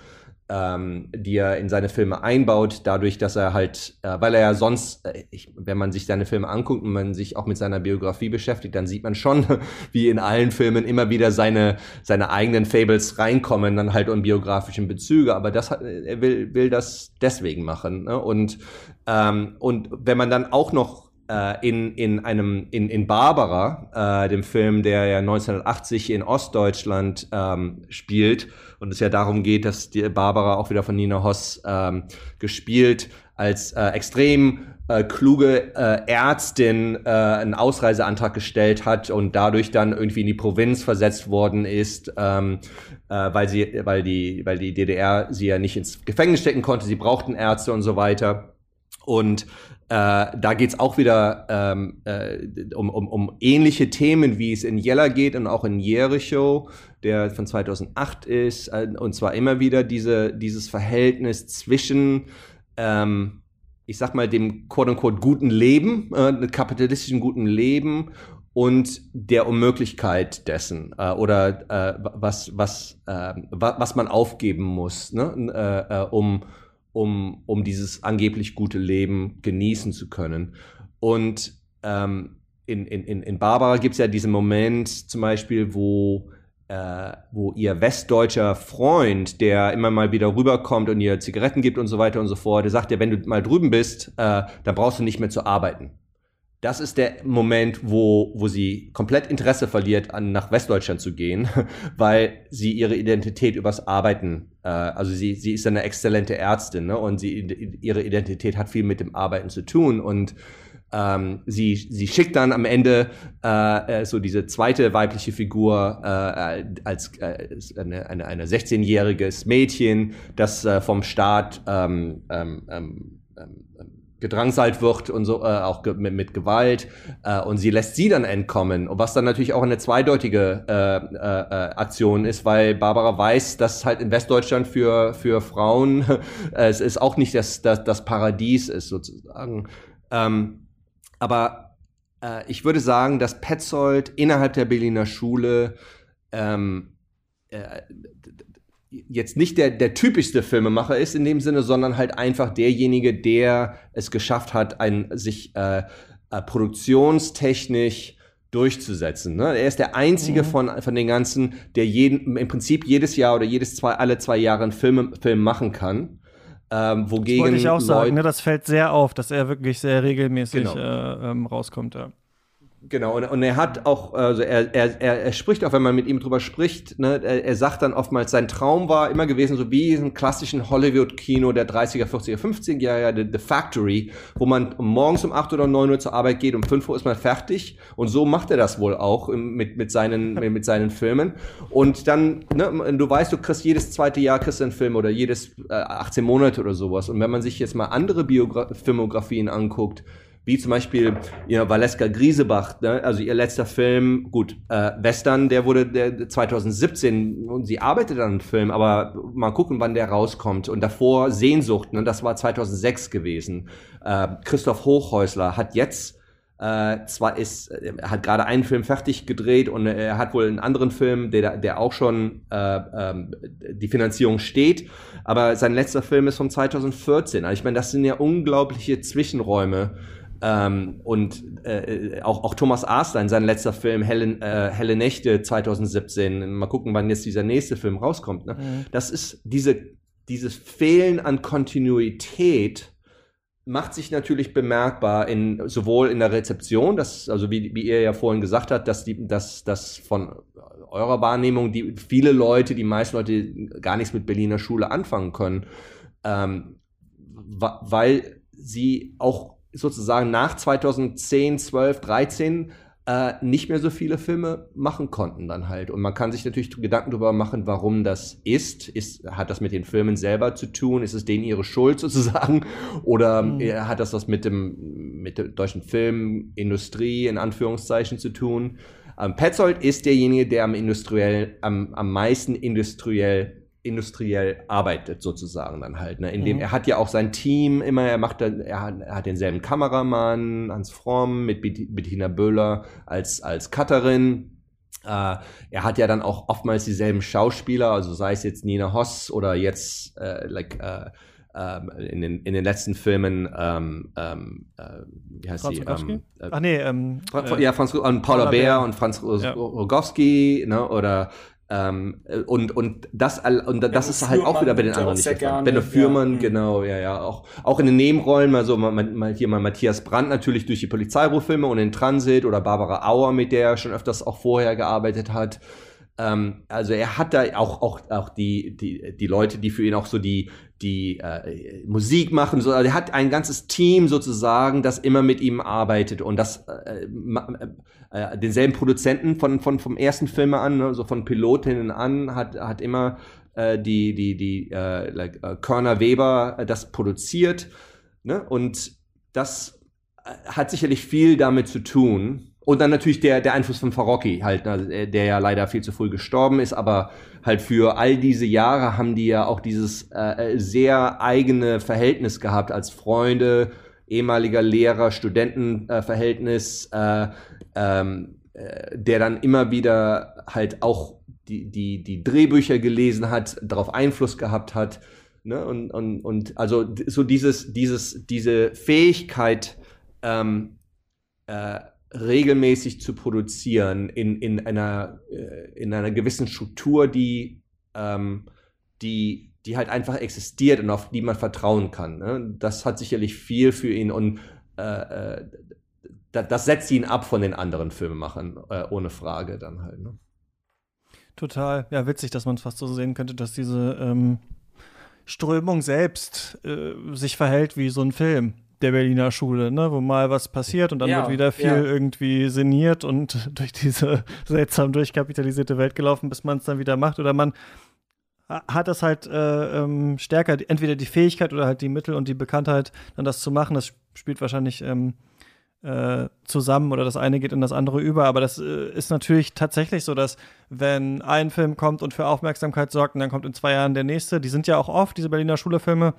ähm, die er in seine Filme einbaut, dadurch, dass er halt, äh, weil er ja sonst, äh, ich, wenn man sich seine Filme anguckt und man sich auch mit seiner Biografie beschäftigt, dann sieht man schon, wie in allen Filmen immer wieder seine, seine eigenen Fables reinkommen, dann halt um biografischen Bezüge, aber das hat, er will, will das deswegen machen. Ne? Und, ähm, und wenn man dann auch noch äh, in, in einem, in, in Barbara, äh, dem Film, der ja 1980 in Ostdeutschland ähm, spielt und es ja darum geht, dass die Barbara auch wieder von Nina Hoss ähm, gespielt als äh, extrem äh, kluge äh, Ärztin äh, einen Ausreiseantrag gestellt hat und dadurch dann irgendwie in die Provinz versetzt worden ist, ähm, äh, weil sie, weil die, weil die DDR sie ja nicht ins Gefängnis stecken konnte. Sie brauchten Ärzte und so weiter. Und äh, da geht's auch wieder ähm, äh, um, um, um ähnliche Themen, wie es in Jella geht und auch in Jericho, der von 2008 ist. Äh, und zwar immer wieder diese, dieses Verhältnis zwischen ähm, ich sag mal, dem quote-unquote guten Leben, äh, kapitalistischen guten Leben und der Unmöglichkeit dessen äh, oder äh, was, was, äh, was man aufgeben muss, ne? äh, äh, um, um, um dieses angeblich gute Leben genießen zu können. Und ähm, in, in, in Barbara gibt es ja diesen Moment zum Beispiel, wo äh, wo ihr westdeutscher Freund, der immer mal wieder rüberkommt und ihr Zigaretten gibt und so weiter und so fort, der sagt ja, wenn du mal drüben bist, äh, dann brauchst du nicht mehr zu arbeiten. Das ist der Moment, wo, wo sie komplett Interesse verliert, an, nach Westdeutschland zu gehen, weil sie ihre Identität übers Arbeiten, äh, also sie, sie ist eine exzellente Ärztin ne? und sie, ihre Identität hat viel mit dem Arbeiten zu tun und ähm, sie, sie schickt dann am Ende äh, äh so diese zweite weibliche Figur äh, als äh, eine, eine, eine 16-jähriges Mädchen, das äh, vom Staat ähm, ähm, ähm, ähm, gedrangsalt wird und so äh, auch ge mit, mit Gewalt äh, und sie lässt sie dann entkommen was dann natürlich auch eine zweideutige äh, äh, äh Aktion ist weil Barbara weiß dass halt in Westdeutschland für für Frauen äh, es ist auch nicht das das, das Paradies ist sozusagen. Ähm, aber äh, ich würde sagen, dass Petzold innerhalb der Berliner Schule ähm, äh, jetzt nicht der, der typischste Filmemacher ist in dem Sinne, sondern halt einfach derjenige, der es geschafft hat, ein, sich äh, äh, produktionstechnisch durchzusetzen. Ne? Er ist der einzige mhm. von, von den ganzen, der jeden, im Prinzip jedes Jahr oder jedes zwei, alle zwei Jahre einen Film, Film machen kann. Ähm, wogegen das wollte ich auch sagen, ne, das fällt sehr auf, dass er wirklich sehr regelmäßig genau. äh, ähm, rauskommt. Ja. Genau, und, und er hat auch, also er, er, er spricht auch, wenn man mit ihm drüber spricht, ne, er, er sagt dann oftmals, sein Traum war immer gewesen, so wie im klassischen Hollywood-Kino der 30er, 40er, 50er Jahre, The, The Factory, wo man morgens um 8 oder 9 Uhr zur Arbeit geht, um 5 Uhr ist man fertig. Und so macht er das wohl auch mit, mit, seinen, mit seinen Filmen. Und dann, ne, du weißt, du kriegst jedes zweite Jahr kriegst einen Film oder jedes äh, 18 Monate oder sowas. Und wenn man sich jetzt mal andere Biogra Filmografien anguckt, wie zum Beispiel ja, Valeska Griesebach, ne? also ihr letzter Film, gut, äh, Western, der wurde der 2017 und sie arbeitet an einem Film, aber mal gucken, wann der rauskommt. Und davor Sehnsucht, ne? das war 2006 gewesen. Äh, Christoph Hochhäusler hat jetzt äh, zwar ist, er hat gerade einen Film fertig gedreht und er hat wohl einen anderen Film, der, der auch schon äh, ähm, die Finanzierung steht, aber sein letzter Film ist von 2014. Also ich meine, das sind ja unglaubliche Zwischenräume ähm, und äh, auch, auch Thomas Arstein, sein letzter Film, Helle, äh, Helle Nächte 2017. Mal gucken, wann jetzt dieser nächste Film rauskommt. Ne? Mhm. Das ist diese, dieses Fehlen an Kontinuität macht sich natürlich bemerkbar in sowohl in der Rezeption, dass also wie, wie ihr ja vorhin gesagt habt, dass die dass das von eurer Wahrnehmung die viele Leute, die meisten Leute gar nichts mit Berliner Schule anfangen können, ähm, weil sie auch sozusagen nach 2010, 12, 13 äh, nicht mehr so viele Filme machen konnten dann halt. Und man kann sich natürlich Gedanken darüber machen, warum das ist. ist. Hat das mit den Filmen selber zu tun? Ist es denen ihre Schuld sozusagen? Oder mhm. Äh, hat das was mit dem mit der deutschen Filmindustrie in Anführungszeichen zu tun? Ähm, Petzold ist derjenige, der am industriell, am, am meisten industriell industriell arbeitet sozusagen dann halt, ne? Indem mhm. er hat ja auch sein Team immer, er macht dann, er hat, er hat denselben Kameramann, Hans Fromm mit Bettina Böhler als als Cutterin. Äh, er hat ja dann auch oftmals dieselben Schauspieler, also sei es jetzt Nina Hoss oder jetzt äh, like äh, ähm, in, den, in den letzten Filmen, ähm, ähm, äh, wie heißt Franz sie? Ähm, äh, Ach nee, ähm, Fra ja, Franz und Paula Bär und Franz ja. Rogowski, ne, oder ähm, und, und das, und das ist halt auch wieder bei den anderen nicht der Fall. Benno Fürmann, ja. genau, ja, ja. Auch, auch in den Nebenrollen, also mal, mal, hier mal Matthias Brandt natürlich durch die Polizeirufilme und in Transit oder Barbara Auer, mit der er schon öfters auch vorher gearbeitet hat. ähm, also er hat da auch, auch, auch die, die, die Leute, die für ihn auch so die, die äh, Musik machen, so, also er hat ein ganzes Team sozusagen, das immer mit ihm arbeitet und das äh, äh, denselben Produzenten von, von vom ersten Film an, ne, so von Pilotinnen an, hat, hat immer äh, die, die, die äh, like, äh, Körner Weber äh, das produziert. Ne? Und das äh, hat sicherlich viel damit zu tun. Und dann natürlich der, der Einfluss von Farocki halt, ne, der ja leider viel zu früh gestorben ist, aber halt für all diese Jahre haben die ja auch dieses äh, sehr eigene Verhältnis gehabt als Freunde, ehemaliger Lehrer, Studentenverhältnis, äh, ähm, äh, der dann immer wieder halt auch die, die, die Drehbücher gelesen hat, darauf Einfluss gehabt hat. Ne? Und, und, und also so dieses, dieses, diese Fähigkeit, ähm, äh, regelmäßig zu produzieren in, in, einer, äh, in einer gewissen Struktur, die, ähm, die, die halt einfach existiert und auf die man vertrauen kann. Ne? Das hat sicherlich viel für ihn und äh, äh das setzt ihn ab von den anderen Filmemachern, äh, ohne Frage dann halt. Ne? Total, ja, witzig, dass man es fast so sehen könnte, dass diese ähm, Strömung selbst äh, sich verhält wie so ein Film der Berliner Schule, ne, wo mal was passiert und dann ja, wird wieder viel ja. irgendwie sinniert und durch diese seltsam durchkapitalisierte Welt gelaufen, bis man es dann wieder macht. Oder man hat das halt äh, ähm, stärker, entweder die Fähigkeit oder halt die Mittel und die Bekanntheit, dann das zu machen. Das spielt wahrscheinlich ähm, äh, zusammen oder das eine geht in das andere über. Aber das äh, ist natürlich tatsächlich so, dass wenn ein Film kommt und für Aufmerksamkeit sorgt und dann kommt in zwei Jahren der nächste, die sind ja auch oft, diese Berliner Schule-Filme,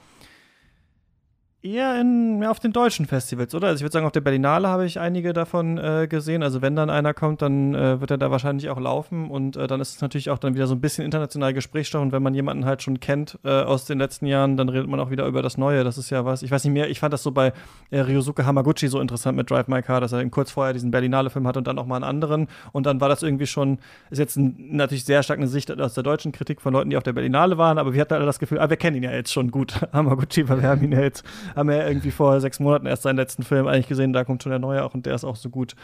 eher in, mehr auf den deutschen Festivals, oder? Also ich würde sagen, auf der Berlinale habe ich einige davon äh, gesehen. Also wenn dann einer kommt, dann äh, wird er da wahrscheinlich auch laufen und äh, dann ist es natürlich auch dann wieder so ein bisschen international Gesprächsstoff und wenn man jemanden halt schon kennt äh, aus den letzten Jahren, dann redet man auch wieder über das Neue. Das ist ja was, ich weiß nicht mehr, ich fand das so bei äh, Ryosuke Hamaguchi so interessant mit Drive My Car, dass er kurz vorher diesen Berlinale-Film hat und dann auch mal einen anderen und dann war das irgendwie schon, ist jetzt ein, natürlich sehr stark eine Sicht aus der deutschen Kritik von Leuten, die auf der Berlinale waren, aber wir hatten alle das Gefühl, ah, wir kennen ihn ja jetzt schon gut, Hamaguchi, weil wir haben ihn ja jetzt haben wir irgendwie vor sechs Monaten erst seinen letzten Film eigentlich gesehen, da kommt schon der neue auch und der ist auch so gut.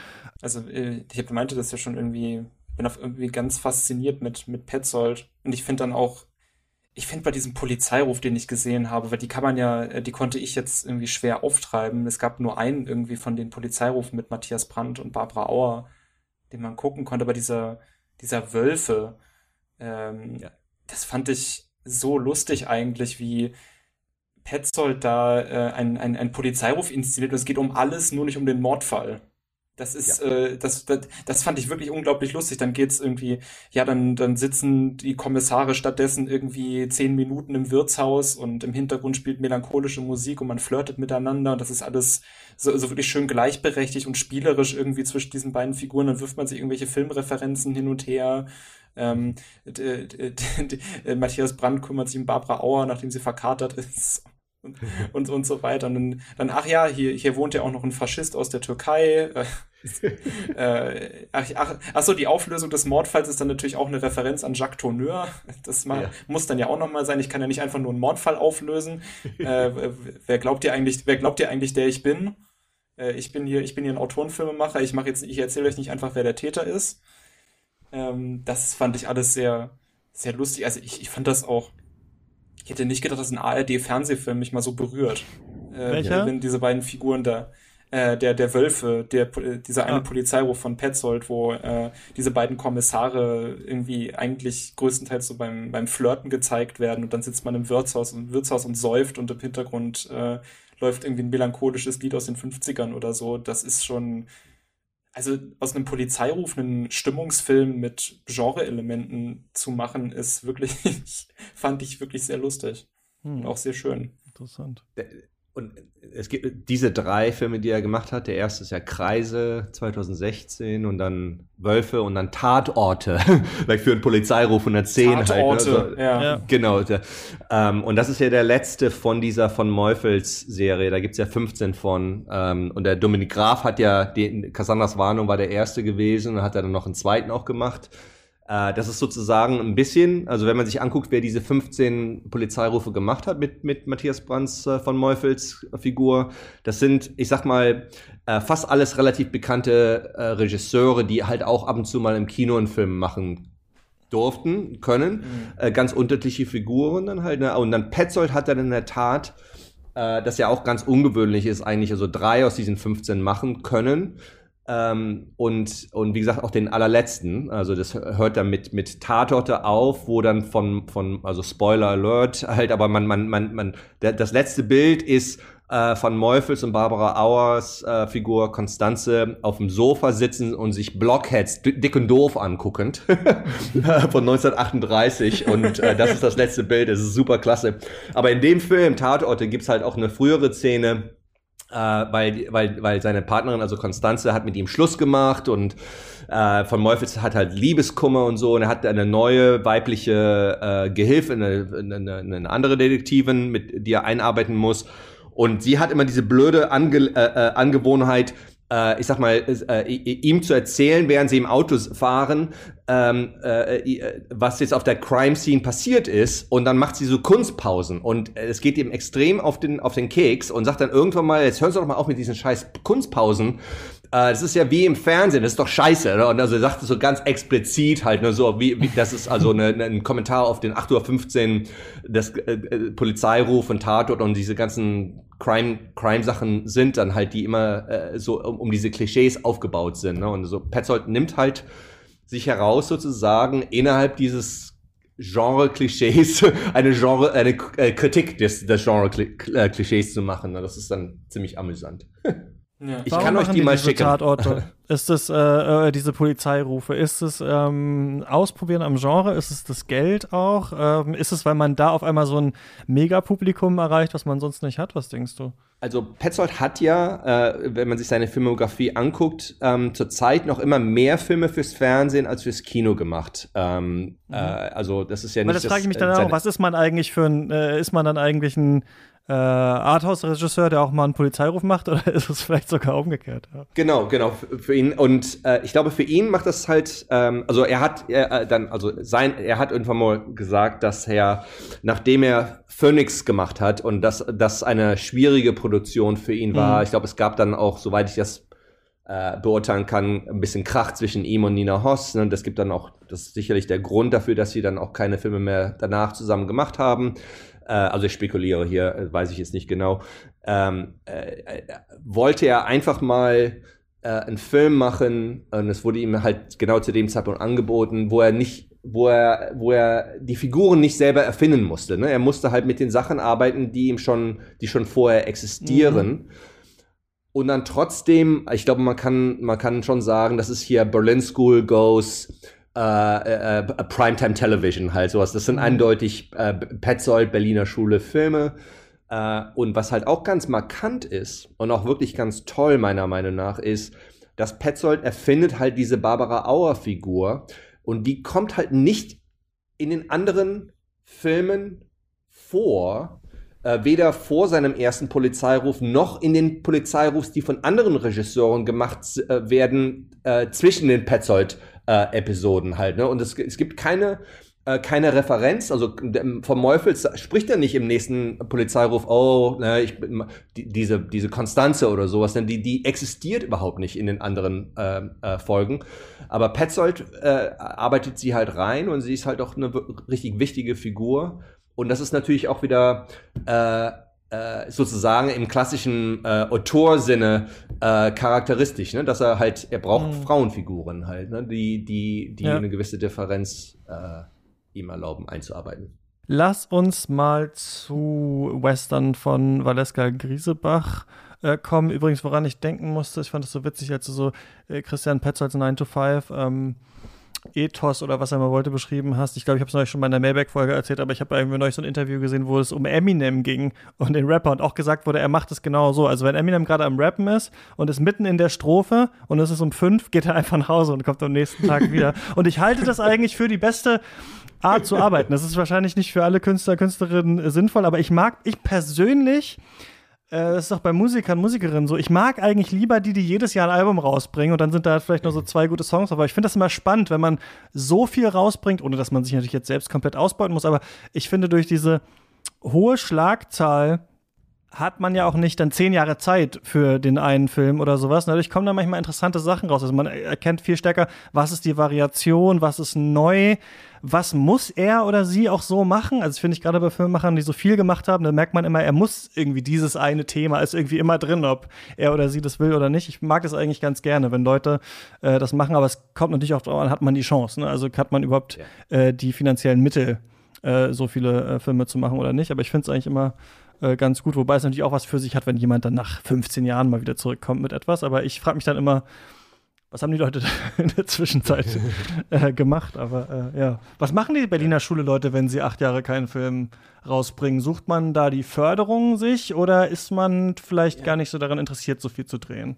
Also äh, ich habe meinte das ja schon irgendwie, bin auf irgendwie ganz fasziniert mit, mit Petzold und ich finde dann auch, ich finde bei diesem Polizeiruf, den ich gesehen habe, weil die kann man ja, äh, die konnte ich jetzt irgendwie schwer auftreiben. Es gab nur einen irgendwie von den Polizeirufen mit Matthias Brandt und Barbara Auer, den man gucken konnte, aber dieser, dieser Wölfe, ähm, ja. das fand ich so lustig eigentlich, wie, Petzold da äh, ein, ein, Polizeiruf inszeniert und es geht um alles, nur nicht um den Mordfall. Das ist, ja. äh, das, das, das fand ich wirklich unglaublich lustig. Dann geht's irgendwie, ja, dann, dann sitzen die Kommissare stattdessen irgendwie zehn Minuten im Wirtshaus und im Hintergrund spielt melancholische Musik und man flirtet miteinander und das ist alles so, so wirklich schön gleichberechtigt und spielerisch irgendwie zwischen diesen beiden Figuren. Dann wirft man sich irgendwelche Filmreferenzen hin und her. Ähm, Matthias Brandt kümmert sich um Barbara Auer, nachdem sie verkatert ist und, und so weiter. Und dann, dann, ach ja, hier, hier wohnt ja auch noch ein Faschist aus der Türkei. äh, ach, ach, ach so, die Auflösung des Mordfalls ist dann natürlich auch eine Referenz an Jacques Tourneur. Das mal, ja. muss dann ja auch nochmal sein. Ich kann ja nicht einfach nur einen Mordfall auflösen. äh, wer glaubt ihr eigentlich, wer glaubt ihr eigentlich, der ich bin? Äh, ich bin hier, ich bin hier ein Autorenfilmemacher. Ich mache jetzt, ich erzähle euch nicht einfach, wer der Täter ist. Ähm, das fand ich alles sehr, sehr lustig. Also ich, ich fand das auch ich hätte nicht gedacht, dass ein ARD-Fernsehfilm mich mal so berührt. Äh, Welcher? Wenn diese beiden Figuren da, äh, der, der Wölfe, der, dieser eine ah. Polizeiruf von Petzold, wo äh, diese beiden Kommissare irgendwie eigentlich größtenteils so beim, beim Flirten gezeigt werden und dann sitzt man im Wirtshaus, im Wirtshaus und säuft und im Hintergrund äh, läuft irgendwie ein melancholisches Lied aus den 50ern oder so. Das ist schon, also aus einem Polizeiruf einen Stimmungsfilm mit Genre-Elementen zu machen, ist wirklich, fand ich wirklich sehr lustig. Hm. Und auch sehr schön. Interessant. Und es gibt diese drei Filme, die er gemacht hat. Der erste ist ja Kreise 2016 und dann Wölfe und dann Tatorte, vielleicht für einen Polizeiruf 110 Tatorte, halt. Ne? Also, ja. ja. Genau. Ähm, und das ist ja der letzte von dieser von Meufels Serie. Da gibt's ja 15 von. Ähm, und der Dominik Graf hat ja, den, Cassandras Warnung war der erste gewesen und hat er dann noch einen zweiten auch gemacht. Äh, das ist sozusagen ein bisschen, also wenn man sich anguckt, wer diese 15 Polizeirufe gemacht hat mit, mit Matthias Brands äh, von Meufels Figur, das sind, ich sag mal, äh, fast alles relativ bekannte Regisseure, die halt auch ab und zu mal im Kino einen Film machen durften, können. Äh, ganz unterschiedliche Figuren dann halt. Ne? Und dann Petzold hat dann in der Tat, das ja auch ganz ungewöhnlich ist, eigentlich also drei aus diesen 15 machen können. Ähm, und, und wie gesagt, auch den allerletzten. Also das hört dann mit, mit Tatorte auf, wo dann von, von, also Spoiler Alert, halt, aber man, man, man, man, das letzte Bild ist äh, von Meufels und Barbara Auers äh, Figur Konstanze auf dem Sofa sitzen und sich Blockheads dick und doof anguckend von 1938 und äh, das ist das letzte Bild, das ist super klasse. Aber in dem Film Tatorte gibt's halt auch eine frühere Szene, äh, weil, weil, weil seine Partnerin, also Konstanze, hat mit ihm Schluss gemacht und äh, von Meufels hat halt Liebeskummer und so und er hat eine neue weibliche äh, Gehilfin, eine, eine, eine andere Detektivin, mit die er einarbeiten muss. Und sie hat immer diese blöde Ange äh, äh, Angewohnheit, ich sag mal, äh, ihm zu erzählen, während sie im Auto fahren, ähm, äh, äh, was jetzt auf der Crime Scene passiert ist. Und dann macht sie so Kunstpausen. Und es geht ihm extrem auf den, auf den Keks und sagt dann irgendwann mal, jetzt hören Sie doch mal auf mit diesen scheiß Kunstpausen. Äh, das ist ja wie im Fernsehen, das ist doch scheiße. Ne? Und also er sagt es so ganz explizit halt, nur ne, so, wie, wie das ist also eine, ein Kommentar auf den 8.15 Uhr, das äh, äh, Polizeiruf und Tatort und diese ganzen Crime, Crime-Sachen sind dann halt, die immer äh, so um, um diese Klischees aufgebaut sind. Ne? Und so Petzold nimmt halt sich heraus sozusagen innerhalb dieses Genre-Klischees eine Genre, eine äh, Kritik des, des Genre-Klischees zu machen. Ne? Das ist dann ziemlich amüsant. Ja. Ich Warum kann euch die, die mal schicken. Tatorte? ist es äh, äh, diese Polizeirufe? Ist es ähm, Ausprobieren am Genre? Ist es das Geld auch? Ähm, ist es, weil man da auf einmal so ein Megapublikum erreicht, was man sonst nicht hat? Was denkst du? Also Petzold hat ja, äh, wenn man sich seine Filmografie anguckt, ähm, zurzeit noch immer mehr Filme fürs Fernsehen als fürs Kino gemacht. Ähm, mhm. äh, also das ist ja nicht. Aber das frage ich mich dann auch. Was ist man eigentlich für ein? Äh, ist man dann eigentlich ein äh, Arthouse-Regisseur, der auch mal einen Polizeiruf macht, oder ist es vielleicht sogar umgekehrt? Ja. Genau, genau, für, für ihn. Und äh, ich glaube, für ihn macht das halt, ähm, also er hat er, äh, dann, also sein, er hat irgendwann mal gesagt, dass er, nachdem er Phoenix gemacht hat und dass das eine schwierige Produktion für ihn war, mhm. ich glaube, es gab dann auch, soweit ich das äh, beurteilen kann, ein bisschen Krach zwischen ihm und Nina Hoss. Ne? Das gibt dann auch, das ist sicherlich der Grund dafür, dass sie dann auch keine Filme mehr danach zusammen gemacht haben äh, also ich spekuliere hier, äh, weiß ich jetzt nicht genau, ähm, äh, äh, wollte er einfach mal äh, einen Film machen und es wurde ihm halt genau zu dem Zeitpunkt angeboten, wo er nicht wo er, wo er die Figuren nicht selber erfinden musste. Ne? Er musste halt mit den Sachen arbeiten, die ihm schon, die schon vorher existieren. Mhm. Und dann trotzdem, ich glaube, man kann, man kann schon sagen, das ist hier Berlin School Goes äh, äh, Primetime Television halt sowas. Das sind mhm. eindeutig äh, Petzold, Berliner Schule Filme. Äh, und was halt auch ganz markant ist und auch wirklich ganz toll meiner Meinung nach ist, dass Petzold erfindet halt diese Barbara Auer Figur und die kommt halt nicht in den anderen Filmen vor, äh, weder vor seinem ersten Polizeiruf noch in den Polizeirufs, die von anderen Regisseuren gemacht äh, werden, äh, zwischen den Petzold äh, Episoden halt. Ne? Und es, es gibt keine äh, keine Referenz, also vom Meufels spricht er nicht im nächsten Polizeiruf, oh, ne, ich die, diese diese Konstanze oder sowas, denn die die existiert überhaupt nicht in den anderen äh, äh, Folgen. Aber Petzold äh, arbeitet sie halt rein und sie ist halt auch eine richtig wichtige Figur. Und das ist natürlich auch wieder äh, sozusagen im klassischen äh, Autorsinne äh, charakteristisch, ne? dass er halt, er braucht mhm. Frauenfiguren halt, ne? die, die, die ja. eine gewisse Differenz äh, ihm erlauben einzuarbeiten. Lass uns mal zu Western von Valeska Griesebach äh, kommen. Übrigens, woran ich denken musste, ich fand es so witzig, als du so äh, Christian Petzolds 9 to 5 ähm, Ethos oder was er mal wollte beschrieben hast. Ich glaube, ich habe es euch schon mal in der Mailback-Folge erzählt, aber ich habe irgendwie neulich so ein Interview gesehen, wo es um Eminem ging und den Rapper und auch gesagt wurde, er macht es genau so. Also wenn Eminem gerade am Rappen ist und ist mitten in der Strophe und es ist um fünf, geht er einfach nach Hause und kommt am nächsten Tag wieder. Und ich halte das eigentlich für die beste Art zu arbeiten. Das ist wahrscheinlich nicht für alle Künstler, Künstlerinnen sinnvoll, aber ich mag, ich persönlich das ist auch bei Musikern, Musikerinnen so. Ich mag eigentlich lieber die, die jedes Jahr ein Album rausbringen und dann sind da vielleicht noch so zwei gute Songs. Aber ich finde das immer spannend, wenn man so viel rausbringt, ohne dass man sich natürlich jetzt selbst komplett ausbeuten muss. Aber ich finde durch diese hohe Schlagzahl hat man ja auch nicht dann zehn Jahre Zeit für den einen Film oder sowas. Dadurch kommen da manchmal interessante Sachen raus. Also man erkennt viel stärker, was ist die Variation, was ist neu, was muss er oder sie auch so machen. Also finde ich gerade bei Filmemachern, die so viel gemacht haben, da merkt man immer, er muss irgendwie dieses eine Thema, ist irgendwie immer drin, ob er oder sie das will oder nicht. Ich mag das eigentlich ganz gerne, wenn Leute äh, das machen, aber es kommt natürlich auch darauf an, hat man die Chance. Ne? Also hat man überhaupt ja. äh, die finanziellen Mittel, äh, so viele äh, Filme zu machen oder nicht. Aber ich finde es eigentlich immer äh, ganz gut, wobei es natürlich auch was für sich hat, wenn jemand dann nach 15 Jahren mal wieder zurückkommt mit etwas. Aber ich frage mich dann immer, was haben die Leute in der Zwischenzeit äh, gemacht? Aber äh, ja, was machen die Berliner Schule-Leute, wenn sie acht Jahre keinen Film rausbringen? Sucht man da die Förderung sich oder ist man vielleicht ja. gar nicht so daran interessiert, so viel zu drehen?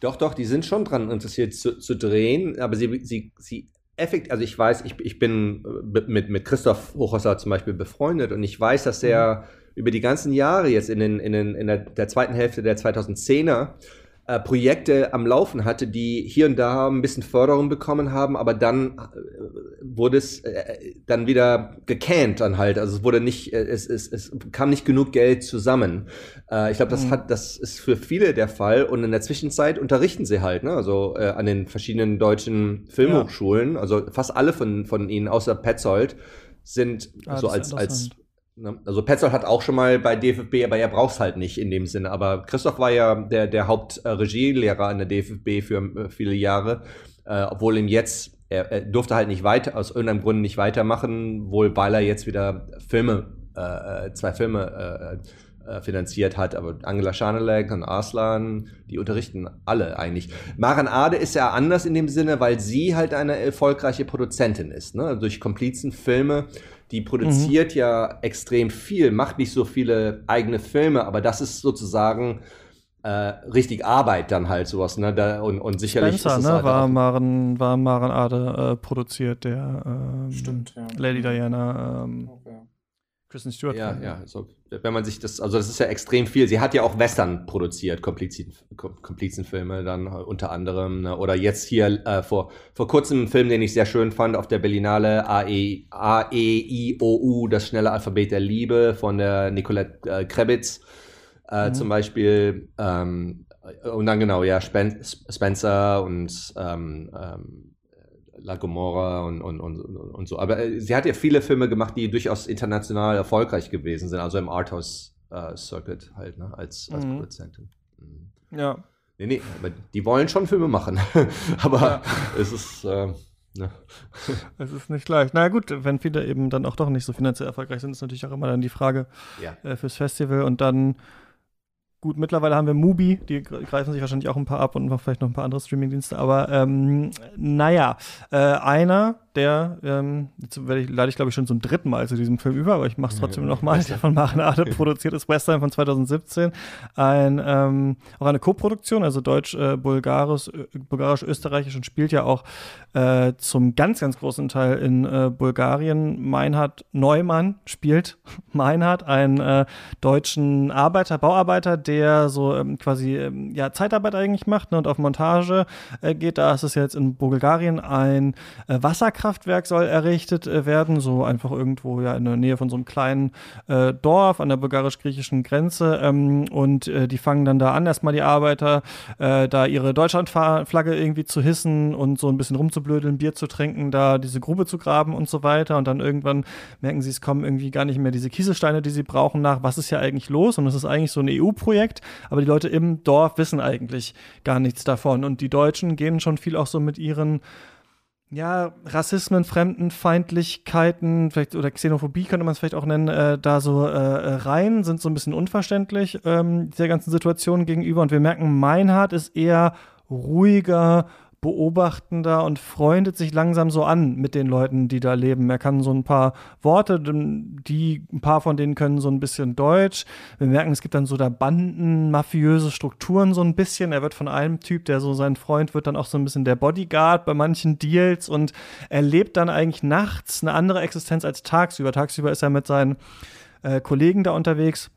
Doch, doch, die sind schon daran interessiert zu, zu drehen, aber sie, sie, sie effektiv, also ich weiß, ich, ich bin mit, mit Christoph Hochhäuser zum Beispiel befreundet und ich weiß, dass er mhm über die ganzen Jahre jetzt in, den, in, den, in der, der zweiten Hälfte der 2010er äh, Projekte am Laufen hatte, die hier und da ein bisschen Förderung bekommen haben, aber dann äh, wurde es äh, dann wieder gecannt dann halt. Also es wurde nicht, äh, es, es, es kam nicht genug Geld zusammen. Äh, ich glaube, das mhm. hat, das ist für viele der Fall. Und in der Zwischenzeit unterrichten sie halt, ne? Also äh, an den verschiedenen deutschen Filmhochschulen. Ja. Also fast alle von, von ihnen, außer Petzold, sind ah, so als, als? Also Petzold hat auch schon mal bei DFB, aber er braucht es halt nicht in dem Sinne. Aber Christoph war ja der, der Hauptregielehrer an der DFB für äh, viele Jahre, äh, obwohl ihm jetzt, er, er, durfte halt nicht weiter, aus irgendeinem Grund nicht weitermachen, wohl weil er jetzt wieder Filme, äh, äh zwei Filme äh, äh, finanziert hat. Aber Angela Schanelek und Arslan, die unterrichten alle eigentlich. Maren Ade ist ja anders in dem Sinne, weil sie halt eine erfolgreiche Produzentin ist. Ne? Durch Komplizenfilme die produziert mhm. ja extrem viel, macht nicht so viele eigene Filme, aber das ist sozusagen äh, richtig Arbeit dann halt sowas, ne? Da, und, und sicherlich Spencer, ne? Halt war Maren, war Maren Ade äh, produziert, der ähm, Stimmt, ja. Lady Diana. Ähm. Kristen Stewart. Ja, ja. Also, wenn man sich das, also das ist ja extrem viel. Sie hat ja auch Western produziert, Komplizenfilme dann unter anderem. Ne? Oder jetzt hier äh, vor, vor kurzem einen Film, den ich sehr schön fand, auf der Berlinale AE, A-E-I-O-U, das schnelle Alphabet der Liebe von der Nicolette äh, Krebitz äh, mhm. zum Beispiel. Ähm, und dann genau, ja, Spen Spencer und ähm, ähm, La Gomorra und, und, und, und so. Aber äh, sie hat ja viele Filme gemacht, die durchaus international erfolgreich gewesen sind, also im Arthouse-Circuit äh, halt, ne, als, als mhm. Produzentin. Mhm. Ja. Nee, nee, aber die wollen schon Filme machen. aber ja. es ist. Äh, Ne. Es ist nicht leicht. Na gut, wenn viele eben dann auch doch nicht so finanziell erfolgreich sind, ist natürlich auch immer dann die Frage ja. äh, fürs Festival. Und dann Gut, mittlerweile haben wir Mubi, die greifen sich wahrscheinlich auch ein paar ab und vielleicht noch ein paar andere Streamingdienste, aber ähm, naja, äh, einer, der, ähm, jetzt ich, leite ich glaube ich schon zum dritten Mal zu diesem Film über, aber ich mache es trotzdem ja, nochmal, der von Maren Ade produziert ist, Western von 2017, ein, ähm, auch eine Co-Produktion, also deutsch-bulgarisch, äh, bulgarisch-österreichisch und spielt ja auch äh, zum ganz, ganz großen Teil in äh, Bulgarien. Meinhard Neumann spielt Meinhard, einen äh, deutschen Arbeiter, Bauarbeiter, der so ähm, quasi ähm, ja, Zeitarbeit eigentlich macht ne, und auf Montage äh, geht. Da ist es jetzt in Bulgarien ein äh, Wasserkraftwerk soll errichtet äh, werden, so einfach irgendwo ja in der Nähe von so einem kleinen äh, Dorf an der bulgarisch-griechischen Grenze. Ähm, und äh, die fangen dann da an, erstmal die Arbeiter, äh, da ihre Deutschlandflagge irgendwie zu hissen und so ein bisschen rumzublödeln, Bier zu trinken, da diese Grube zu graben und so weiter. Und dann irgendwann merken sie, es kommen irgendwie gar nicht mehr diese Kieselsteine, die sie brauchen, nach. Was ist ja eigentlich los? Und es ist eigentlich so ein EU-Projekt Projekt, aber die Leute im Dorf wissen eigentlich gar nichts davon. Und die Deutschen gehen schon viel auch so mit ihren ja, Rassismen, Fremdenfeindlichkeiten, vielleicht oder Xenophobie könnte man es vielleicht auch nennen, äh, da so äh, äh, rein, sind so ein bisschen unverständlich ähm, dieser ganzen Situation gegenüber. Und wir merken, Meinhard ist eher ruhiger, beobachtender und freundet sich langsam so an mit den Leuten, die da leben. Er kann so ein paar Worte, die, ein paar von denen können so ein bisschen Deutsch. Wir merken, es gibt dann so da Banden, mafiöse Strukturen so ein bisschen. Er wird von einem Typ, der so sein Freund wird, dann auch so ein bisschen der Bodyguard bei manchen Deals und er lebt dann eigentlich nachts eine andere Existenz als tagsüber. Tagsüber ist er mit seinen äh, Kollegen da unterwegs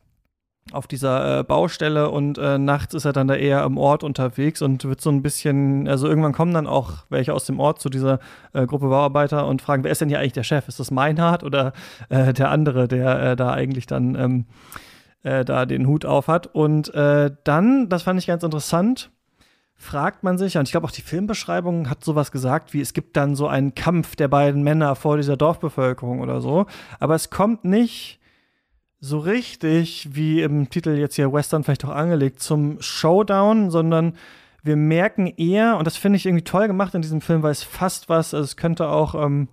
auf dieser äh, Baustelle und äh, nachts ist er dann da eher am Ort unterwegs und wird so ein bisschen, also irgendwann kommen dann auch welche aus dem Ort zu dieser äh, Gruppe Bauarbeiter und fragen, wer ist denn hier eigentlich der Chef? Ist das Meinhard oder äh, der andere, der äh, da eigentlich dann ähm, äh, da den Hut auf hat. Und dann, das fand ich ganz interessant, fragt man sich, und ich glaube auch die Filmbeschreibung hat sowas gesagt, wie es gibt dann so einen Kampf der beiden Männer vor dieser Dorfbevölkerung oder so. Aber es kommt nicht so richtig, wie im Titel jetzt hier Western vielleicht auch angelegt, zum Showdown, sondern wir merken eher, und das finde ich irgendwie toll gemacht in diesem Film, weil es fast was, also es könnte auch ähm,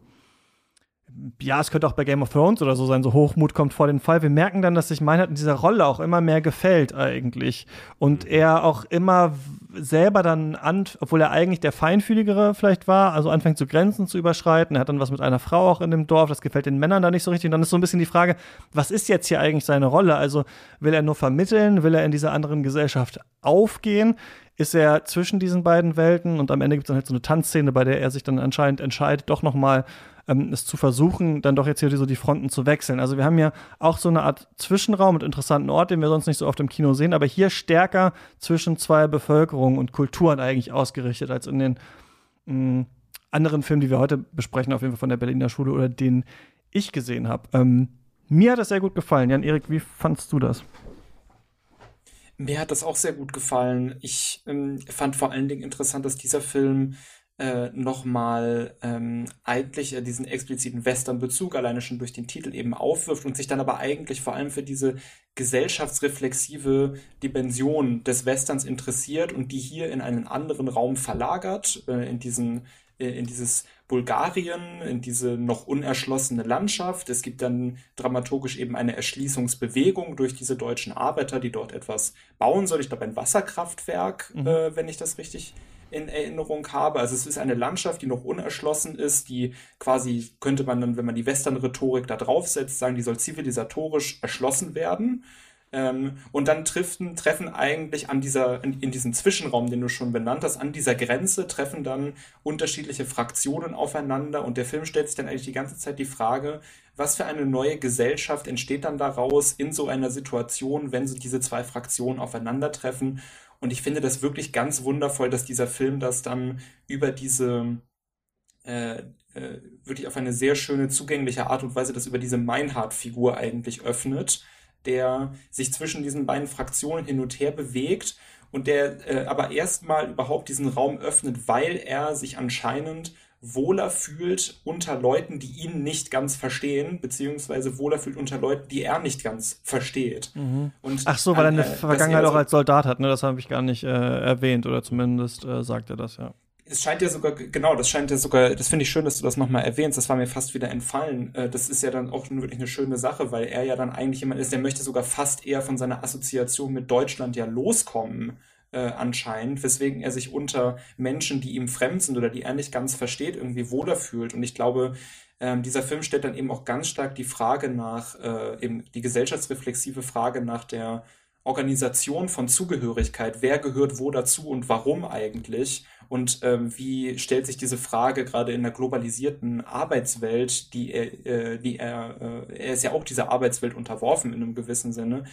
ja, es könnte auch bei Game of Thrones oder so sein, so Hochmut kommt vor den Fall. Wir merken dann, dass sich Meinhard in dieser Rolle auch immer mehr gefällt eigentlich. Und mhm. er auch immer selber dann, an, obwohl er eigentlich der Feinfühligere vielleicht war, also anfängt zu Grenzen zu überschreiten. Er hat dann was mit einer Frau auch in dem Dorf, das gefällt den Männern da nicht so richtig. Und dann ist so ein bisschen die Frage, was ist jetzt hier eigentlich seine Rolle? Also will er nur vermitteln? Will er in dieser anderen Gesellschaft aufgehen? ist er zwischen diesen beiden Welten und am Ende gibt es dann halt so eine Tanzszene, bei der er sich dann anscheinend entscheidet, doch noch mal ähm, es zu versuchen, dann doch jetzt hier so die Fronten zu wechseln. Also wir haben ja auch so eine Art Zwischenraum mit interessanten Ort, den wir sonst nicht so oft im Kino sehen, aber hier stärker zwischen zwei Bevölkerungen und Kulturen eigentlich ausgerichtet als in den mh, anderen Filmen, die wir heute besprechen, auf jeden Fall von der Berliner Schule oder den ich gesehen habe. Ähm, mir hat das sehr gut gefallen. Jan-Erik, wie fandst du das? Mir hat das auch sehr gut gefallen. Ich ähm, fand vor allen Dingen interessant, dass dieser Film äh, nochmal ähm, eigentlich äh, diesen expliziten Western-Bezug alleine schon durch den Titel eben aufwirft und sich dann aber eigentlich vor allem für diese gesellschaftsreflexive Dimension des Westerns interessiert und die hier in einen anderen Raum verlagert, äh, in diesen äh, in dieses Bulgarien, in diese noch unerschlossene Landschaft. Es gibt dann dramaturgisch eben eine Erschließungsbewegung durch diese deutschen Arbeiter, die dort etwas bauen sollen. Ich glaube, ein Wasserkraftwerk, mhm. äh, wenn ich das richtig in Erinnerung habe. Also es ist eine Landschaft, die noch unerschlossen ist, die quasi könnte man dann, wenn man die Western-Rhetorik da draufsetzt, sagen, die soll zivilisatorisch erschlossen werden. Ähm, und dann treffen, treffen eigentlich an dieser, in, in, diesem Zwischenraum, den du schon benannt hast, an dieser Grenze treffen dann unterschiedliche Fraktionen aufeinander und der Film stellt sich dann eigentlich die ganze Zeit die Frage, was für eine neue Gesellschaft entsteht dann daraus in so einer Situation, wenn so diese zwei Fraktionen aufeinandertreffen und ich finde das wirklich ganz wundervoll, dass dieser Film das dann über diese äh, äh, wirklich auf eine sehr schöne, zugängliche Art und Weise das über diese Meinhard-Figur eigentlich öffnet, der sich zwischen diesen beiden Fraktionen hin und her bewegt und der äh, aber erstmal überhaupt diesen Raum öffnet, weil er sich anscheinend wohler fühlt unter Leuten, die ihn nicht ganz verstehen, beziehungsweise wohler fühlt unter Leuten, die er nicht ganz versteht. Mhm. Und Ach so, weil er eine äh, Vergangenheit auch als Soldat hat, ne? Das habe ich gar nicht äh, erwähnt oder zumindest äh, sagt er das, ja. Es scheint ja sogar, genau, das scheint ja sogar, das finde ich schön, dass du das nochmal erwähnst, das war mir fast wieder entfallen. Äh, das ist ja dann auch wirklich eine schöne Sache, weil er ja dann eigentlich jemand ist, der möchte sogar fast eher von seiner Assoziation mit Deutschland ja loskommen äh, anscheinend, weswegen er sich unter Menschen, die ihm fremd sind oder die er nicht ganz versteht, irgendwie wohler fühlt. Und ich glaube, ähm, dieser Film stellt dann eben auch ganz stark die Frage nach, äh, eben die gesellschaftsreflexive Frage nach der Organisation von Zugehörigkeit. Wer gehört wo dazu und warum eigentlich? Und ähm, wie stellt sich diese Frage gerade in der globalisierten Arbeitswelt, die er, äh, die er, äh, er ist ja auch dieser Arbeitswelt unterworfen in einem gewissen Sinne,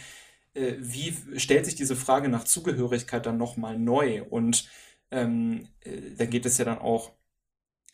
äh, wie stellt sich diese Frage nach Zugehörigkeit dann nochmal neu? Und ähm, äh, da geht es ja dann auch,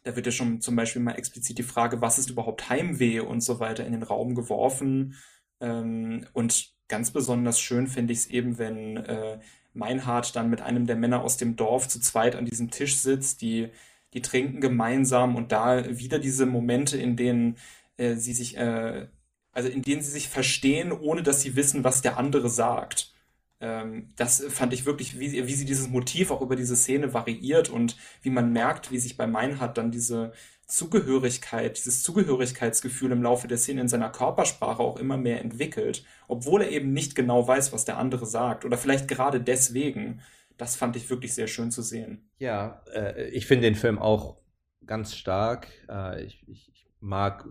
da wird ja schon zum Beispiel mal explizit die Frage, was ist überhaupt Heimweh und so weiter in den Raum geworfen. Ähm, und ganz besonders schön finde ich es eben, wenn äh, Meinhard dann mit einem der Männer aus dem Dorf zu zweit an diesem Tisch sitzt, die, die trinken gemeinsam und da wieder diese Momente, in denen äh, sie sich äh, also in denen sie sich verstehen, ohne dass sie wissen, was der andere sagt. Ähm, das fand ich wirklich, wie, wie sie dieses Motiv auch über diese Szene variiert und wie man merkt, wie sich bei Meinhard dann diese Zugehörigkeit, dieses Zugehörigkeitsgefühl im Laufe der Szene in seiner Körpersprache auch immer mehr entwickelt, obwohl er eben nicht genau weiß, was der andere sagt oder vielleicht gerade deswegen. Das fand ich wirklich sehr schön zu sehen. Ja, äh, ich finde den Film auch ganz stark. Äh, ich, ich, mag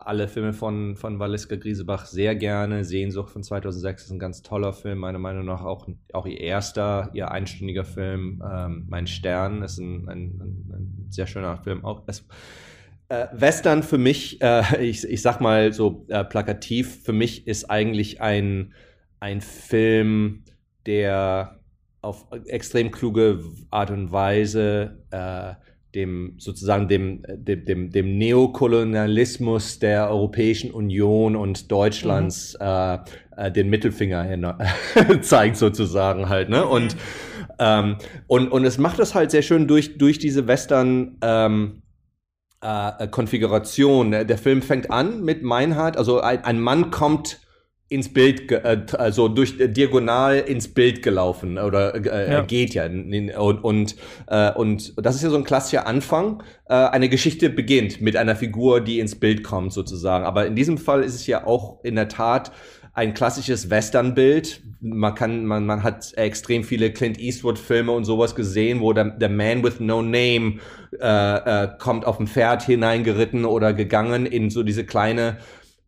alle Filme von, von Valiska Griesebach sehr gerne. Sehnsucht von 2006 ist ein ganz toller Film, meiner Meinung nach auch, auch ihr erster, ihr einstündiger Film. Ähm, mein Stern ist ein, ein, ein, sehr schöner Film. Auch es, äh, Western für mich, äh, ich, ich sag mal so äh, plakativ, für mich ist eigentlich ein, ein Film, der auf extrem kluge Art und Weise äh, dem sozusagen dem, dem, dem, dem Neokolonialismus der Europäischen Union und Deutschlands mhm. äh, äh, den Mittelfinger hin, zeigt sozusagen halt, ne? Und, ähm, und, und es macht das halt sehr schön durch, durch diese Western, ähm, äh, Konfiguration. Der Film fängt an mit Meinhard, also ein, ein Mann kommt ins Bild, äh, also durch äh, diagonal ins Bild gelaufen oder äh, ja. geht ja und und, äh, und das ist ja so ein klassischer Anfang. Äh, eine Geschichte beginnt mit einer Figur, die ins Bild kommt sozusagen. Aber in diesem Fall ist es ja auch in der Tat ein klassisches Western-Bild. Man kann, man, man hat extrem viele Clint Eastwood-Filme und sowas gesehen, wo der, der Man with No Name äh, äh, kommt auf dem Pferd hineingeritten oder gegangen in so diese kleine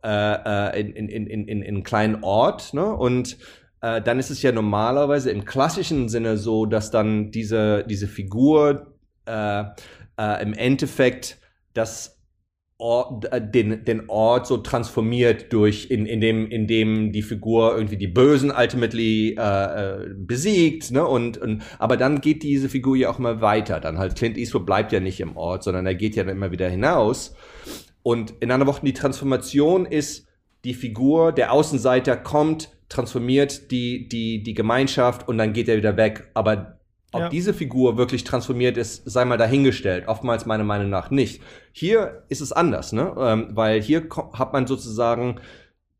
äh, äh, in, in, in, in, in einen kleinen Ort, ne? Und äh, dann ist es ja normalerweise im klassischen Sinne so, dass dann diese, diese Figur äh, äh, im Endeffekt das Ort, äh, den, den Ort so transformiert durch, in, in, dem, in dem die Figur irgendwie die Bösen ultimately äh, besiegt, ne? Und, und aber dann geht diese Figur ja auch mal weiter. Dann halt Clint Eastwood bleibt ja nicht im Ort, sondern er geht ja dann immer wieder hinaus. Und in anderen Worten, die Transformation ist, die Figur, der Außenseiter kommt, transformiert die, die, die Gemeinschaft und dann geht er wieder weg. Aber ob ja. diese Figur wirklich transformiert ist, sei mal dahingestellt. Oftmals meiner Meinung nach nicht. Hier ist es anders, ne? Ähm, weil hier hat man sozusagen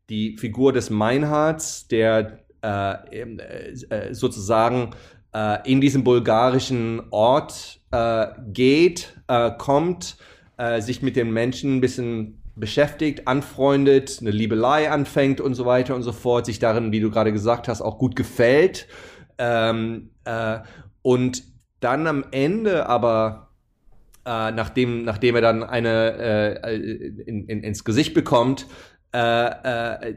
die Figur des Meinhards, der äh, äh, äh, sozusagen äh, in diesen bulgarischen Ort äh, geht, äh, kommt, äh, sich mit den Menschen ein bisschen beschäftigt, anfreundet, eine Liebelei anfängt und so weiter und so fort, sich darin, wie du gerade gesagt hast, auch gut gefällt. Ähm, äh, und dann am Ende aber, äh, nachdem, nachdem er dann eine äh, in, in, ins Gesicht bekommt, äh, äh,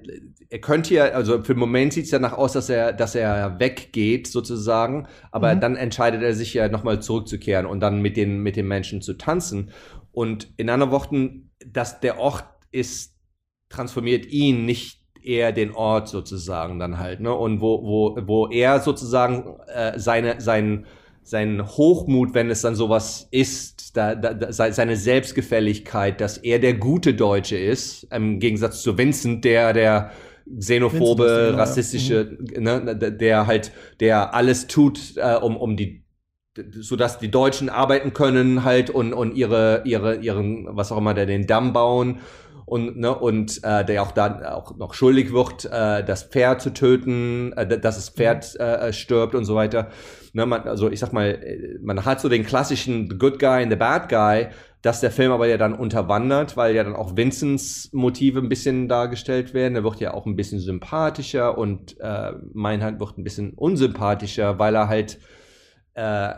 er könnte ja, also für den Moment sieht es danach aus, dass er, dass er weggeht sozusagen, aber mhm. dann entscheidet er sich ja nochmal zurückzukehren und dann mit den, mit den Menschen zu tanzen. Und in anderen Worten, dass der Ort ist, transformiert ihn, nicht eher den Ort sozusagen dann halt, ne? Und wo, wo, wo er sozusagen äh, seine, sein, sein Hochmut, wenn es dann sowas ist, da, da, seine Selbstgefälligkeit, dass er der gute Deutsche ist, im Gegensatz zu Vincent, der, der xenophobe, rassistische, mhm. ne, der halt, der alles tut, äh, um, um die so dass die Deutschen arbeiten können halt und und ihre ihre ihren was auch immer der den Damm bauen und ne und äh, der auch da auch noch schuldig wird äh, das Pferd zu töten äh, dass das Pferd mhm. äh, stirbt und so weiter ne man also ich sag mal man hat so den klassischen the good guy and the bad guy dass der Film aber ja dann unterwandert, weil ja dann auch Vincents Motive ein bisschen dargestellt werden. Er wird ja auch ein bisschen sympathischer und äh, Meinhard wird ein bisschen unsympathischer, weil er halt äh, äh,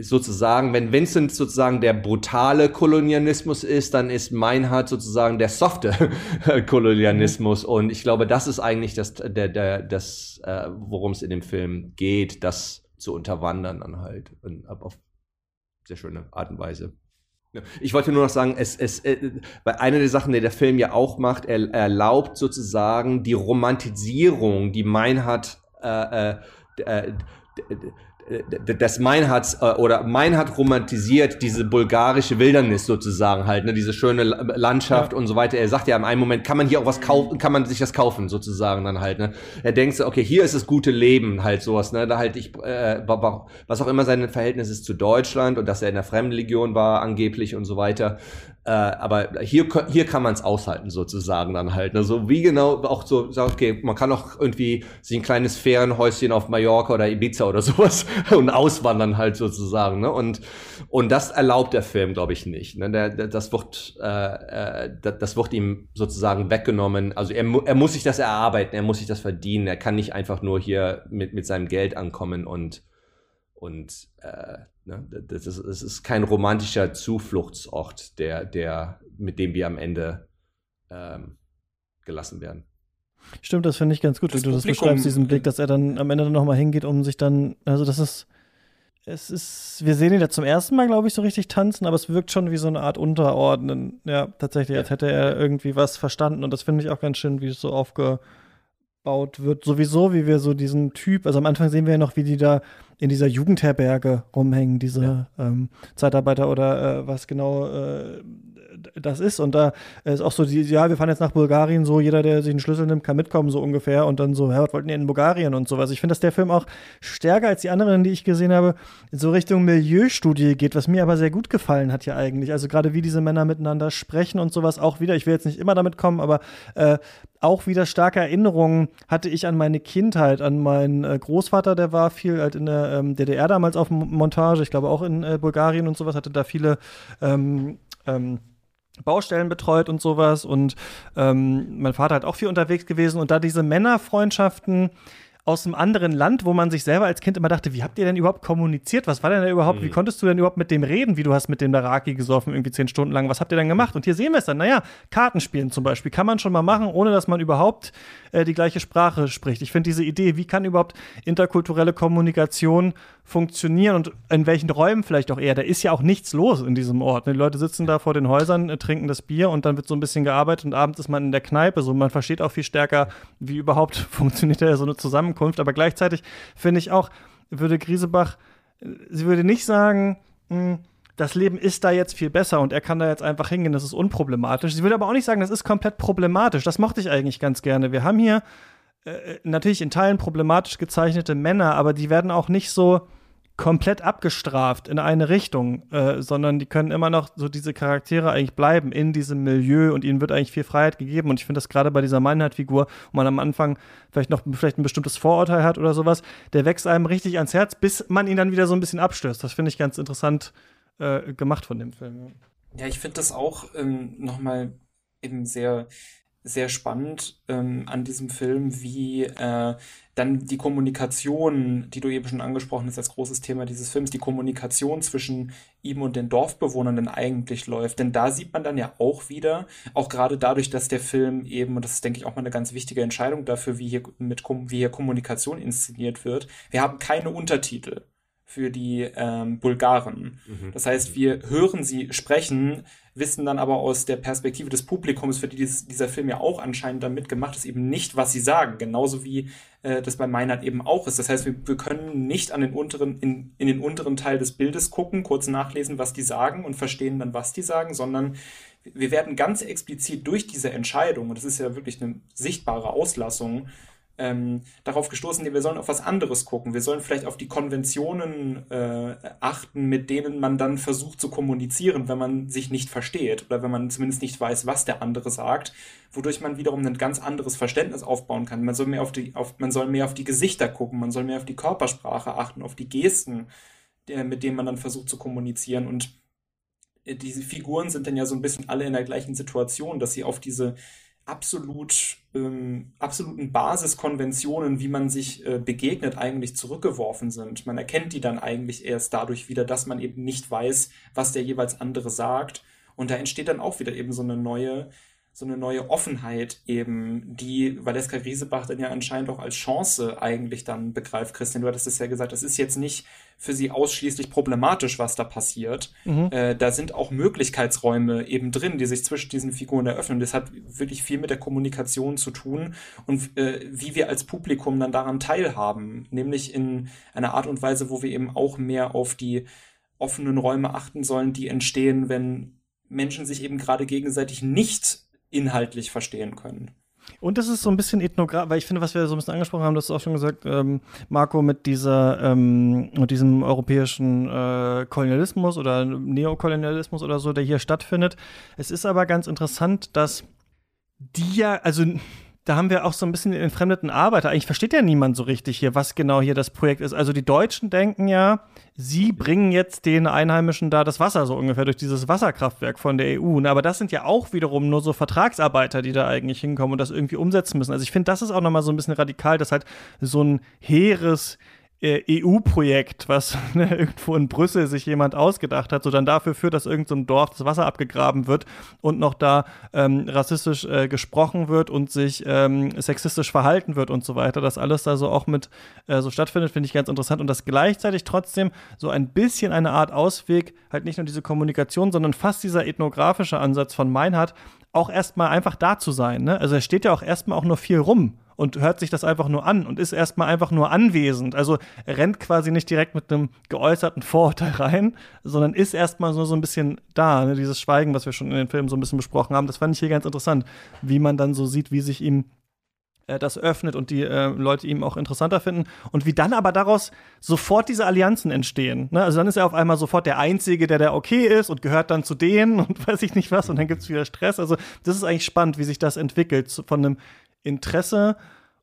sozusagen, wenn Vincent sozusagen der brutale Kolonialismus ist, dann ist Meinhard sozusagen der softe Kolonialismus. Und ich glaube, das ist eigentlich das, der, der, das, äh, worum es in dem Film geht, das zu unterwandern dann halt. Und auf sehr schöne Art und Weise. Ich wollte nur noch sagen, es, es, äh, eine der Sachen, die der Film ja auch macht, er, erlaubt sozusagen die Romantisierung, die Meinhard äh, äh, äh das Meinhardt äh, oder Meinhardt romantisiert diese bulgarische Wildernis sozusagen halt, ne, diese schöne Landschaft ja. und so weiter. Er sagt ja in einem Moment, kann man hier auch was kaufen, kann man sich das kaufen sozusagen dann halt, ne. Er denkt so, okay, hier ist das gute Leben halt sowas, ne, da halt ich, äh, was auch immer sein Verhältnis ist zu Deutschland und dass er in der Fremdenlegion war angeblich und so weiter. Äh, aber hier, hier kann man es aushalten, sozusagen dann halt. Ne? So wie genau auch so, okay, man kann auch irgendwie sich ein kleines Ferienhäuschen auf Mallorca oder Ibiza oder sowas und auswandern halt sozusagen. Ne? Und, und das erlaubt der Film, glaube ich, nicht. Ne? Der, der, das, wird, äh, äh, das wird ihm sozusagen weggenommen. Also er, er muss sich das erarbeiten, er muss sich das verdienen. Er kann nicht einfach nur hier mit, mit seinem Geld ankommen und, und äh? Das, ist, das ist kein romantischer Zufluchtsort, der, der, mit dem wir am Ende ähm, gelassen werden. Stimmt, das finde ich ganz gut, wie du das beschreibst, diesen Blick, dass er dann am Ende dann nochmal hingeht, um sich dann, also das ist, es ist, wir sehen ihn ja zum ersten Mal, glaube ich, so richtig tanzen, aber es wirkt schon wie so eine Art Unterordnen, ja, tatsächlich, als hätte er irgendwie was verstanden und das finde ich auch ganz schön, wie es so aufgebaut wird, sowieso, wie wir so diesen Typ, also am Anfang sehen wir ja noch, wie die da in dieser Jugendherberge rumhängen, diese ja. ähm, Zeitarbeiter oder äh, was genau äh, das ist. Und da ist auch so, die, ja, wir fahren jetzt nach Bulgarien, so jeder, der sich einen Schlüssel nimmt, kann mitkommen, so ungefähr. Und dann so, ja, was wollten die in Bulgarien und sowas. Ich finde, dass der Film auch stärker als die anderen, die ich gesehen habe, in so Richtung Milieustudie geht, was mir aber sehr gut gefallen hat ja eigentlich. Also gerade wie diese Männer miteinander sprechen und sowas auch wieder. Ich will jetzt nicht immer damit kommen, aber äh, auch wieder starke Erinnerungen hatte ich an meine Kindheit, an meinen äh, Großvater, der war viel halt in der ähm, DDR damals auf Montage, ich glaube auch in äh, Bulgarien und sowas, hatte da viele ähm, ähm, Baustellen betreut und sowas. Und ähm, mein Vater hat auch viel unterwegs gewesen und da diese Männerfreundschaften aus einem anderen Land, wo man sich selber als Kind immer dachte, wie habt ihr denn überhaupt kommuniziert? Was war denn da überhaupt? Mhm. Wie konntest du denn überhaupt mit dem reden, wie du hast mit dem Daraki gesoffen, irgendwie zehn Stunden lang? Was habt ihr denn gemacht? Und hier sehen wir es dann. Naja, Kartenspielen zum Beispiel kann man schon mal machen, ohne dass man überhaupt äh, die gleiche Sprache spricht. Ich finde diese Idee, wie kann überhaupt interkulturelle Kommunikation funktionieren und in welchen Räumen vielleicht auch eher. Da ist ja auch nichts los in diesem Ort. Die Leute sitzen da vor den Häusern, äh, trinken das Bier und dann wird so ein bisschen gearbeitet und abends ist man in der Kneipe. So, man versteht auch viel stärker, wie überhaupt funktioniert da so eine Zusammenkunft. Aber gleichzeitig finde ich auch, würde Griesebach, äh, sie würde nicht sagen, mh, hm, das Leben ist da jetzt viel besser und er kann da jetzt einfach hingehen, das ist unproblematisch. Sie würde aber auch nicht sagen, das ist komplett problematisch. Das mochte ich eigentlich ganz gerne. Wir haben hier äh, äh natürlich in Teilen problematisch gezeichnete Männer, aber die werden auch nicht so komplett abgestraft in eine Richtung, äh, sondern die können immer noch so diese Charaktere eigentlich bleiben in diesem Milieu und ihnen wird eigentlich viel Freiheit gegeben. Und ich finde das gerade bei dieser Meinheit-Figur, wo man am Anfang vielleicht noch vielleicht ein bestimmtes Vorurteil hat oder sowas, der wächst einem richtig ans Herz, bis man ihn dann wieder so ein bisschen abstößt. Das finde ich ganz interessant äh, gemacht von dem Film. Ja, ich finde das auch ähm, nochmal eben sehr sehr spannend ähm, an diesem Film, wie äh, dann die Kommunikation, die du eben schon angesprochen hast als großes Thema dieses Films, die Kommunikation zwischen ihm und den Dorfbewohnern denn eigentlich läuft. Denn da sieht man dann ja auch wieder, auch gerade dadurch, dass der Film eben, und das ist, denke ich, auch mal eine ganz wichtige Entscheidung dafür, wie hier, mit, wie hier Kommunikation inszeniert wird, wir haben keine Untertitel für die ähm, Bulgaren. Mhm. Das heißt, wir hören sie sprechen, wissen dann aber aus der Perspektive des Publikums, für die dies, dieser Film ja auch anscheinend damit gemacht ist, eben nicht, was sie sagen. Genauso wie äh, das bei Meinert eben auch ist. Das heißt, wir, wir können nicht an den unteren, in, in den unteren Teil des Bildes gucken, kurz nachlesen, was die sagen und verstehen dann, was die sagen, sondern wir werden ganz explizit durch diese Entscheidung, und das ist ja wirklich eine sichtbare Auslassung, ähm, darauf gestoßen, wir sollen auf was anderes gucken. Wir sollen vielleicht auf die Konventionen äh, achten, mit denen man dann versucht zu kommunizieren, wenn man sich nicht versteht oder wenn man zumindest nicht weiß, was der andere sagt, wodurch man wiederum ein ganz anderes Verständnis aufbauen kann. Man soll mehr auf die, auf, man soll mehr auf die Gesichter gucken, man soll mehr auf die Körpersprache achten, auf die Gesten, der, mit denen man dann versucht zu kommunizieren und äh, diese Figuren sind dann ja so ein bisschen alle in der gleichen Situation, dass sie auf diese absolut ähm, absoluten Basiskonventionen, wie man sich äh, begegnet, eigentlich zurückgeworfen sind. Man erkennt die dann eigentlich erst dadurch wieder, dass man eben nicht weiß, was der jeweils andere sagt. Und da entsteht dann auch wieder eben so eine neue so eine neue Offenheit eben, die Valeska Griesebach dann ja anscheinend auch als Chance eigentlich dann begreift. Christian, du hattest es ja gesagt, das ist jetzt nicht für sie ausschließlich problematisch, was da passiert. Mhm. Äh, da sind auch Möglichkeitsräume eben drin, die sich zwischen diesen Figuren eröffnen. Das hat wirklich viel mit der Kommunikation zu tun und äh, wie wir als Publikum dann daran teilhaben, nämlich in einer Art und Weise, wo wir eben auch mehr auf die offenen Räume achten sollen, die entstehen, wenn Menschen sich eben gerade gegenseitig nicht inhaltlich verstehen können. Und das ist so ein bisschen ethnografisch, weil ich finde, was wir so ein bisschen angesprochen haben, das ist auch schon gesagt, ähm, Marco, mit dieser, ähm, mit diesem europäischen äh, Kolonialismus oder Neokolonialismus oder so, der hier stattfindet. Es ist aber ganz interessant, dass die ja, also da haben wir auch so ein bisschen den entfremdeten Arbeiter. Eigentlich versteht ja niemand so richtig hier, was genau hier das Projekt ist. Also die Deutschen denken ja, sie bringen jetzt den Einheimischen da das Wasser so ungefähr durch dieses Wasserkraftwerk von der EU. Aber das sind ja auch wiederum nur so Vertragsarbeiter, die da eigentlich hinkommen und das irgendwie umsetzen müssen. Also ich finde, das ist auch nochmal so ein bisschen radikal, dass halt so ein heeres EU-Projekt, was ne, irgendwo in Brüssel sich jemand ausgedacht hat, so dann dafür führt, dass irgendein so Dorf das Wasser abgegraben wird und noch da ähm, rassistisch äh, gesprochen wird und sich ähm, sexistisch verhalten wird und so weiter. Das alles da so auch mit äh, so stattfindet, finde ich ganz interessant und dass gleichzeitig trotzdem so ein bisschen eine Art Ausweg, halt nicht nur diese Kommunikation, sondern fast dieser ethnografische Ansatz von Meinhard auch erstmal einfach da zu sein. Ne? Also er steht ja auch erstmal auch nur viel rum und hört sich das einfach nur an und ist erstmal einfach nur anwesend. Also rennt quasi nicht direkt mit einem geäußerten Vorurteil rein, sondern ist erstmal so, so ein bisschen da. Ne? Dieses Schweigen, was wir schon in den Filmen so ein bisschen besprochen haben, das fand ich hier ganz interessant, wie man dann so sieht, wie sich ihm äh, das öffnet und die äh, Leute ihm auch interessanter finden und wie dann aber daraus sofort diese Allianzen entstehen. Ne? Also dann ist er auf einmal sofort der Einzige, der der okay ist und gehört dann zu denen und weiß ich nicht was und dann gibt es wieder Stress. Also das ist eigentlich spannend, wie sich das entwickelt von einem Interesse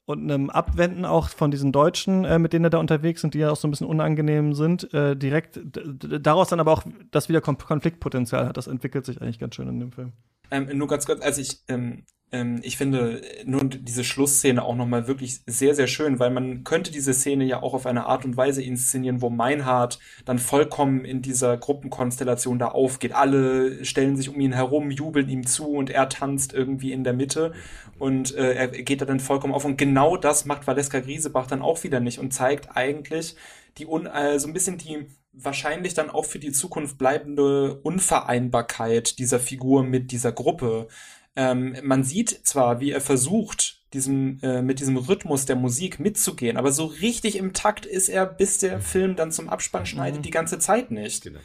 und einem Abwenden auch von diesen Deutschen, äh, mit denen er da unterwegs sind, die ja auch so ein bisschen unangenehm sind, äh, direkt daraus dann aber auch das wieder Konfliktpotenzial hat. Das entwickelt sich eigentlich ganz schön in dem Film. Ähm, nur ganz kurz, also ich ähm, ähm, ich finde nun diese Schlussszene auch nochmal wirklich sehr, sehr schön, weil man könnte diese Szene ja auch auf eine Art und Weise inszenieren, wo Meinhard dann vollkommen in dieser Gruppenkonstellation da aufgeht. Alle stellen sich um ihn herum, jubeln ihm zu und er tanzt irgendwie in der Mitte und äh, er geht da dann vollkommen auf. Und genau das macht Valeska Griesebach dann auch wieder nicht und zeigt eigentlich die un äh, so ein bisschen die wahrscheinlich dann auch für die Zukunft bleibende Unvereinbarkeit dieser Figur mit dieser Gruppe. Ähm, man sieht zwar, wie er versucht, diesem, äh, mit diesem Rhythmus der Musik mitzugehen, aber so richtig im Takt ist er, bis der mhm. Film dann zum Abspann schneidet, mhm. die ganze Zeit nicht. Genau.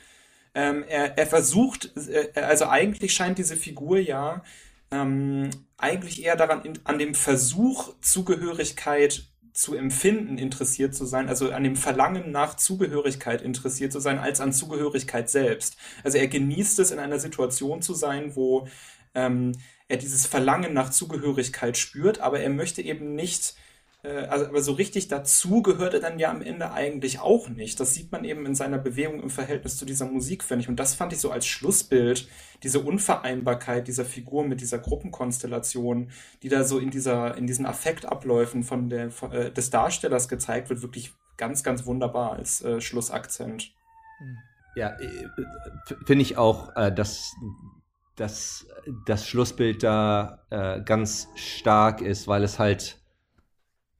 Ähm, er, er versucht, äh, also eigentlich scheint diese Figur ja ähm, eigentlich eher daran, in, an dem Versuch, Zugehörigkeit zu empfinden interessiert zu sein, also an dem Verlangen nach Zugehörigkeit interessiert zu sein, als an Zugehörigkeit selbst. Also er genießt es, in einer Situation zu sein, wo ähm, er dieses Verlangen nach Zugehörigkeit spürt, aber er möchte eben nicht, also, aber so richtig dazu gehört er dann ja am Ende eigentlich auch nicht. Das sieht man eben in seiner Bewegung im Verhältnis zu dieser Musik, finde ich. Und das fand ich so als Schlussbild, diese Unvereinbarkeit dieser Figur mit dieser Gruppenkonstellation, die da so in dieser, in diesen Affektabläufen von der, von, äh, des Darstellers gezeigt wird, wirklich ganz, ganz wunderbar als äh, Schlussakzent. Ja, äh, finde ich auch, äh, dass dass das Schlussbild da äh, ganz stark ist, weil es halt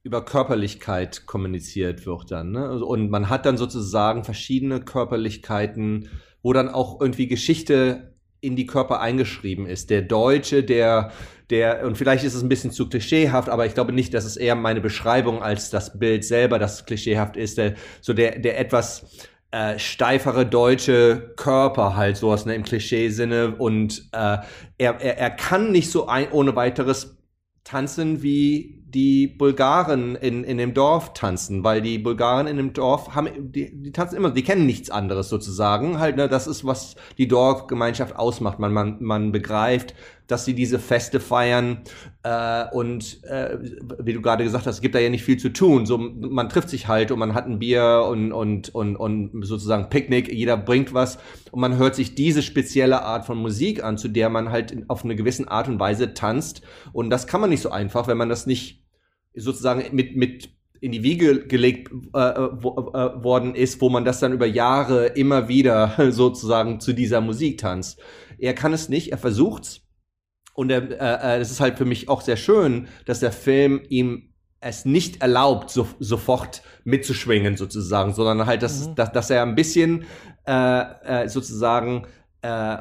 über Körperlichkeit kommuniziert wird dann. Ne? Und man hat dann sozusagen verschiedene Körperlichkeiten, wo dann auch irgendwie Geschichte in die Körper eingeschrieben ist. Der Deutsche, der, der, und vielleicht ist es ein bisschen zu klischeehaft, aber ich glaube nicht, dass es eher meine Beschreibung als das Bild selber, das klischeehaft ist, der, so der, der etwas äh, steifere deutsche Körper halt sowas ne, im Klischee-Sinne und äh, er, er, er kann nicht so ein, ohne weiteres tanzen wie die Bulgaren in, in dem Dorf tanzen, weil die Bulgaren in dem Dorf haben, die, die tanzen immer, die kennen nichts anderes sozusagen. Halt, ne, das ist, was die Dorfgemeinschaft ausmacht. Man, man, man begreift, dass sie diese Feste feiern äh, und äh, wie du gerade gesagt hast, es gibt da ja nicht viel zu tun. So, man trifft sich halt und man hat ein Bier und, und, und, und sozusagen Picknick, jeder bringt was und man hört sich diese spezielle Art von Musik an, zu der man halt auf eine gewisse Art und Weise tanzt. Und das kann man nicht so einfach, wenn man das nicht sozusagen mit, mit in die Wiege gelegt äh, wo, äh, worden ist, wo man das dann über Jahre immer wieder sozusagen zu dieser Musik tanzt. Er kann es nicht, er versucht's, und es äh, äh, ist halt für mich auch sehr schön, dass der Film ihm es nicht erlaubt, so, sofort mitzuschwingen sozusagen, sondern halt, dass, mhm. dass, dass er ein bisschen äh, äh, sozusagen äh,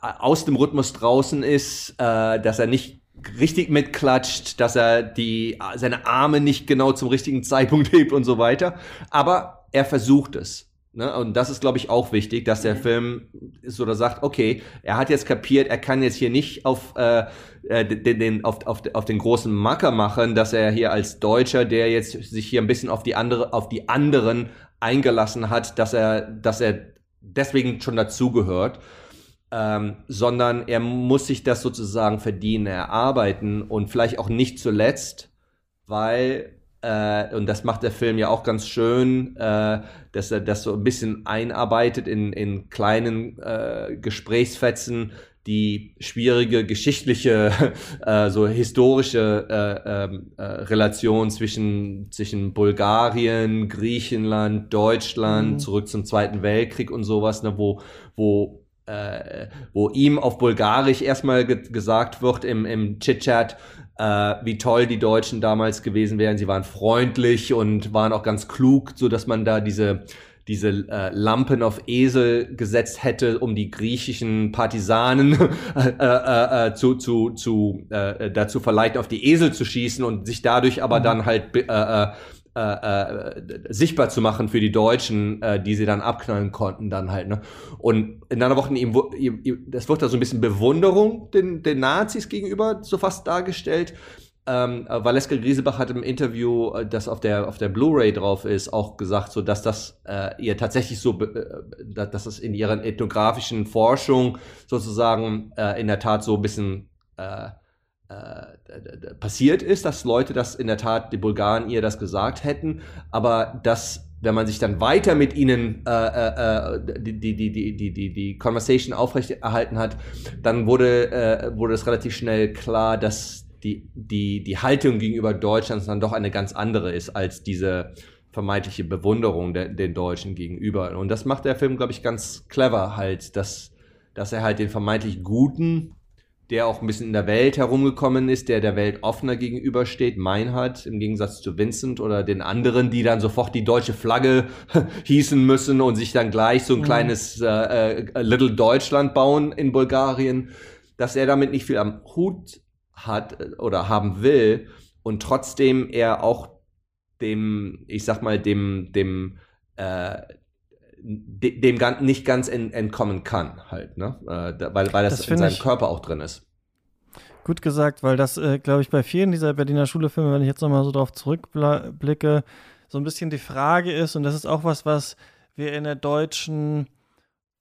aus dem Rhythmus draußen ist, äh, dass er nicht richtig mitklatscht, dass er die seine Arme nicht genau zum richtigen Zeitpunkt hebt und so weiter. Aber er versucht es. Ne? Und das ist, glaube ich, auch wichtig, dass der mhm. Film ist oder sagt, okay, er hat jetzt kapiert, er kann jetzt hier nicht auf, äh, äh den, den, auf, auf, auf den großen Macker machen, dass er hier als Deutscher, der jetzt sich hier ein bisschen auf die andere, auf die anderen eingelassen hat, dass er, dass er deswegen schon dazugehört. Ähm, sondern er muss sich das sozusagen verdienen, erarbeiten und vielleicht auch nicht zuletzt, weil äh, und das macht der Film ja auch ganz schön, äh, dass er das so ein bisschen einarbeitet in, in kleinen äh, Gesprächsfetzen, die schwierige geschichtliche, äh, so historische äh, ähm, äh, Relation zwischen, zwischen Bulgarien, Griechenland, Deutschland, mhm. zurück zum Zweiten Weltkrieg und sowas, ne, wo, wo äh, wo ihm auf Bulgarisch erstmal ge gesagt wird im, im Chit-Chat, äh, wie toll die Deutschen damals gewesen wären. Sie waren freundlich und waren auch ganz klug, so dass man da diese diese äh, Lampen auf Esel gesetzt hätte, um die griechischen Partisanen äh, äh, äh, zu, zu, zu äh, dazu verleiht, auf die Esel zu schießen und sich dadurch aber mhm. dann halt äh, äh, äh, sichtbar zu machen für die Deutschen, äh, die sie dann abknallen konnten dann halt. Ne? Und in einer Woche, ihm, ihm, ihm, das wird da so ein bisschen Bewunderung den, den Nazis gegenüber so fast dargestellt. Ähm, Valeska Griesebach hat im Interview, äh, das auf der auf der Blu-ray drauf ist, auch gesagt, so dass das äh, ihr tatsächlich so, äh, dass es in ihren ethnografischen Forschung sozusagen äh, in der Tat so ein bisschen äh, äh, passiert ist, dass Leute das in der Tat, die Bulgaren ihr das gesagt hätten, aber dass wenn man sich dann weiter mit ihnen äh, äh, die, die, die, die, die, die Conversation aufrechterhalten hat, dann wurde, äh, wurde es relativ schnell klar, dass die, die, die Haltung gegenüber Deutschland dann doch eine ganz andere ist als diese vermeintliche Bewunderung der, den Deutschen gegenüber. Und das macht der Film, glaube ich, ganz clever halt, dass, dass er halt den vermeintlich Guten, der auch ein bisschen in der Welt herumgekommen ist, der der Welt offener gegenübersteht, Meinhard, im Gegensatz zu Vincent oder den anderen, die dann sofort die deutsche Flagge hießen müssen und sich dann gleich so ein mhm. kleines äh, äh, Little Deutschland bauen in Bulgarien, dass er damit nicht viel am Hut hat äh, oder haben will und trotzdem er auch dem, ich sag mal, dem, dem, äh, dem nicht ganz entkommen kann, halt, ne? Äh, weil, weil das, das in seinem Körper auch drin ist. Gut gesagt, weil das, äh, glaube ich, bei vielen dieser Berliner Schulefilme, wenn ich jetzt nochmal so drauf zurückblicke, so ein bisschen die Frage ist, und das ist auch was, was wir in der deutschen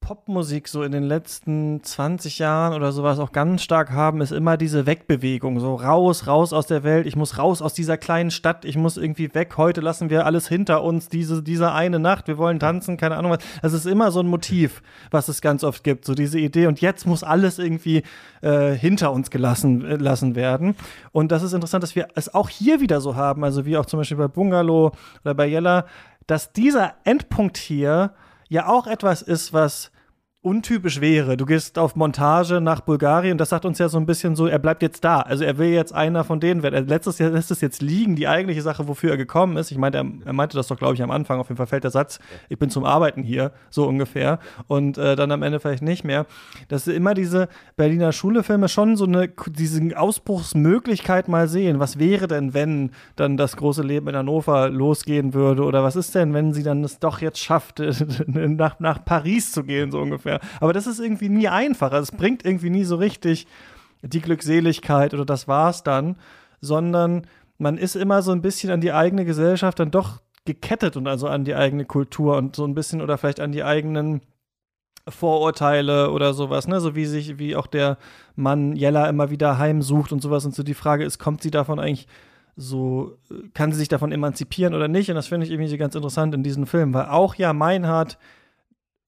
Popmusik so in den letzten 20 Jahren oder sowas auch ganz stark haben, ist immer diese Wegbewegung. So raus, raus aus der Welt. Ich muss raus aus dieser kleinen Stadt. Ich muss irgendwie weg. Heute lassen wir alles hinter uns. Diese, diese eine Nacht. Wir wollen tanzen. Keine Ahnung was. Das ist immer so ein Motiv, was es ganz oft gibt. So diese Idee. Und jetzt muss alles irgendwie äh, hinter uns gelassen äh, lassen werden. Und das ist interessant, dass wir es auch hier wieder so haben. Also wie auch zum Beispiel bei Bungalow oder bei Yella, dass dieser Endpunkt hier ja auch etwas ist, was untypisch wäre. Du gehst auf Montage nach Bulgarien, das sagt uns ja so ein bisschen so, er bleibt jetzt da. Also er will jetzt einer von denen werden. Er lässt es, lässt es jetzt liegen, die eigentliche Sache, wofür er gekommen ist. Ich meinte, er, er meinte das doch, glaube ich, am Anfang. Auf jeden Fall fällt der Satz, ich bin zum Arbeiten hier, so ungefähr. Und äh, dann am Ende vielleicht nicht mehr. Dass immer diese Berliner Schulefilme schon so eine, diese Ausbruchsmöglichkeit mal sehen. Was wäre denn, wenn dann das große Leben in Hannover losgehen würde? Oder was ist denn, wenn sie dann es doch jetzt schafft, nach, nach Paris zu gehen, so ungefähr? Mehr. Aber das ist irgendwie nie einfach. Also es bringt irgendwie nie so richtig die Glückseligkeit oder das war's dann, sondern man ist immer so ein bisschen an die eigene Gesellschaft dann doch gekettet und also an die eigene Kultur und so ein bisschen oder vielleicht an die eigenen Vorurteile oder sowas, ne? So wie sich, wie auch der Mann Jella immer wieder heimsucht und sowas. Und so die Frage ist, kommt sie davon eigentlich so, kann sie sich davon emanzipieren oder nicht? Und das finde ich irgendwie ganz interessant in diesem Film, weil auch ja Meinhard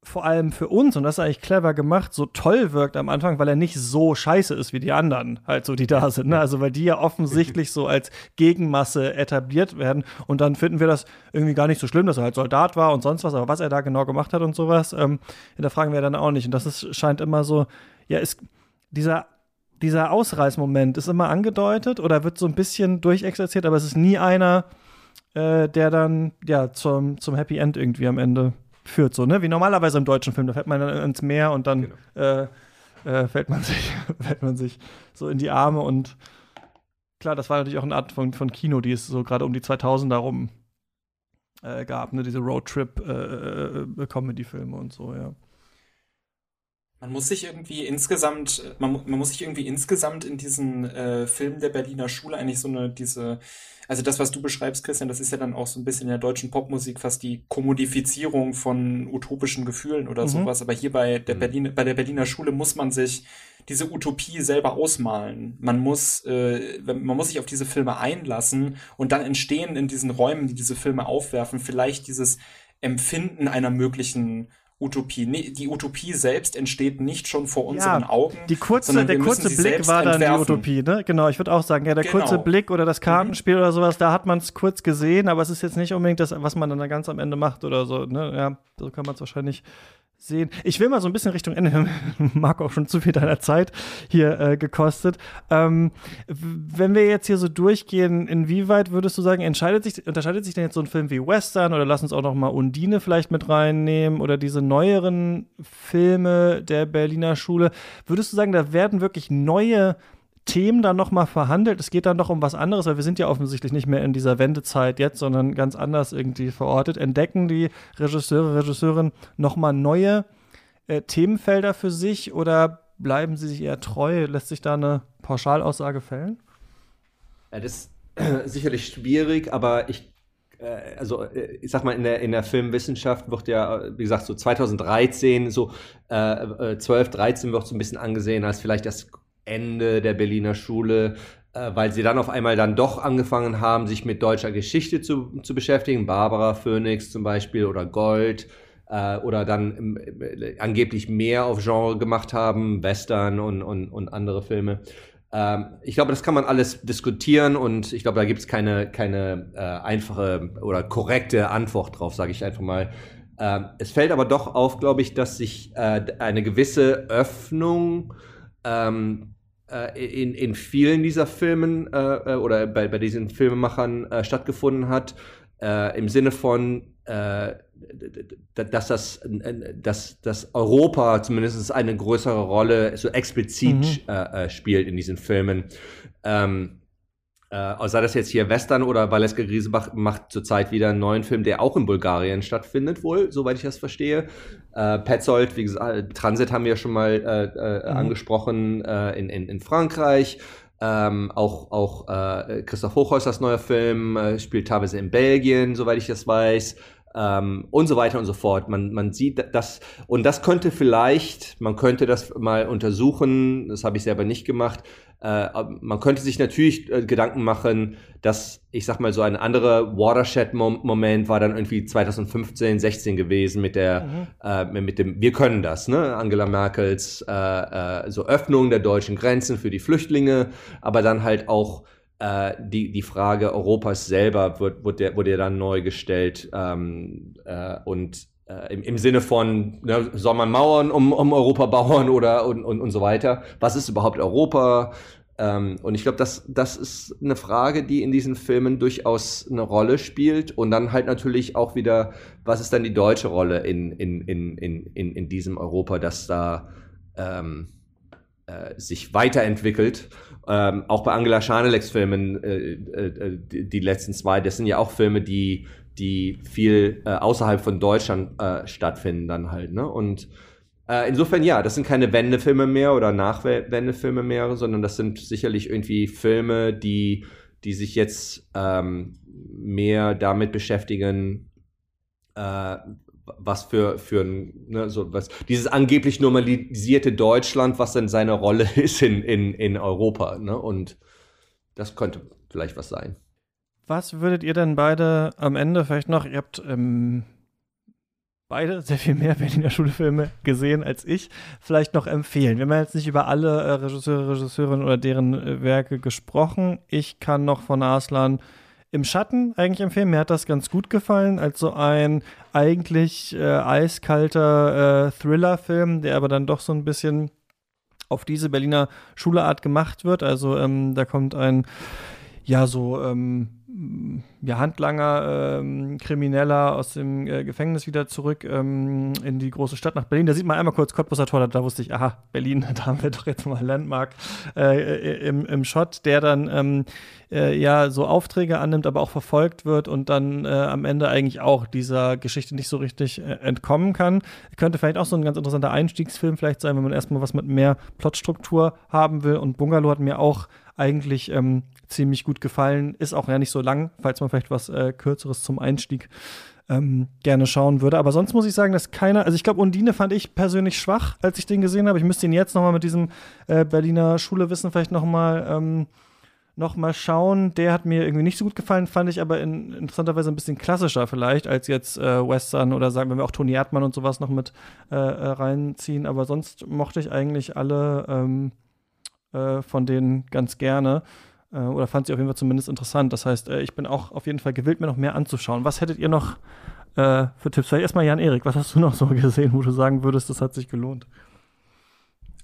vor allem für uns, und das ist eigentlich clever gemacht, so toll wirkt am Anfang, weil er nicht so scheiße ist wie die anderen, halt so, die da sind. Ne? Also, weil die ja offensichtlich so als Gegenmasse etabliert werden. Und dann finden wir das irgendwie gar nicht so schlimm, dass er halt Soldat war und sonst was, aber was er da genau gemacht hat und sowas, ähm, da fragen wir dann auch nicht. Und das ist, scheint immer so, ja, ist dieser dieser Ausreißmoment ist immer angedeutet oder wird so ein bisschen durchexerziert, aber es ist nie einer, äh, der dann ja zum, zum Happy End irgendwie am Ende führt, so, ne? Wie normalerweise im deutschen Film. Da fällt man dann ins Meer und dann genau. äh, äh, fällt, man sich, fällt man sich so in die Arme und klar, das war natürlich auch eine Art von, von Kino, die es so gerade um die 2000er rum äh, gab, ne? Diese Roadtrip-Comedy-Filme äh, äh, und so, ja. Man muss sich irgendwie insgesamt, man, man muss sich irgendwie insgesamt in diesen äh, Filmen der Berliner Schule eigentlich so eine, diese, also das, was du beschreibst, Christian, das ist ja dann auch so ein bisschen in der deutschen Popmusik fast die Kommodifizierung von utopischen Gefühlen oder mhm. sowas. Aber hier bei der mhm. Berlin, bei der Berliner Schule muss man sich diese Utopie selber ausmalen. Man muss, äh, man muss sich auf diese Filme einlassen und dann entstehen in diesen Räumen, die diese Filme aufwerfen, vielleicht dieses Empfinden einer möglichen Utopie. Nee, die Utopie selbst entsteht nicht schon vor unseren ja, Augen. Die kurze, der kurze Blick war dann entwerfen. die Utopie, ne? Genau, ich würde auch sagen, ja, der genau. kurze Blick oder das Kartenspiel mhm. oder sowas, da hat man es kurz gesehen, aber es ist jetzt nicht unbedingt das, was man dann ganz am Ende macht oder so, ne? Ja, so kann man es wahrscheinlich sehen. Ich will mal so ein bisschen Richtung Ende. Marco auch schon zu viel deiner Zeit hier äh, gekostet. Ähm, wenn wir jetzt hier so durchgehen, inwieweit würdest du sagen, entscheidet sich, unterscheidet sich denn jetzt so ein Film wie Western oder lass uns auch noch mal Undine vielleicht mit reinnehmen oder diese neueren Filme der Berliner Schule? Würdest du sagen, da werden wirklich neue Themen dann nochmal verhandelt. Es geht dann doch um was anderes, weil wir sind ja offensichtlich nicht mehr in dieser Wendezeit jetzt, sondern ganz anders irgendwie verortet. Entdecken die Regisseure, Regisseurinnen nochmal neue äh, Themenfelder für sich oder bleiben sie sich eher treu? Lässt sich da eine Pauschalaussage fällen? Ja, das ist sicherlich schwierig, aber ich äh, also äh, ich sag mal, in der, in der Filmwissenschaft wird ja, wie gesagt, so 2013, so äh, 12, 13 wird so ein bisschen angesehen als vielleicht das Ende der Berliner Schule, äh, weil sie dann auf einmal dann doch angefangen haben, sich mit deutscher Geschichte zu, zu beschäftigen. Barbara Phoenix zum Beispiel oder Gold. Äh, oder dann äh, angeblich mehr auf Genre gemacht haben, Western und, und, und andere Filme. Ähm, ich glaube, das kann man alles diskutieren und ich glaube, da gibt es keine, keine äh, einfache oder korrekte Antwort drauf, sage ich einfach mal. Ähm, es fällt aber doch auf, glaube ich, dass sich äh, eine gewisse Öffnung ähm, äh, in, in vielen dieser Filmen äh, äh, oder bei, bei diesen Filmemachern äh, stattgefunden hat, äh, im Sinne von, äh, dass das dass, dass Europa zumindest eine größere Rolle so explizit mhm. spielt in diesen Filmen. Ähm, äh, sei das jetzt hier Western oder Valeska Griesebach macht zurzeit wieder einen neuen Film, der auch in Bulgarien stattfindet, wohl, soweit ich das verstehe. Äh, Petzold, wie gesagt, Transit haben wir schon mal äh, äh, mhm. angesprochen äh, in, in, in Frankreich. Ähm, auch auch äh, Christoph Hochhäusers neuer Film äh, spielt teilweise in Belgien, soweit ich das weiß. Ähm, und so weiter und so fort. Man, man sieht das, und das könnte vielleicht, man könnte das mal untersuchen, das habe ich selber nicht gemacht, äh, man könnte sich natürlich äh, Gedanken machen, dass ich sag mal so ein anderer Watershed-Moment war dann irgendwie 2015, 16 gewesen mit der mhm. äh, mit dem Wir können das, ne? Angela Merkels äh, äh, so Öffnung der deutschen Grenzen für die Flüchtlinge, aber dann halt auch äh, die, die Frage Europas selber wird, wurde, wurde ja dann neu gestellt ähm, äh, und äh, im, im Sinne von, ne, soll man Mauern um, um Europa bauen oder und, und, und so weiter? Was ist überhaupt Europa? Ähm, und ich glaube, das, das ist eine Frage, die in diesen Filmen durchaus eine Rolle spielt. Und dann halt natürlich auch wieder, was ist dann die deutsche Rolle in, in, in, in, in, in diesem Europa, das da ähm, äh, sich weiterentwickelt. Ähm, auch bei Angela Schaneleks Filmen, äh, äh, die, die, letzten zwei, das sind ja auch Filme, die die viel äh, außerhalb von Deutschland äh, stattfinden dann halt, ne? Und äh, insofern ja, das sind keine Wendefilme mehr oder Nachwendefilme mehr, sondern das sind sicherlich irgendwie Filme, die, die sich jetzt ähm, mehr damit beschäftigen, äh, was für, für ein, ne, so was, dieses angeblich normalisierte Deutschland, was denn seine Rolle ist in, in, in Europa, ne? Und das könnte vielleicht was sein. Was würdet ihr denn beide am Ende vielleicht noch, ihr habt ähm, beide sehr viel mehr Berliner Schulfilme gesehen als ich, vielleicht noch empfehlen? Wir haben jetzt nicht über alle äh, Regisseure, Regisseurinnen oder deren äh, Werke gesprochen. Ich kann noch von Aslan im Schatten eigentlich empfehlen. Mir hat das ganz gut gefallen, als so ein eigentlich äh, eiskalter äh, Thriller-Film, der aber dann doch so ein bisschen auf diese Berliner Schuleart gemacht wird. Also ähm, da kommt ein ja so ähm, ja, Handlanger, ähm, Krimineller aus dem äh, Gefängnis wieder zurück ähm, in die große Stadt nach Berlin. Da sieht man einmal kurz Cottbusser Tor, da wusste ich, aha, Berlin, da haben wir doch jetzt mal Landmark äh, äh, im, im Shot, der dann ähm, äh, ja so Aufträge annimmt, aber auch verfolgt wird und dann äh, am Ende eigentlich auch dieser Geschichte nicht so richtig äh, entkommen kann. Könnte vielleicht auch so ein ganz interessanter Einstiegsfilm vielleicht sein, wenn man erstmal was mit mehr Plotstruktur haben will. Und Bungalow hat mir auch eigentlich ähm, ziemlich gut gefallen. Ist auch ja nicht so lang, falls man vielleicht was äh, Kürzeres zum Einstieg ähm, gerne schauen würde. Aber sonst muss ich sagen, dass keiner, also ich glaube, Undine fand ich persönlich schwach, als ich den gesehen habe. Ich müsste ihn jetzt nochmal mit diesem äh, Berliner Schulewissen vielleicht nochmal ähm, noch schauen. Der hat mir irgendwie nicht so gut gefallen, fand ich aber in, interessanterweise ein bisschen klassischer vielleicht als jetzt äh, Western oder sagen wenn wir auch Toni Erdmann und sowas noch mit äh, äh, reinziehen. Aber sonst mochte ich eigentlich alle ähm, äh, von denen ganz gerne äh, oder fand sie auf jeden Fall zumindest interessant. Das heißt, äh, ich bin auch auf jeden Fall gewillt, mir noch mehr anzuschauen. Was hättet ihr noch äh, für Tipps? Vielleicht erstmal Jan-Erik, was hast du noch so gesehen, wo du sagen würdest, das hat sich gelohnt?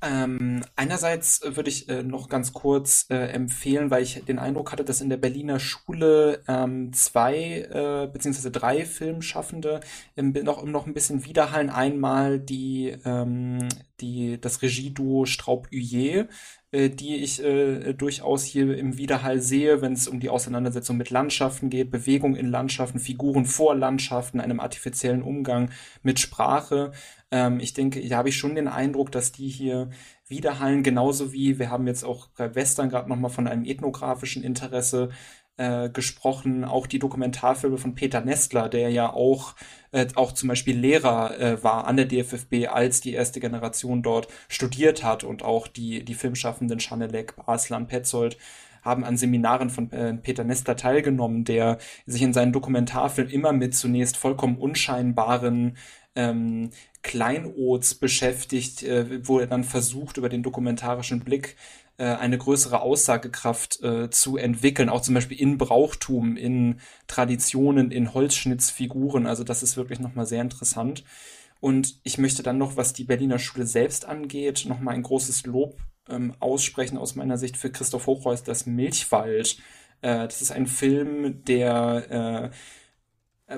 Ähm, einerseits würde ich äh, noch ganz kurz äh, empfehlen, weil ich den Eindruck hatte, dass in der Berliner Schule ähm, zwei äh, beziehungsweise drei Filmschaffende im, noch, noch ein bisschen widerhallen. Einmal die, ähm, die, das Regieduo Straub-Huyer, die ich äh, durchaus hier im Widerhall sehe, wenn es um die Auseinandersetzung mit Landschaften geht, Bewegung in Landschaften, Figuren vor Landschaften, einem artifiziellen Umgang mit Sprache. Ähm, ich denke, da habe ich schon den Eindruck, dass die hier widerhallen, genauso wie wir haben jetzt auch bei Western gerade nochmal von einem ethnografischen Interesse äh, gesprochen, auch die Dokumentarfilme von Peter Nestler, der ja auch, äh, auch zum Beispiel Lehrer äh, war an der DFFB, als die erste Generation dort studiert hat. Und auch die, die Filmschaffenden Schanelek, Baslan, Petzold haben an Seminaren von äh, Peter Nestler teilgenommen, der sich in seinen Dokumentarfilmen immer mit zunächst vollkommen unscheinbaren ähm, Kleinods beschäftigt, äh, wo er dann versucht, über den dokumentarischen Blick eine größere Aussagekraft äh, zu entwickeln, auch zum Beispiel in Brauchtum, in Traditionen, in Holzschnittsfiguren. Also das ist wirklich nochmal sehr interessant. Und ich möchte dann noch, was die Berliner Schule selbst angeht, nochmal ein großes Lob ähm, aussprechen aus meiner Sicht für Christoph Hochreus, das Milchwald. Äh, das ist ein Film, der äh, äh,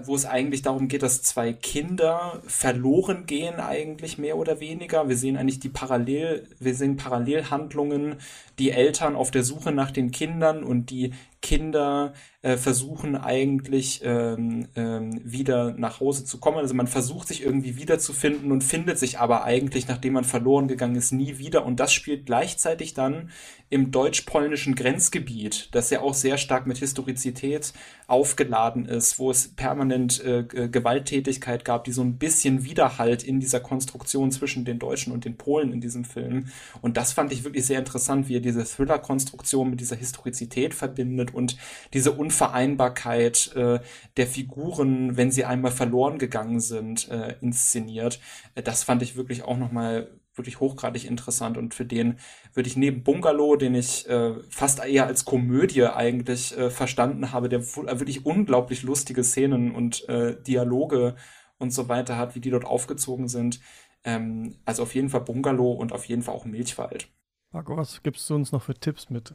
wo es eigentlich darum geht, dass zwei Kinder verloren gehen, eigentlich mehr oder weniger. Wir sehen eigentlich die Parallel, wir sehen Parallelhandlungen, die Eltern auf der Suche nach den Kindern und die Kinder äh, versuchen eigentlich ähm, ähm, wieder nach Hause zu kommen. Also man versucht sich irgendwie wiederzufinden und findet sich aber eigentlich, nachdem man verloren gegangen ist, nie wieder. Und das spielt gleichzeitig dann im deutsch-polnischen Grenzgebiet, das ja auch sehr stark mit Historizität aufgeladen ist, wo es permanent äh, Gewalttätigkeit gab, die so ein bisschen Widerhalt in dieser Konstruktion zwischen den Deutschen und den Polen in diesem Film. Und das fand ich wirklich sehr interessant, wie er diese Thriller-Konstruktion mit dieser Historizität verbindet und diese Unvereinbarkeit äh, der Figuren, wenn sie einmal verloren gegangen sind, äh, inszeniert. Äh, das fand ich wirklich auch nochmal wirklich hochgradig interessant und für den würde ich neben Bungalow, den ich äh, fast eher als Komödie eigentlich äh, verstanden habe, der äh, wirklich unglaublich lustige Szenen und äh, Dialoge und so weiter hat, wie die dort aufgezogen sind. Ähm, also auf jeden Fall Bungalow und auf jeden Fall auch Milchwald. Marco, was gibst du uns noch für Tipps mit?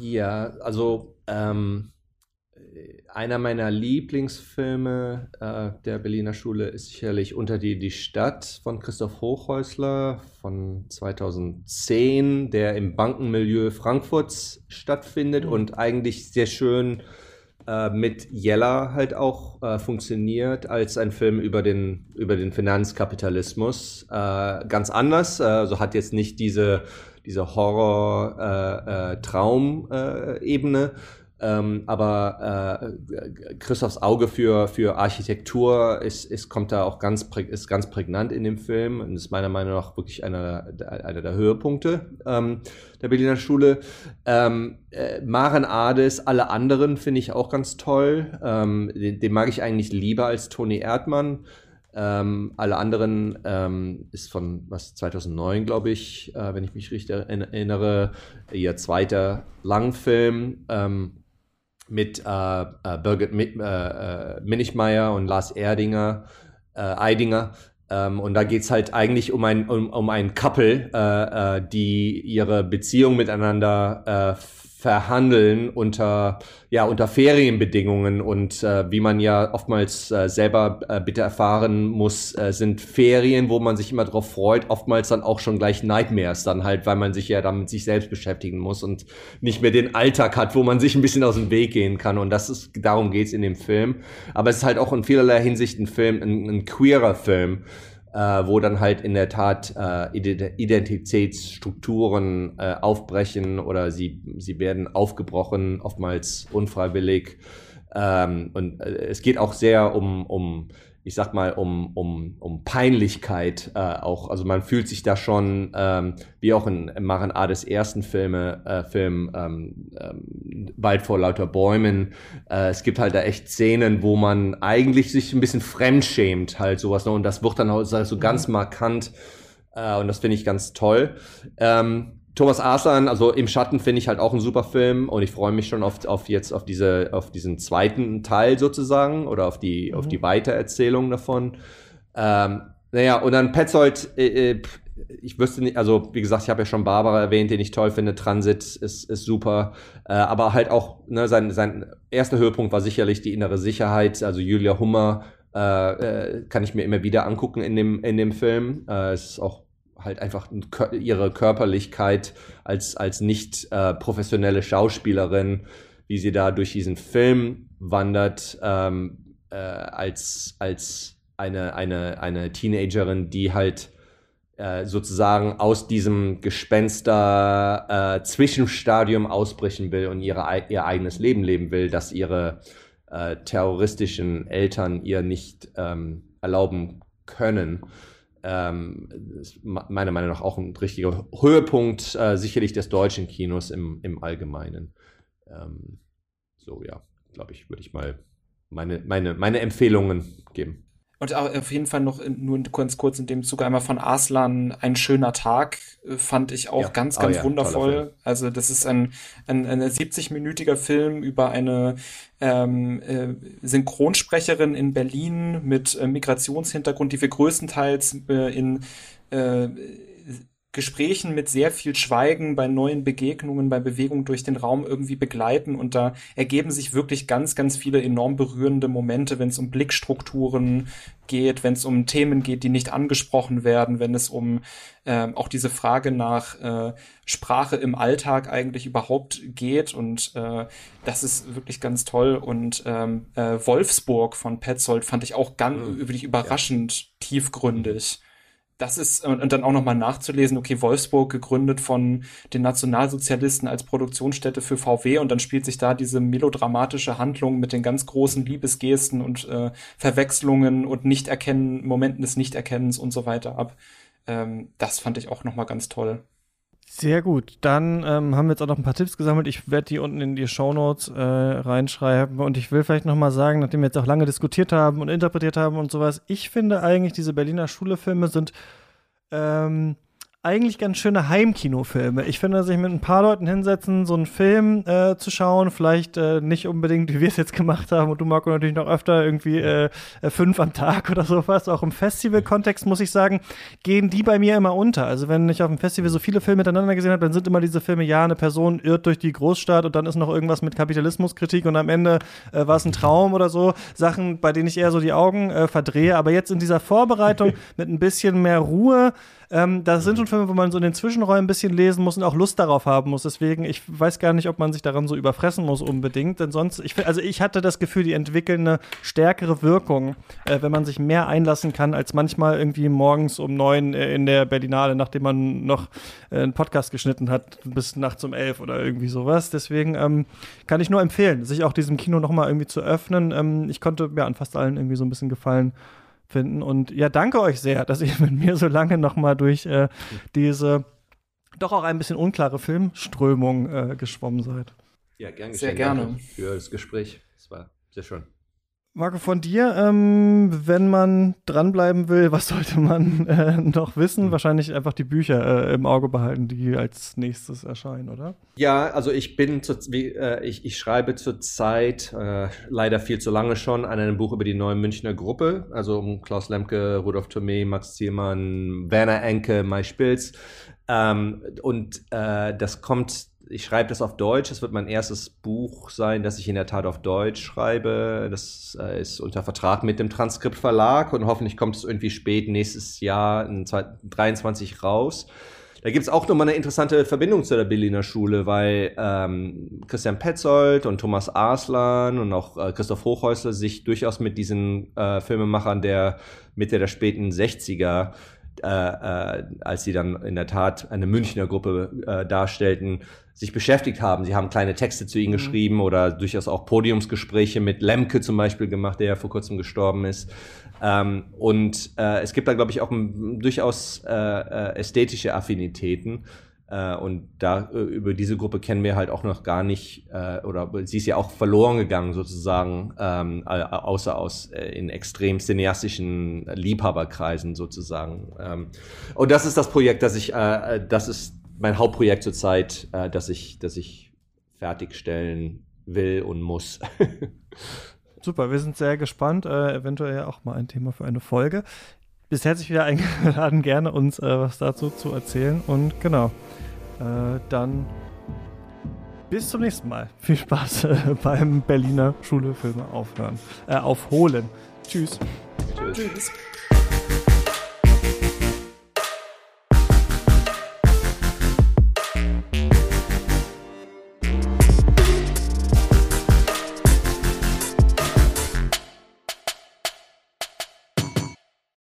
Ja, also ähm, einer meiner Lieblingsfilme äh, der Berliner Schule ist sicherlich Unter die, die Stadt von Christoph Hochhäusler von 2010, der im Bankenmilieu Frankfurts stattfindet mhm. und eigentlich sehr schön äh, mit Jella halt auch äh, funktioniert als ein Film über den, über den Finanzkapitalismus. Äh, ganz anders, also hat jetzt nicht diese diese Horror-Traum-Ebene. Äh, äh, ähm, aber äh, Christophs Auge für, für Architektur ist, ist, kommt da auch ganz, ist ganz prägnant in dem Film und ist meiner Meinung nach wirklich einer, einer der Höhepunkte ähm, der Berliner Schule. Ähm, äh, Maren Ades, alle anderen finde ich auch ganz toll. Ähm, den, den, mag ich eigentlich lieber als Toni Erdmann. Ähm, alle anderen ähm, ist von was 2009, glaube ich, äh, wenn ich mich richtig erinnere, ihr zweiter Langfilm ähm, mit äh, äh, Birgit mit, äh, äh, Minichmeier und Lars Erdinger, äh, Eidinger. Ähm, und da geht es halt eigentlich um ein, um, um ein Couple, die ihre Beziehung miteinander äh, verhandeln unter, ja, unter Ferienbedingungen. Und äh, wie man ja oftmals äh, selber äh, bitte erfahren muss, äh, sind Ferien, wo man sich immer drauf freut, oftmals dann auch schon gleich Nightmares dann halt, weil man sich ja dann mit sich selbst beschäftigen muss und nicht mehr den Alltag hat, wo man sich ein bisschen aus dem Weg gehen kann. Und das ist, darum geht's in dem Film. Aber es ist halt auch in vielerlei Hinsicht ein Film, ein, ein queerer Film äh, wo dann halt in der Tat äh, Identitätsstrukturen äh, aufbrechen oder sie, sie werden aufgebrochen, oftmals unfreiwillig. Ähm, und äh, es geht auch sehr um, um ich sag mal, um, um, um Peinlichkeit äh, auch. Also man fühlt sich da schon, ähm, wie auch in Maren Ades ersten Filme, äh, Film ähm, ähm, Wald vor lauter Bäumen. Äh, es gibt halt da echt Szenen, wo man eigentlich sich ein bisschen fremdschämt, halt sowas. Ne? Und das wird dann auch so ganz mhm. markant. Äh, und das finde ich ganz toll. Ähm, Thomas Arslan, also im Schatten finde ich halt auch ein super Film und ich freue mich schon auf, auf jetzt auf diese auf diesen zweiten Teil sozusagen oder auf die mhm. auf die Weitererzählung davon. Ähm, naja, und dann Petzold, äh, äh, ich wüsste nicht, also wie gesagt, ich habe ja schon Barbara erwähnt, den ich toll finde. Transit ist, ist super, äh, aber halt auch ne, sein, sein erster Höhepunkt war sicherlich die innere Sicherheit. Also Julia Hummer äh, äh, kann ich mir immer wieder angucken in dem in dem Film. Äh, es ist auch halt einfach ihre Körperlichkeit als, als nicht äh, professionelle Schauspielerin, wie sie da durch diesen Film wandert, ähm, äh, als, als eine, eine, eine Teenagerin, die halt äh, sozusagen aus diesem Gespenster äh, Zwischenstadium ausbrechen will und ihre, ihr eigenes Leben leben will, das ihre äh, terroristischen Eltern ihr nicht ähm, erlauben können ähm, meiner Meinung nach auch ein richtiger Höhepunkt äh, sicherlich des deutschen Kinos im, im Allgemeinen. Ähm, so, ja, glaube ich, würde ich mal meine, meine, meine Empfehlungen geben. Und auf jeden Fall noch nur ganz kurz in dem Zuge einmal von Arslan ein schöner Tag äh, fand ich auch ja. ganz, ganz oh, ja. wundervoll. Also das ist ein, ein, ein 70-minütiger Film über eine ähm, äh, Synchronsprecherin in Berlin mit äh, Migrationshintergrund, die wir größtenteils äh, in äh, Gesprächen mit sehr viel Schweigen, bei neuen Begegnungen, bei Bewegung durch den Raum irgendwie begleiten. Und da ergeben sich wirklich ganz, ganz viele enorm berührende Momente, wenn es um Blickstrukturen geht, wenn es um Themen geht, die nicht angesprochen werden, wenn es um äh, auch diese Frage nach äh, Sprache im Alltag eigentlich überhaupt geht. Und äh, das ist wirklich ganz toll. Und ähm, äh, Wolfsburg von Petzold fand ich auch ganz mhm. wirklich überraschend ja. tiefgründig das ist, und dann auch nochmal nachzulesen, okay, Wolfsburg gegründet von den Nationalsozialisten als Produktionsstätte für VW und dann spielt sich da diese melodramatische Handlung mit den ganz großen Liebesgesten und äh, Verwechslungen und Nichterkennen, Momenten des Nichterkennens und so weiter ab. Ähm, das fand ich auch nochmal ganz toll. Sehr gut. Dann ähm, haben wir jetzt auch noch ein paar Tipps gesammelt. Ich werde die unten in die Shownotes äh, reinschreiben. Und ich will vielleicht noch mal sagen, nachdem wir jetzt auch lange diskutiert haben und interpretiert haben und sowas, ich finde eigentlich, diese Berliner Schulefilme sind ähm, eigentlich ganz schöne Heimkinofilme. Ich finde, sich mit ein paar Leuten hinsetzen, so einen Film äh, zu schauen, vielleicht äh, nicht unbedingt, wie wir es jetzt gemacht haben, und du Marco natürlich noch öfter irgendwie äh, äh, fünf am Tag oder sowas. Auch im Festival-Kontext muss ich sagen, gehen die bei mir immer unter. Also wenn ich auf dem Festival so viele Filme miteinander gesehen habe, dann sind immer diese Filme, ja, eine Person irrt durch die Großstadt und dann ist noch irgendwas mit Kapitalismuskritik und am Ende äh, war es ein Traum oder so. Sachen, bei denen ich eher so die Augen äh, verdrehe. Aber jetzt in dieser Vorbereitung mit ein bisschen mehr Ruhe, ähm, das sind schon Filme, wo man so in den Zwischenräumen ein bisschen lesen muss und auch Lust darauf haben muss. Deswegen, ich weiß gar nicht, ob man sich daran so überfressen muss unbedingt. Denn sonst, ich, also ich hatte das Gefühl, die entwickeln eine stärkere Wirkung, äh, wenn man sich mehr einlassen kann, als manchmal irgendwie morgens um neun äh, in der Berlinale, nachdem man noch äh, einen Podcast geschnitten hat, bis nachts um elf oder irgendwie sowas. Deswegen ähm, kann ich nur empfehlen, sich auch diesem Kino nochmal irgendwie zu öffnen. Ähm, ich konnte ja an fast allen irgendwie so ein bisschen gefallen finden. Und ja, danke euch sehr, dass ihr mit mir so lange nochmal durch äh, diese doch auch ein bisschen unklare Filmströmung äh, geschwommen seid. Ja, gern Sehr gerne. Für das Gespräch. Es war sehr schön. Marco, von dir, ähm, wenn man dranbleiben will, was sollte man äh, noch wissen? Mhm. Wahrscheinlich einfach die Bücher äh, im Auge behalten, die als nächstes erscheinen, oder? Ja, also ich bin, zu, wie, äh, ich, ich schreibe zurzeit, äh, leider viel zu lange schon, an einem Buch über die neue Münchner Gruppe, also um Klaus Lemke, Rudolf Thomé, Max Zielmann, Werner Enke, Mai Spilz. Ähm, und äh, das kommt ich schreibe das auf Deutsch. Es wird mein erstes Buch sein, das ich in der Tat auf Deutsch schreibe. Das äh, ist unter Vertrag mit dem Transkript Verlag und hoffentlich kommt es irgendwie spät nächstes Jahr in 2023 raus. Da gibt es auch nochmal eine interessante Verbindung zu der Berliner Schule, weil ähm, Christian Petzold und Thomas Arslan und auch äh, Christoph Hochhäusler sich durchaus mit diesen äh, Filmemachern der Mitte der späten 60er äh, äh, als sie dann in der Tat eine Münchner Gruppe äh, darstellten, sich beschäftigt haben. Sie haben kleine Texte zu ihnen mhm. geschrieben oder durchaus auch Podiumsgespräche mit Lemke zum Beispiel gemacht, der ja vor kurzem gestorben ist. Ähm, und äh, es gibt da, glaube ich, auch durchaus äh, äh, ästhetische Affinitäten. Äh, und da äh, über diese Gruppe kennen wir halt auch noch gar nicht, äh, oder sie ist ja auch verloren gegangen sozusagen, ähm, außer aus in extrem cineastischen Liebhaberkreisen sozusagen. Ähm, und das ist das Projekt, das ich, das ist mein Hauptprojekt zurzeit, äh, das ich, das ich fertigstellen will und muss. Super, wir sind sehr gespannt. Äh, eventuell auch mal ein Thema für eine Folge. Bist herzlich wieder eingeladen, gerne uns äh, was dazu zu erzählen. Und genau, äh, dann bis zum nächsten Mal. Viel Spaß äh, beim Berliner Schule Filme aufhören, äh, aufholen. Tschüss. Tschüss. Tschüss.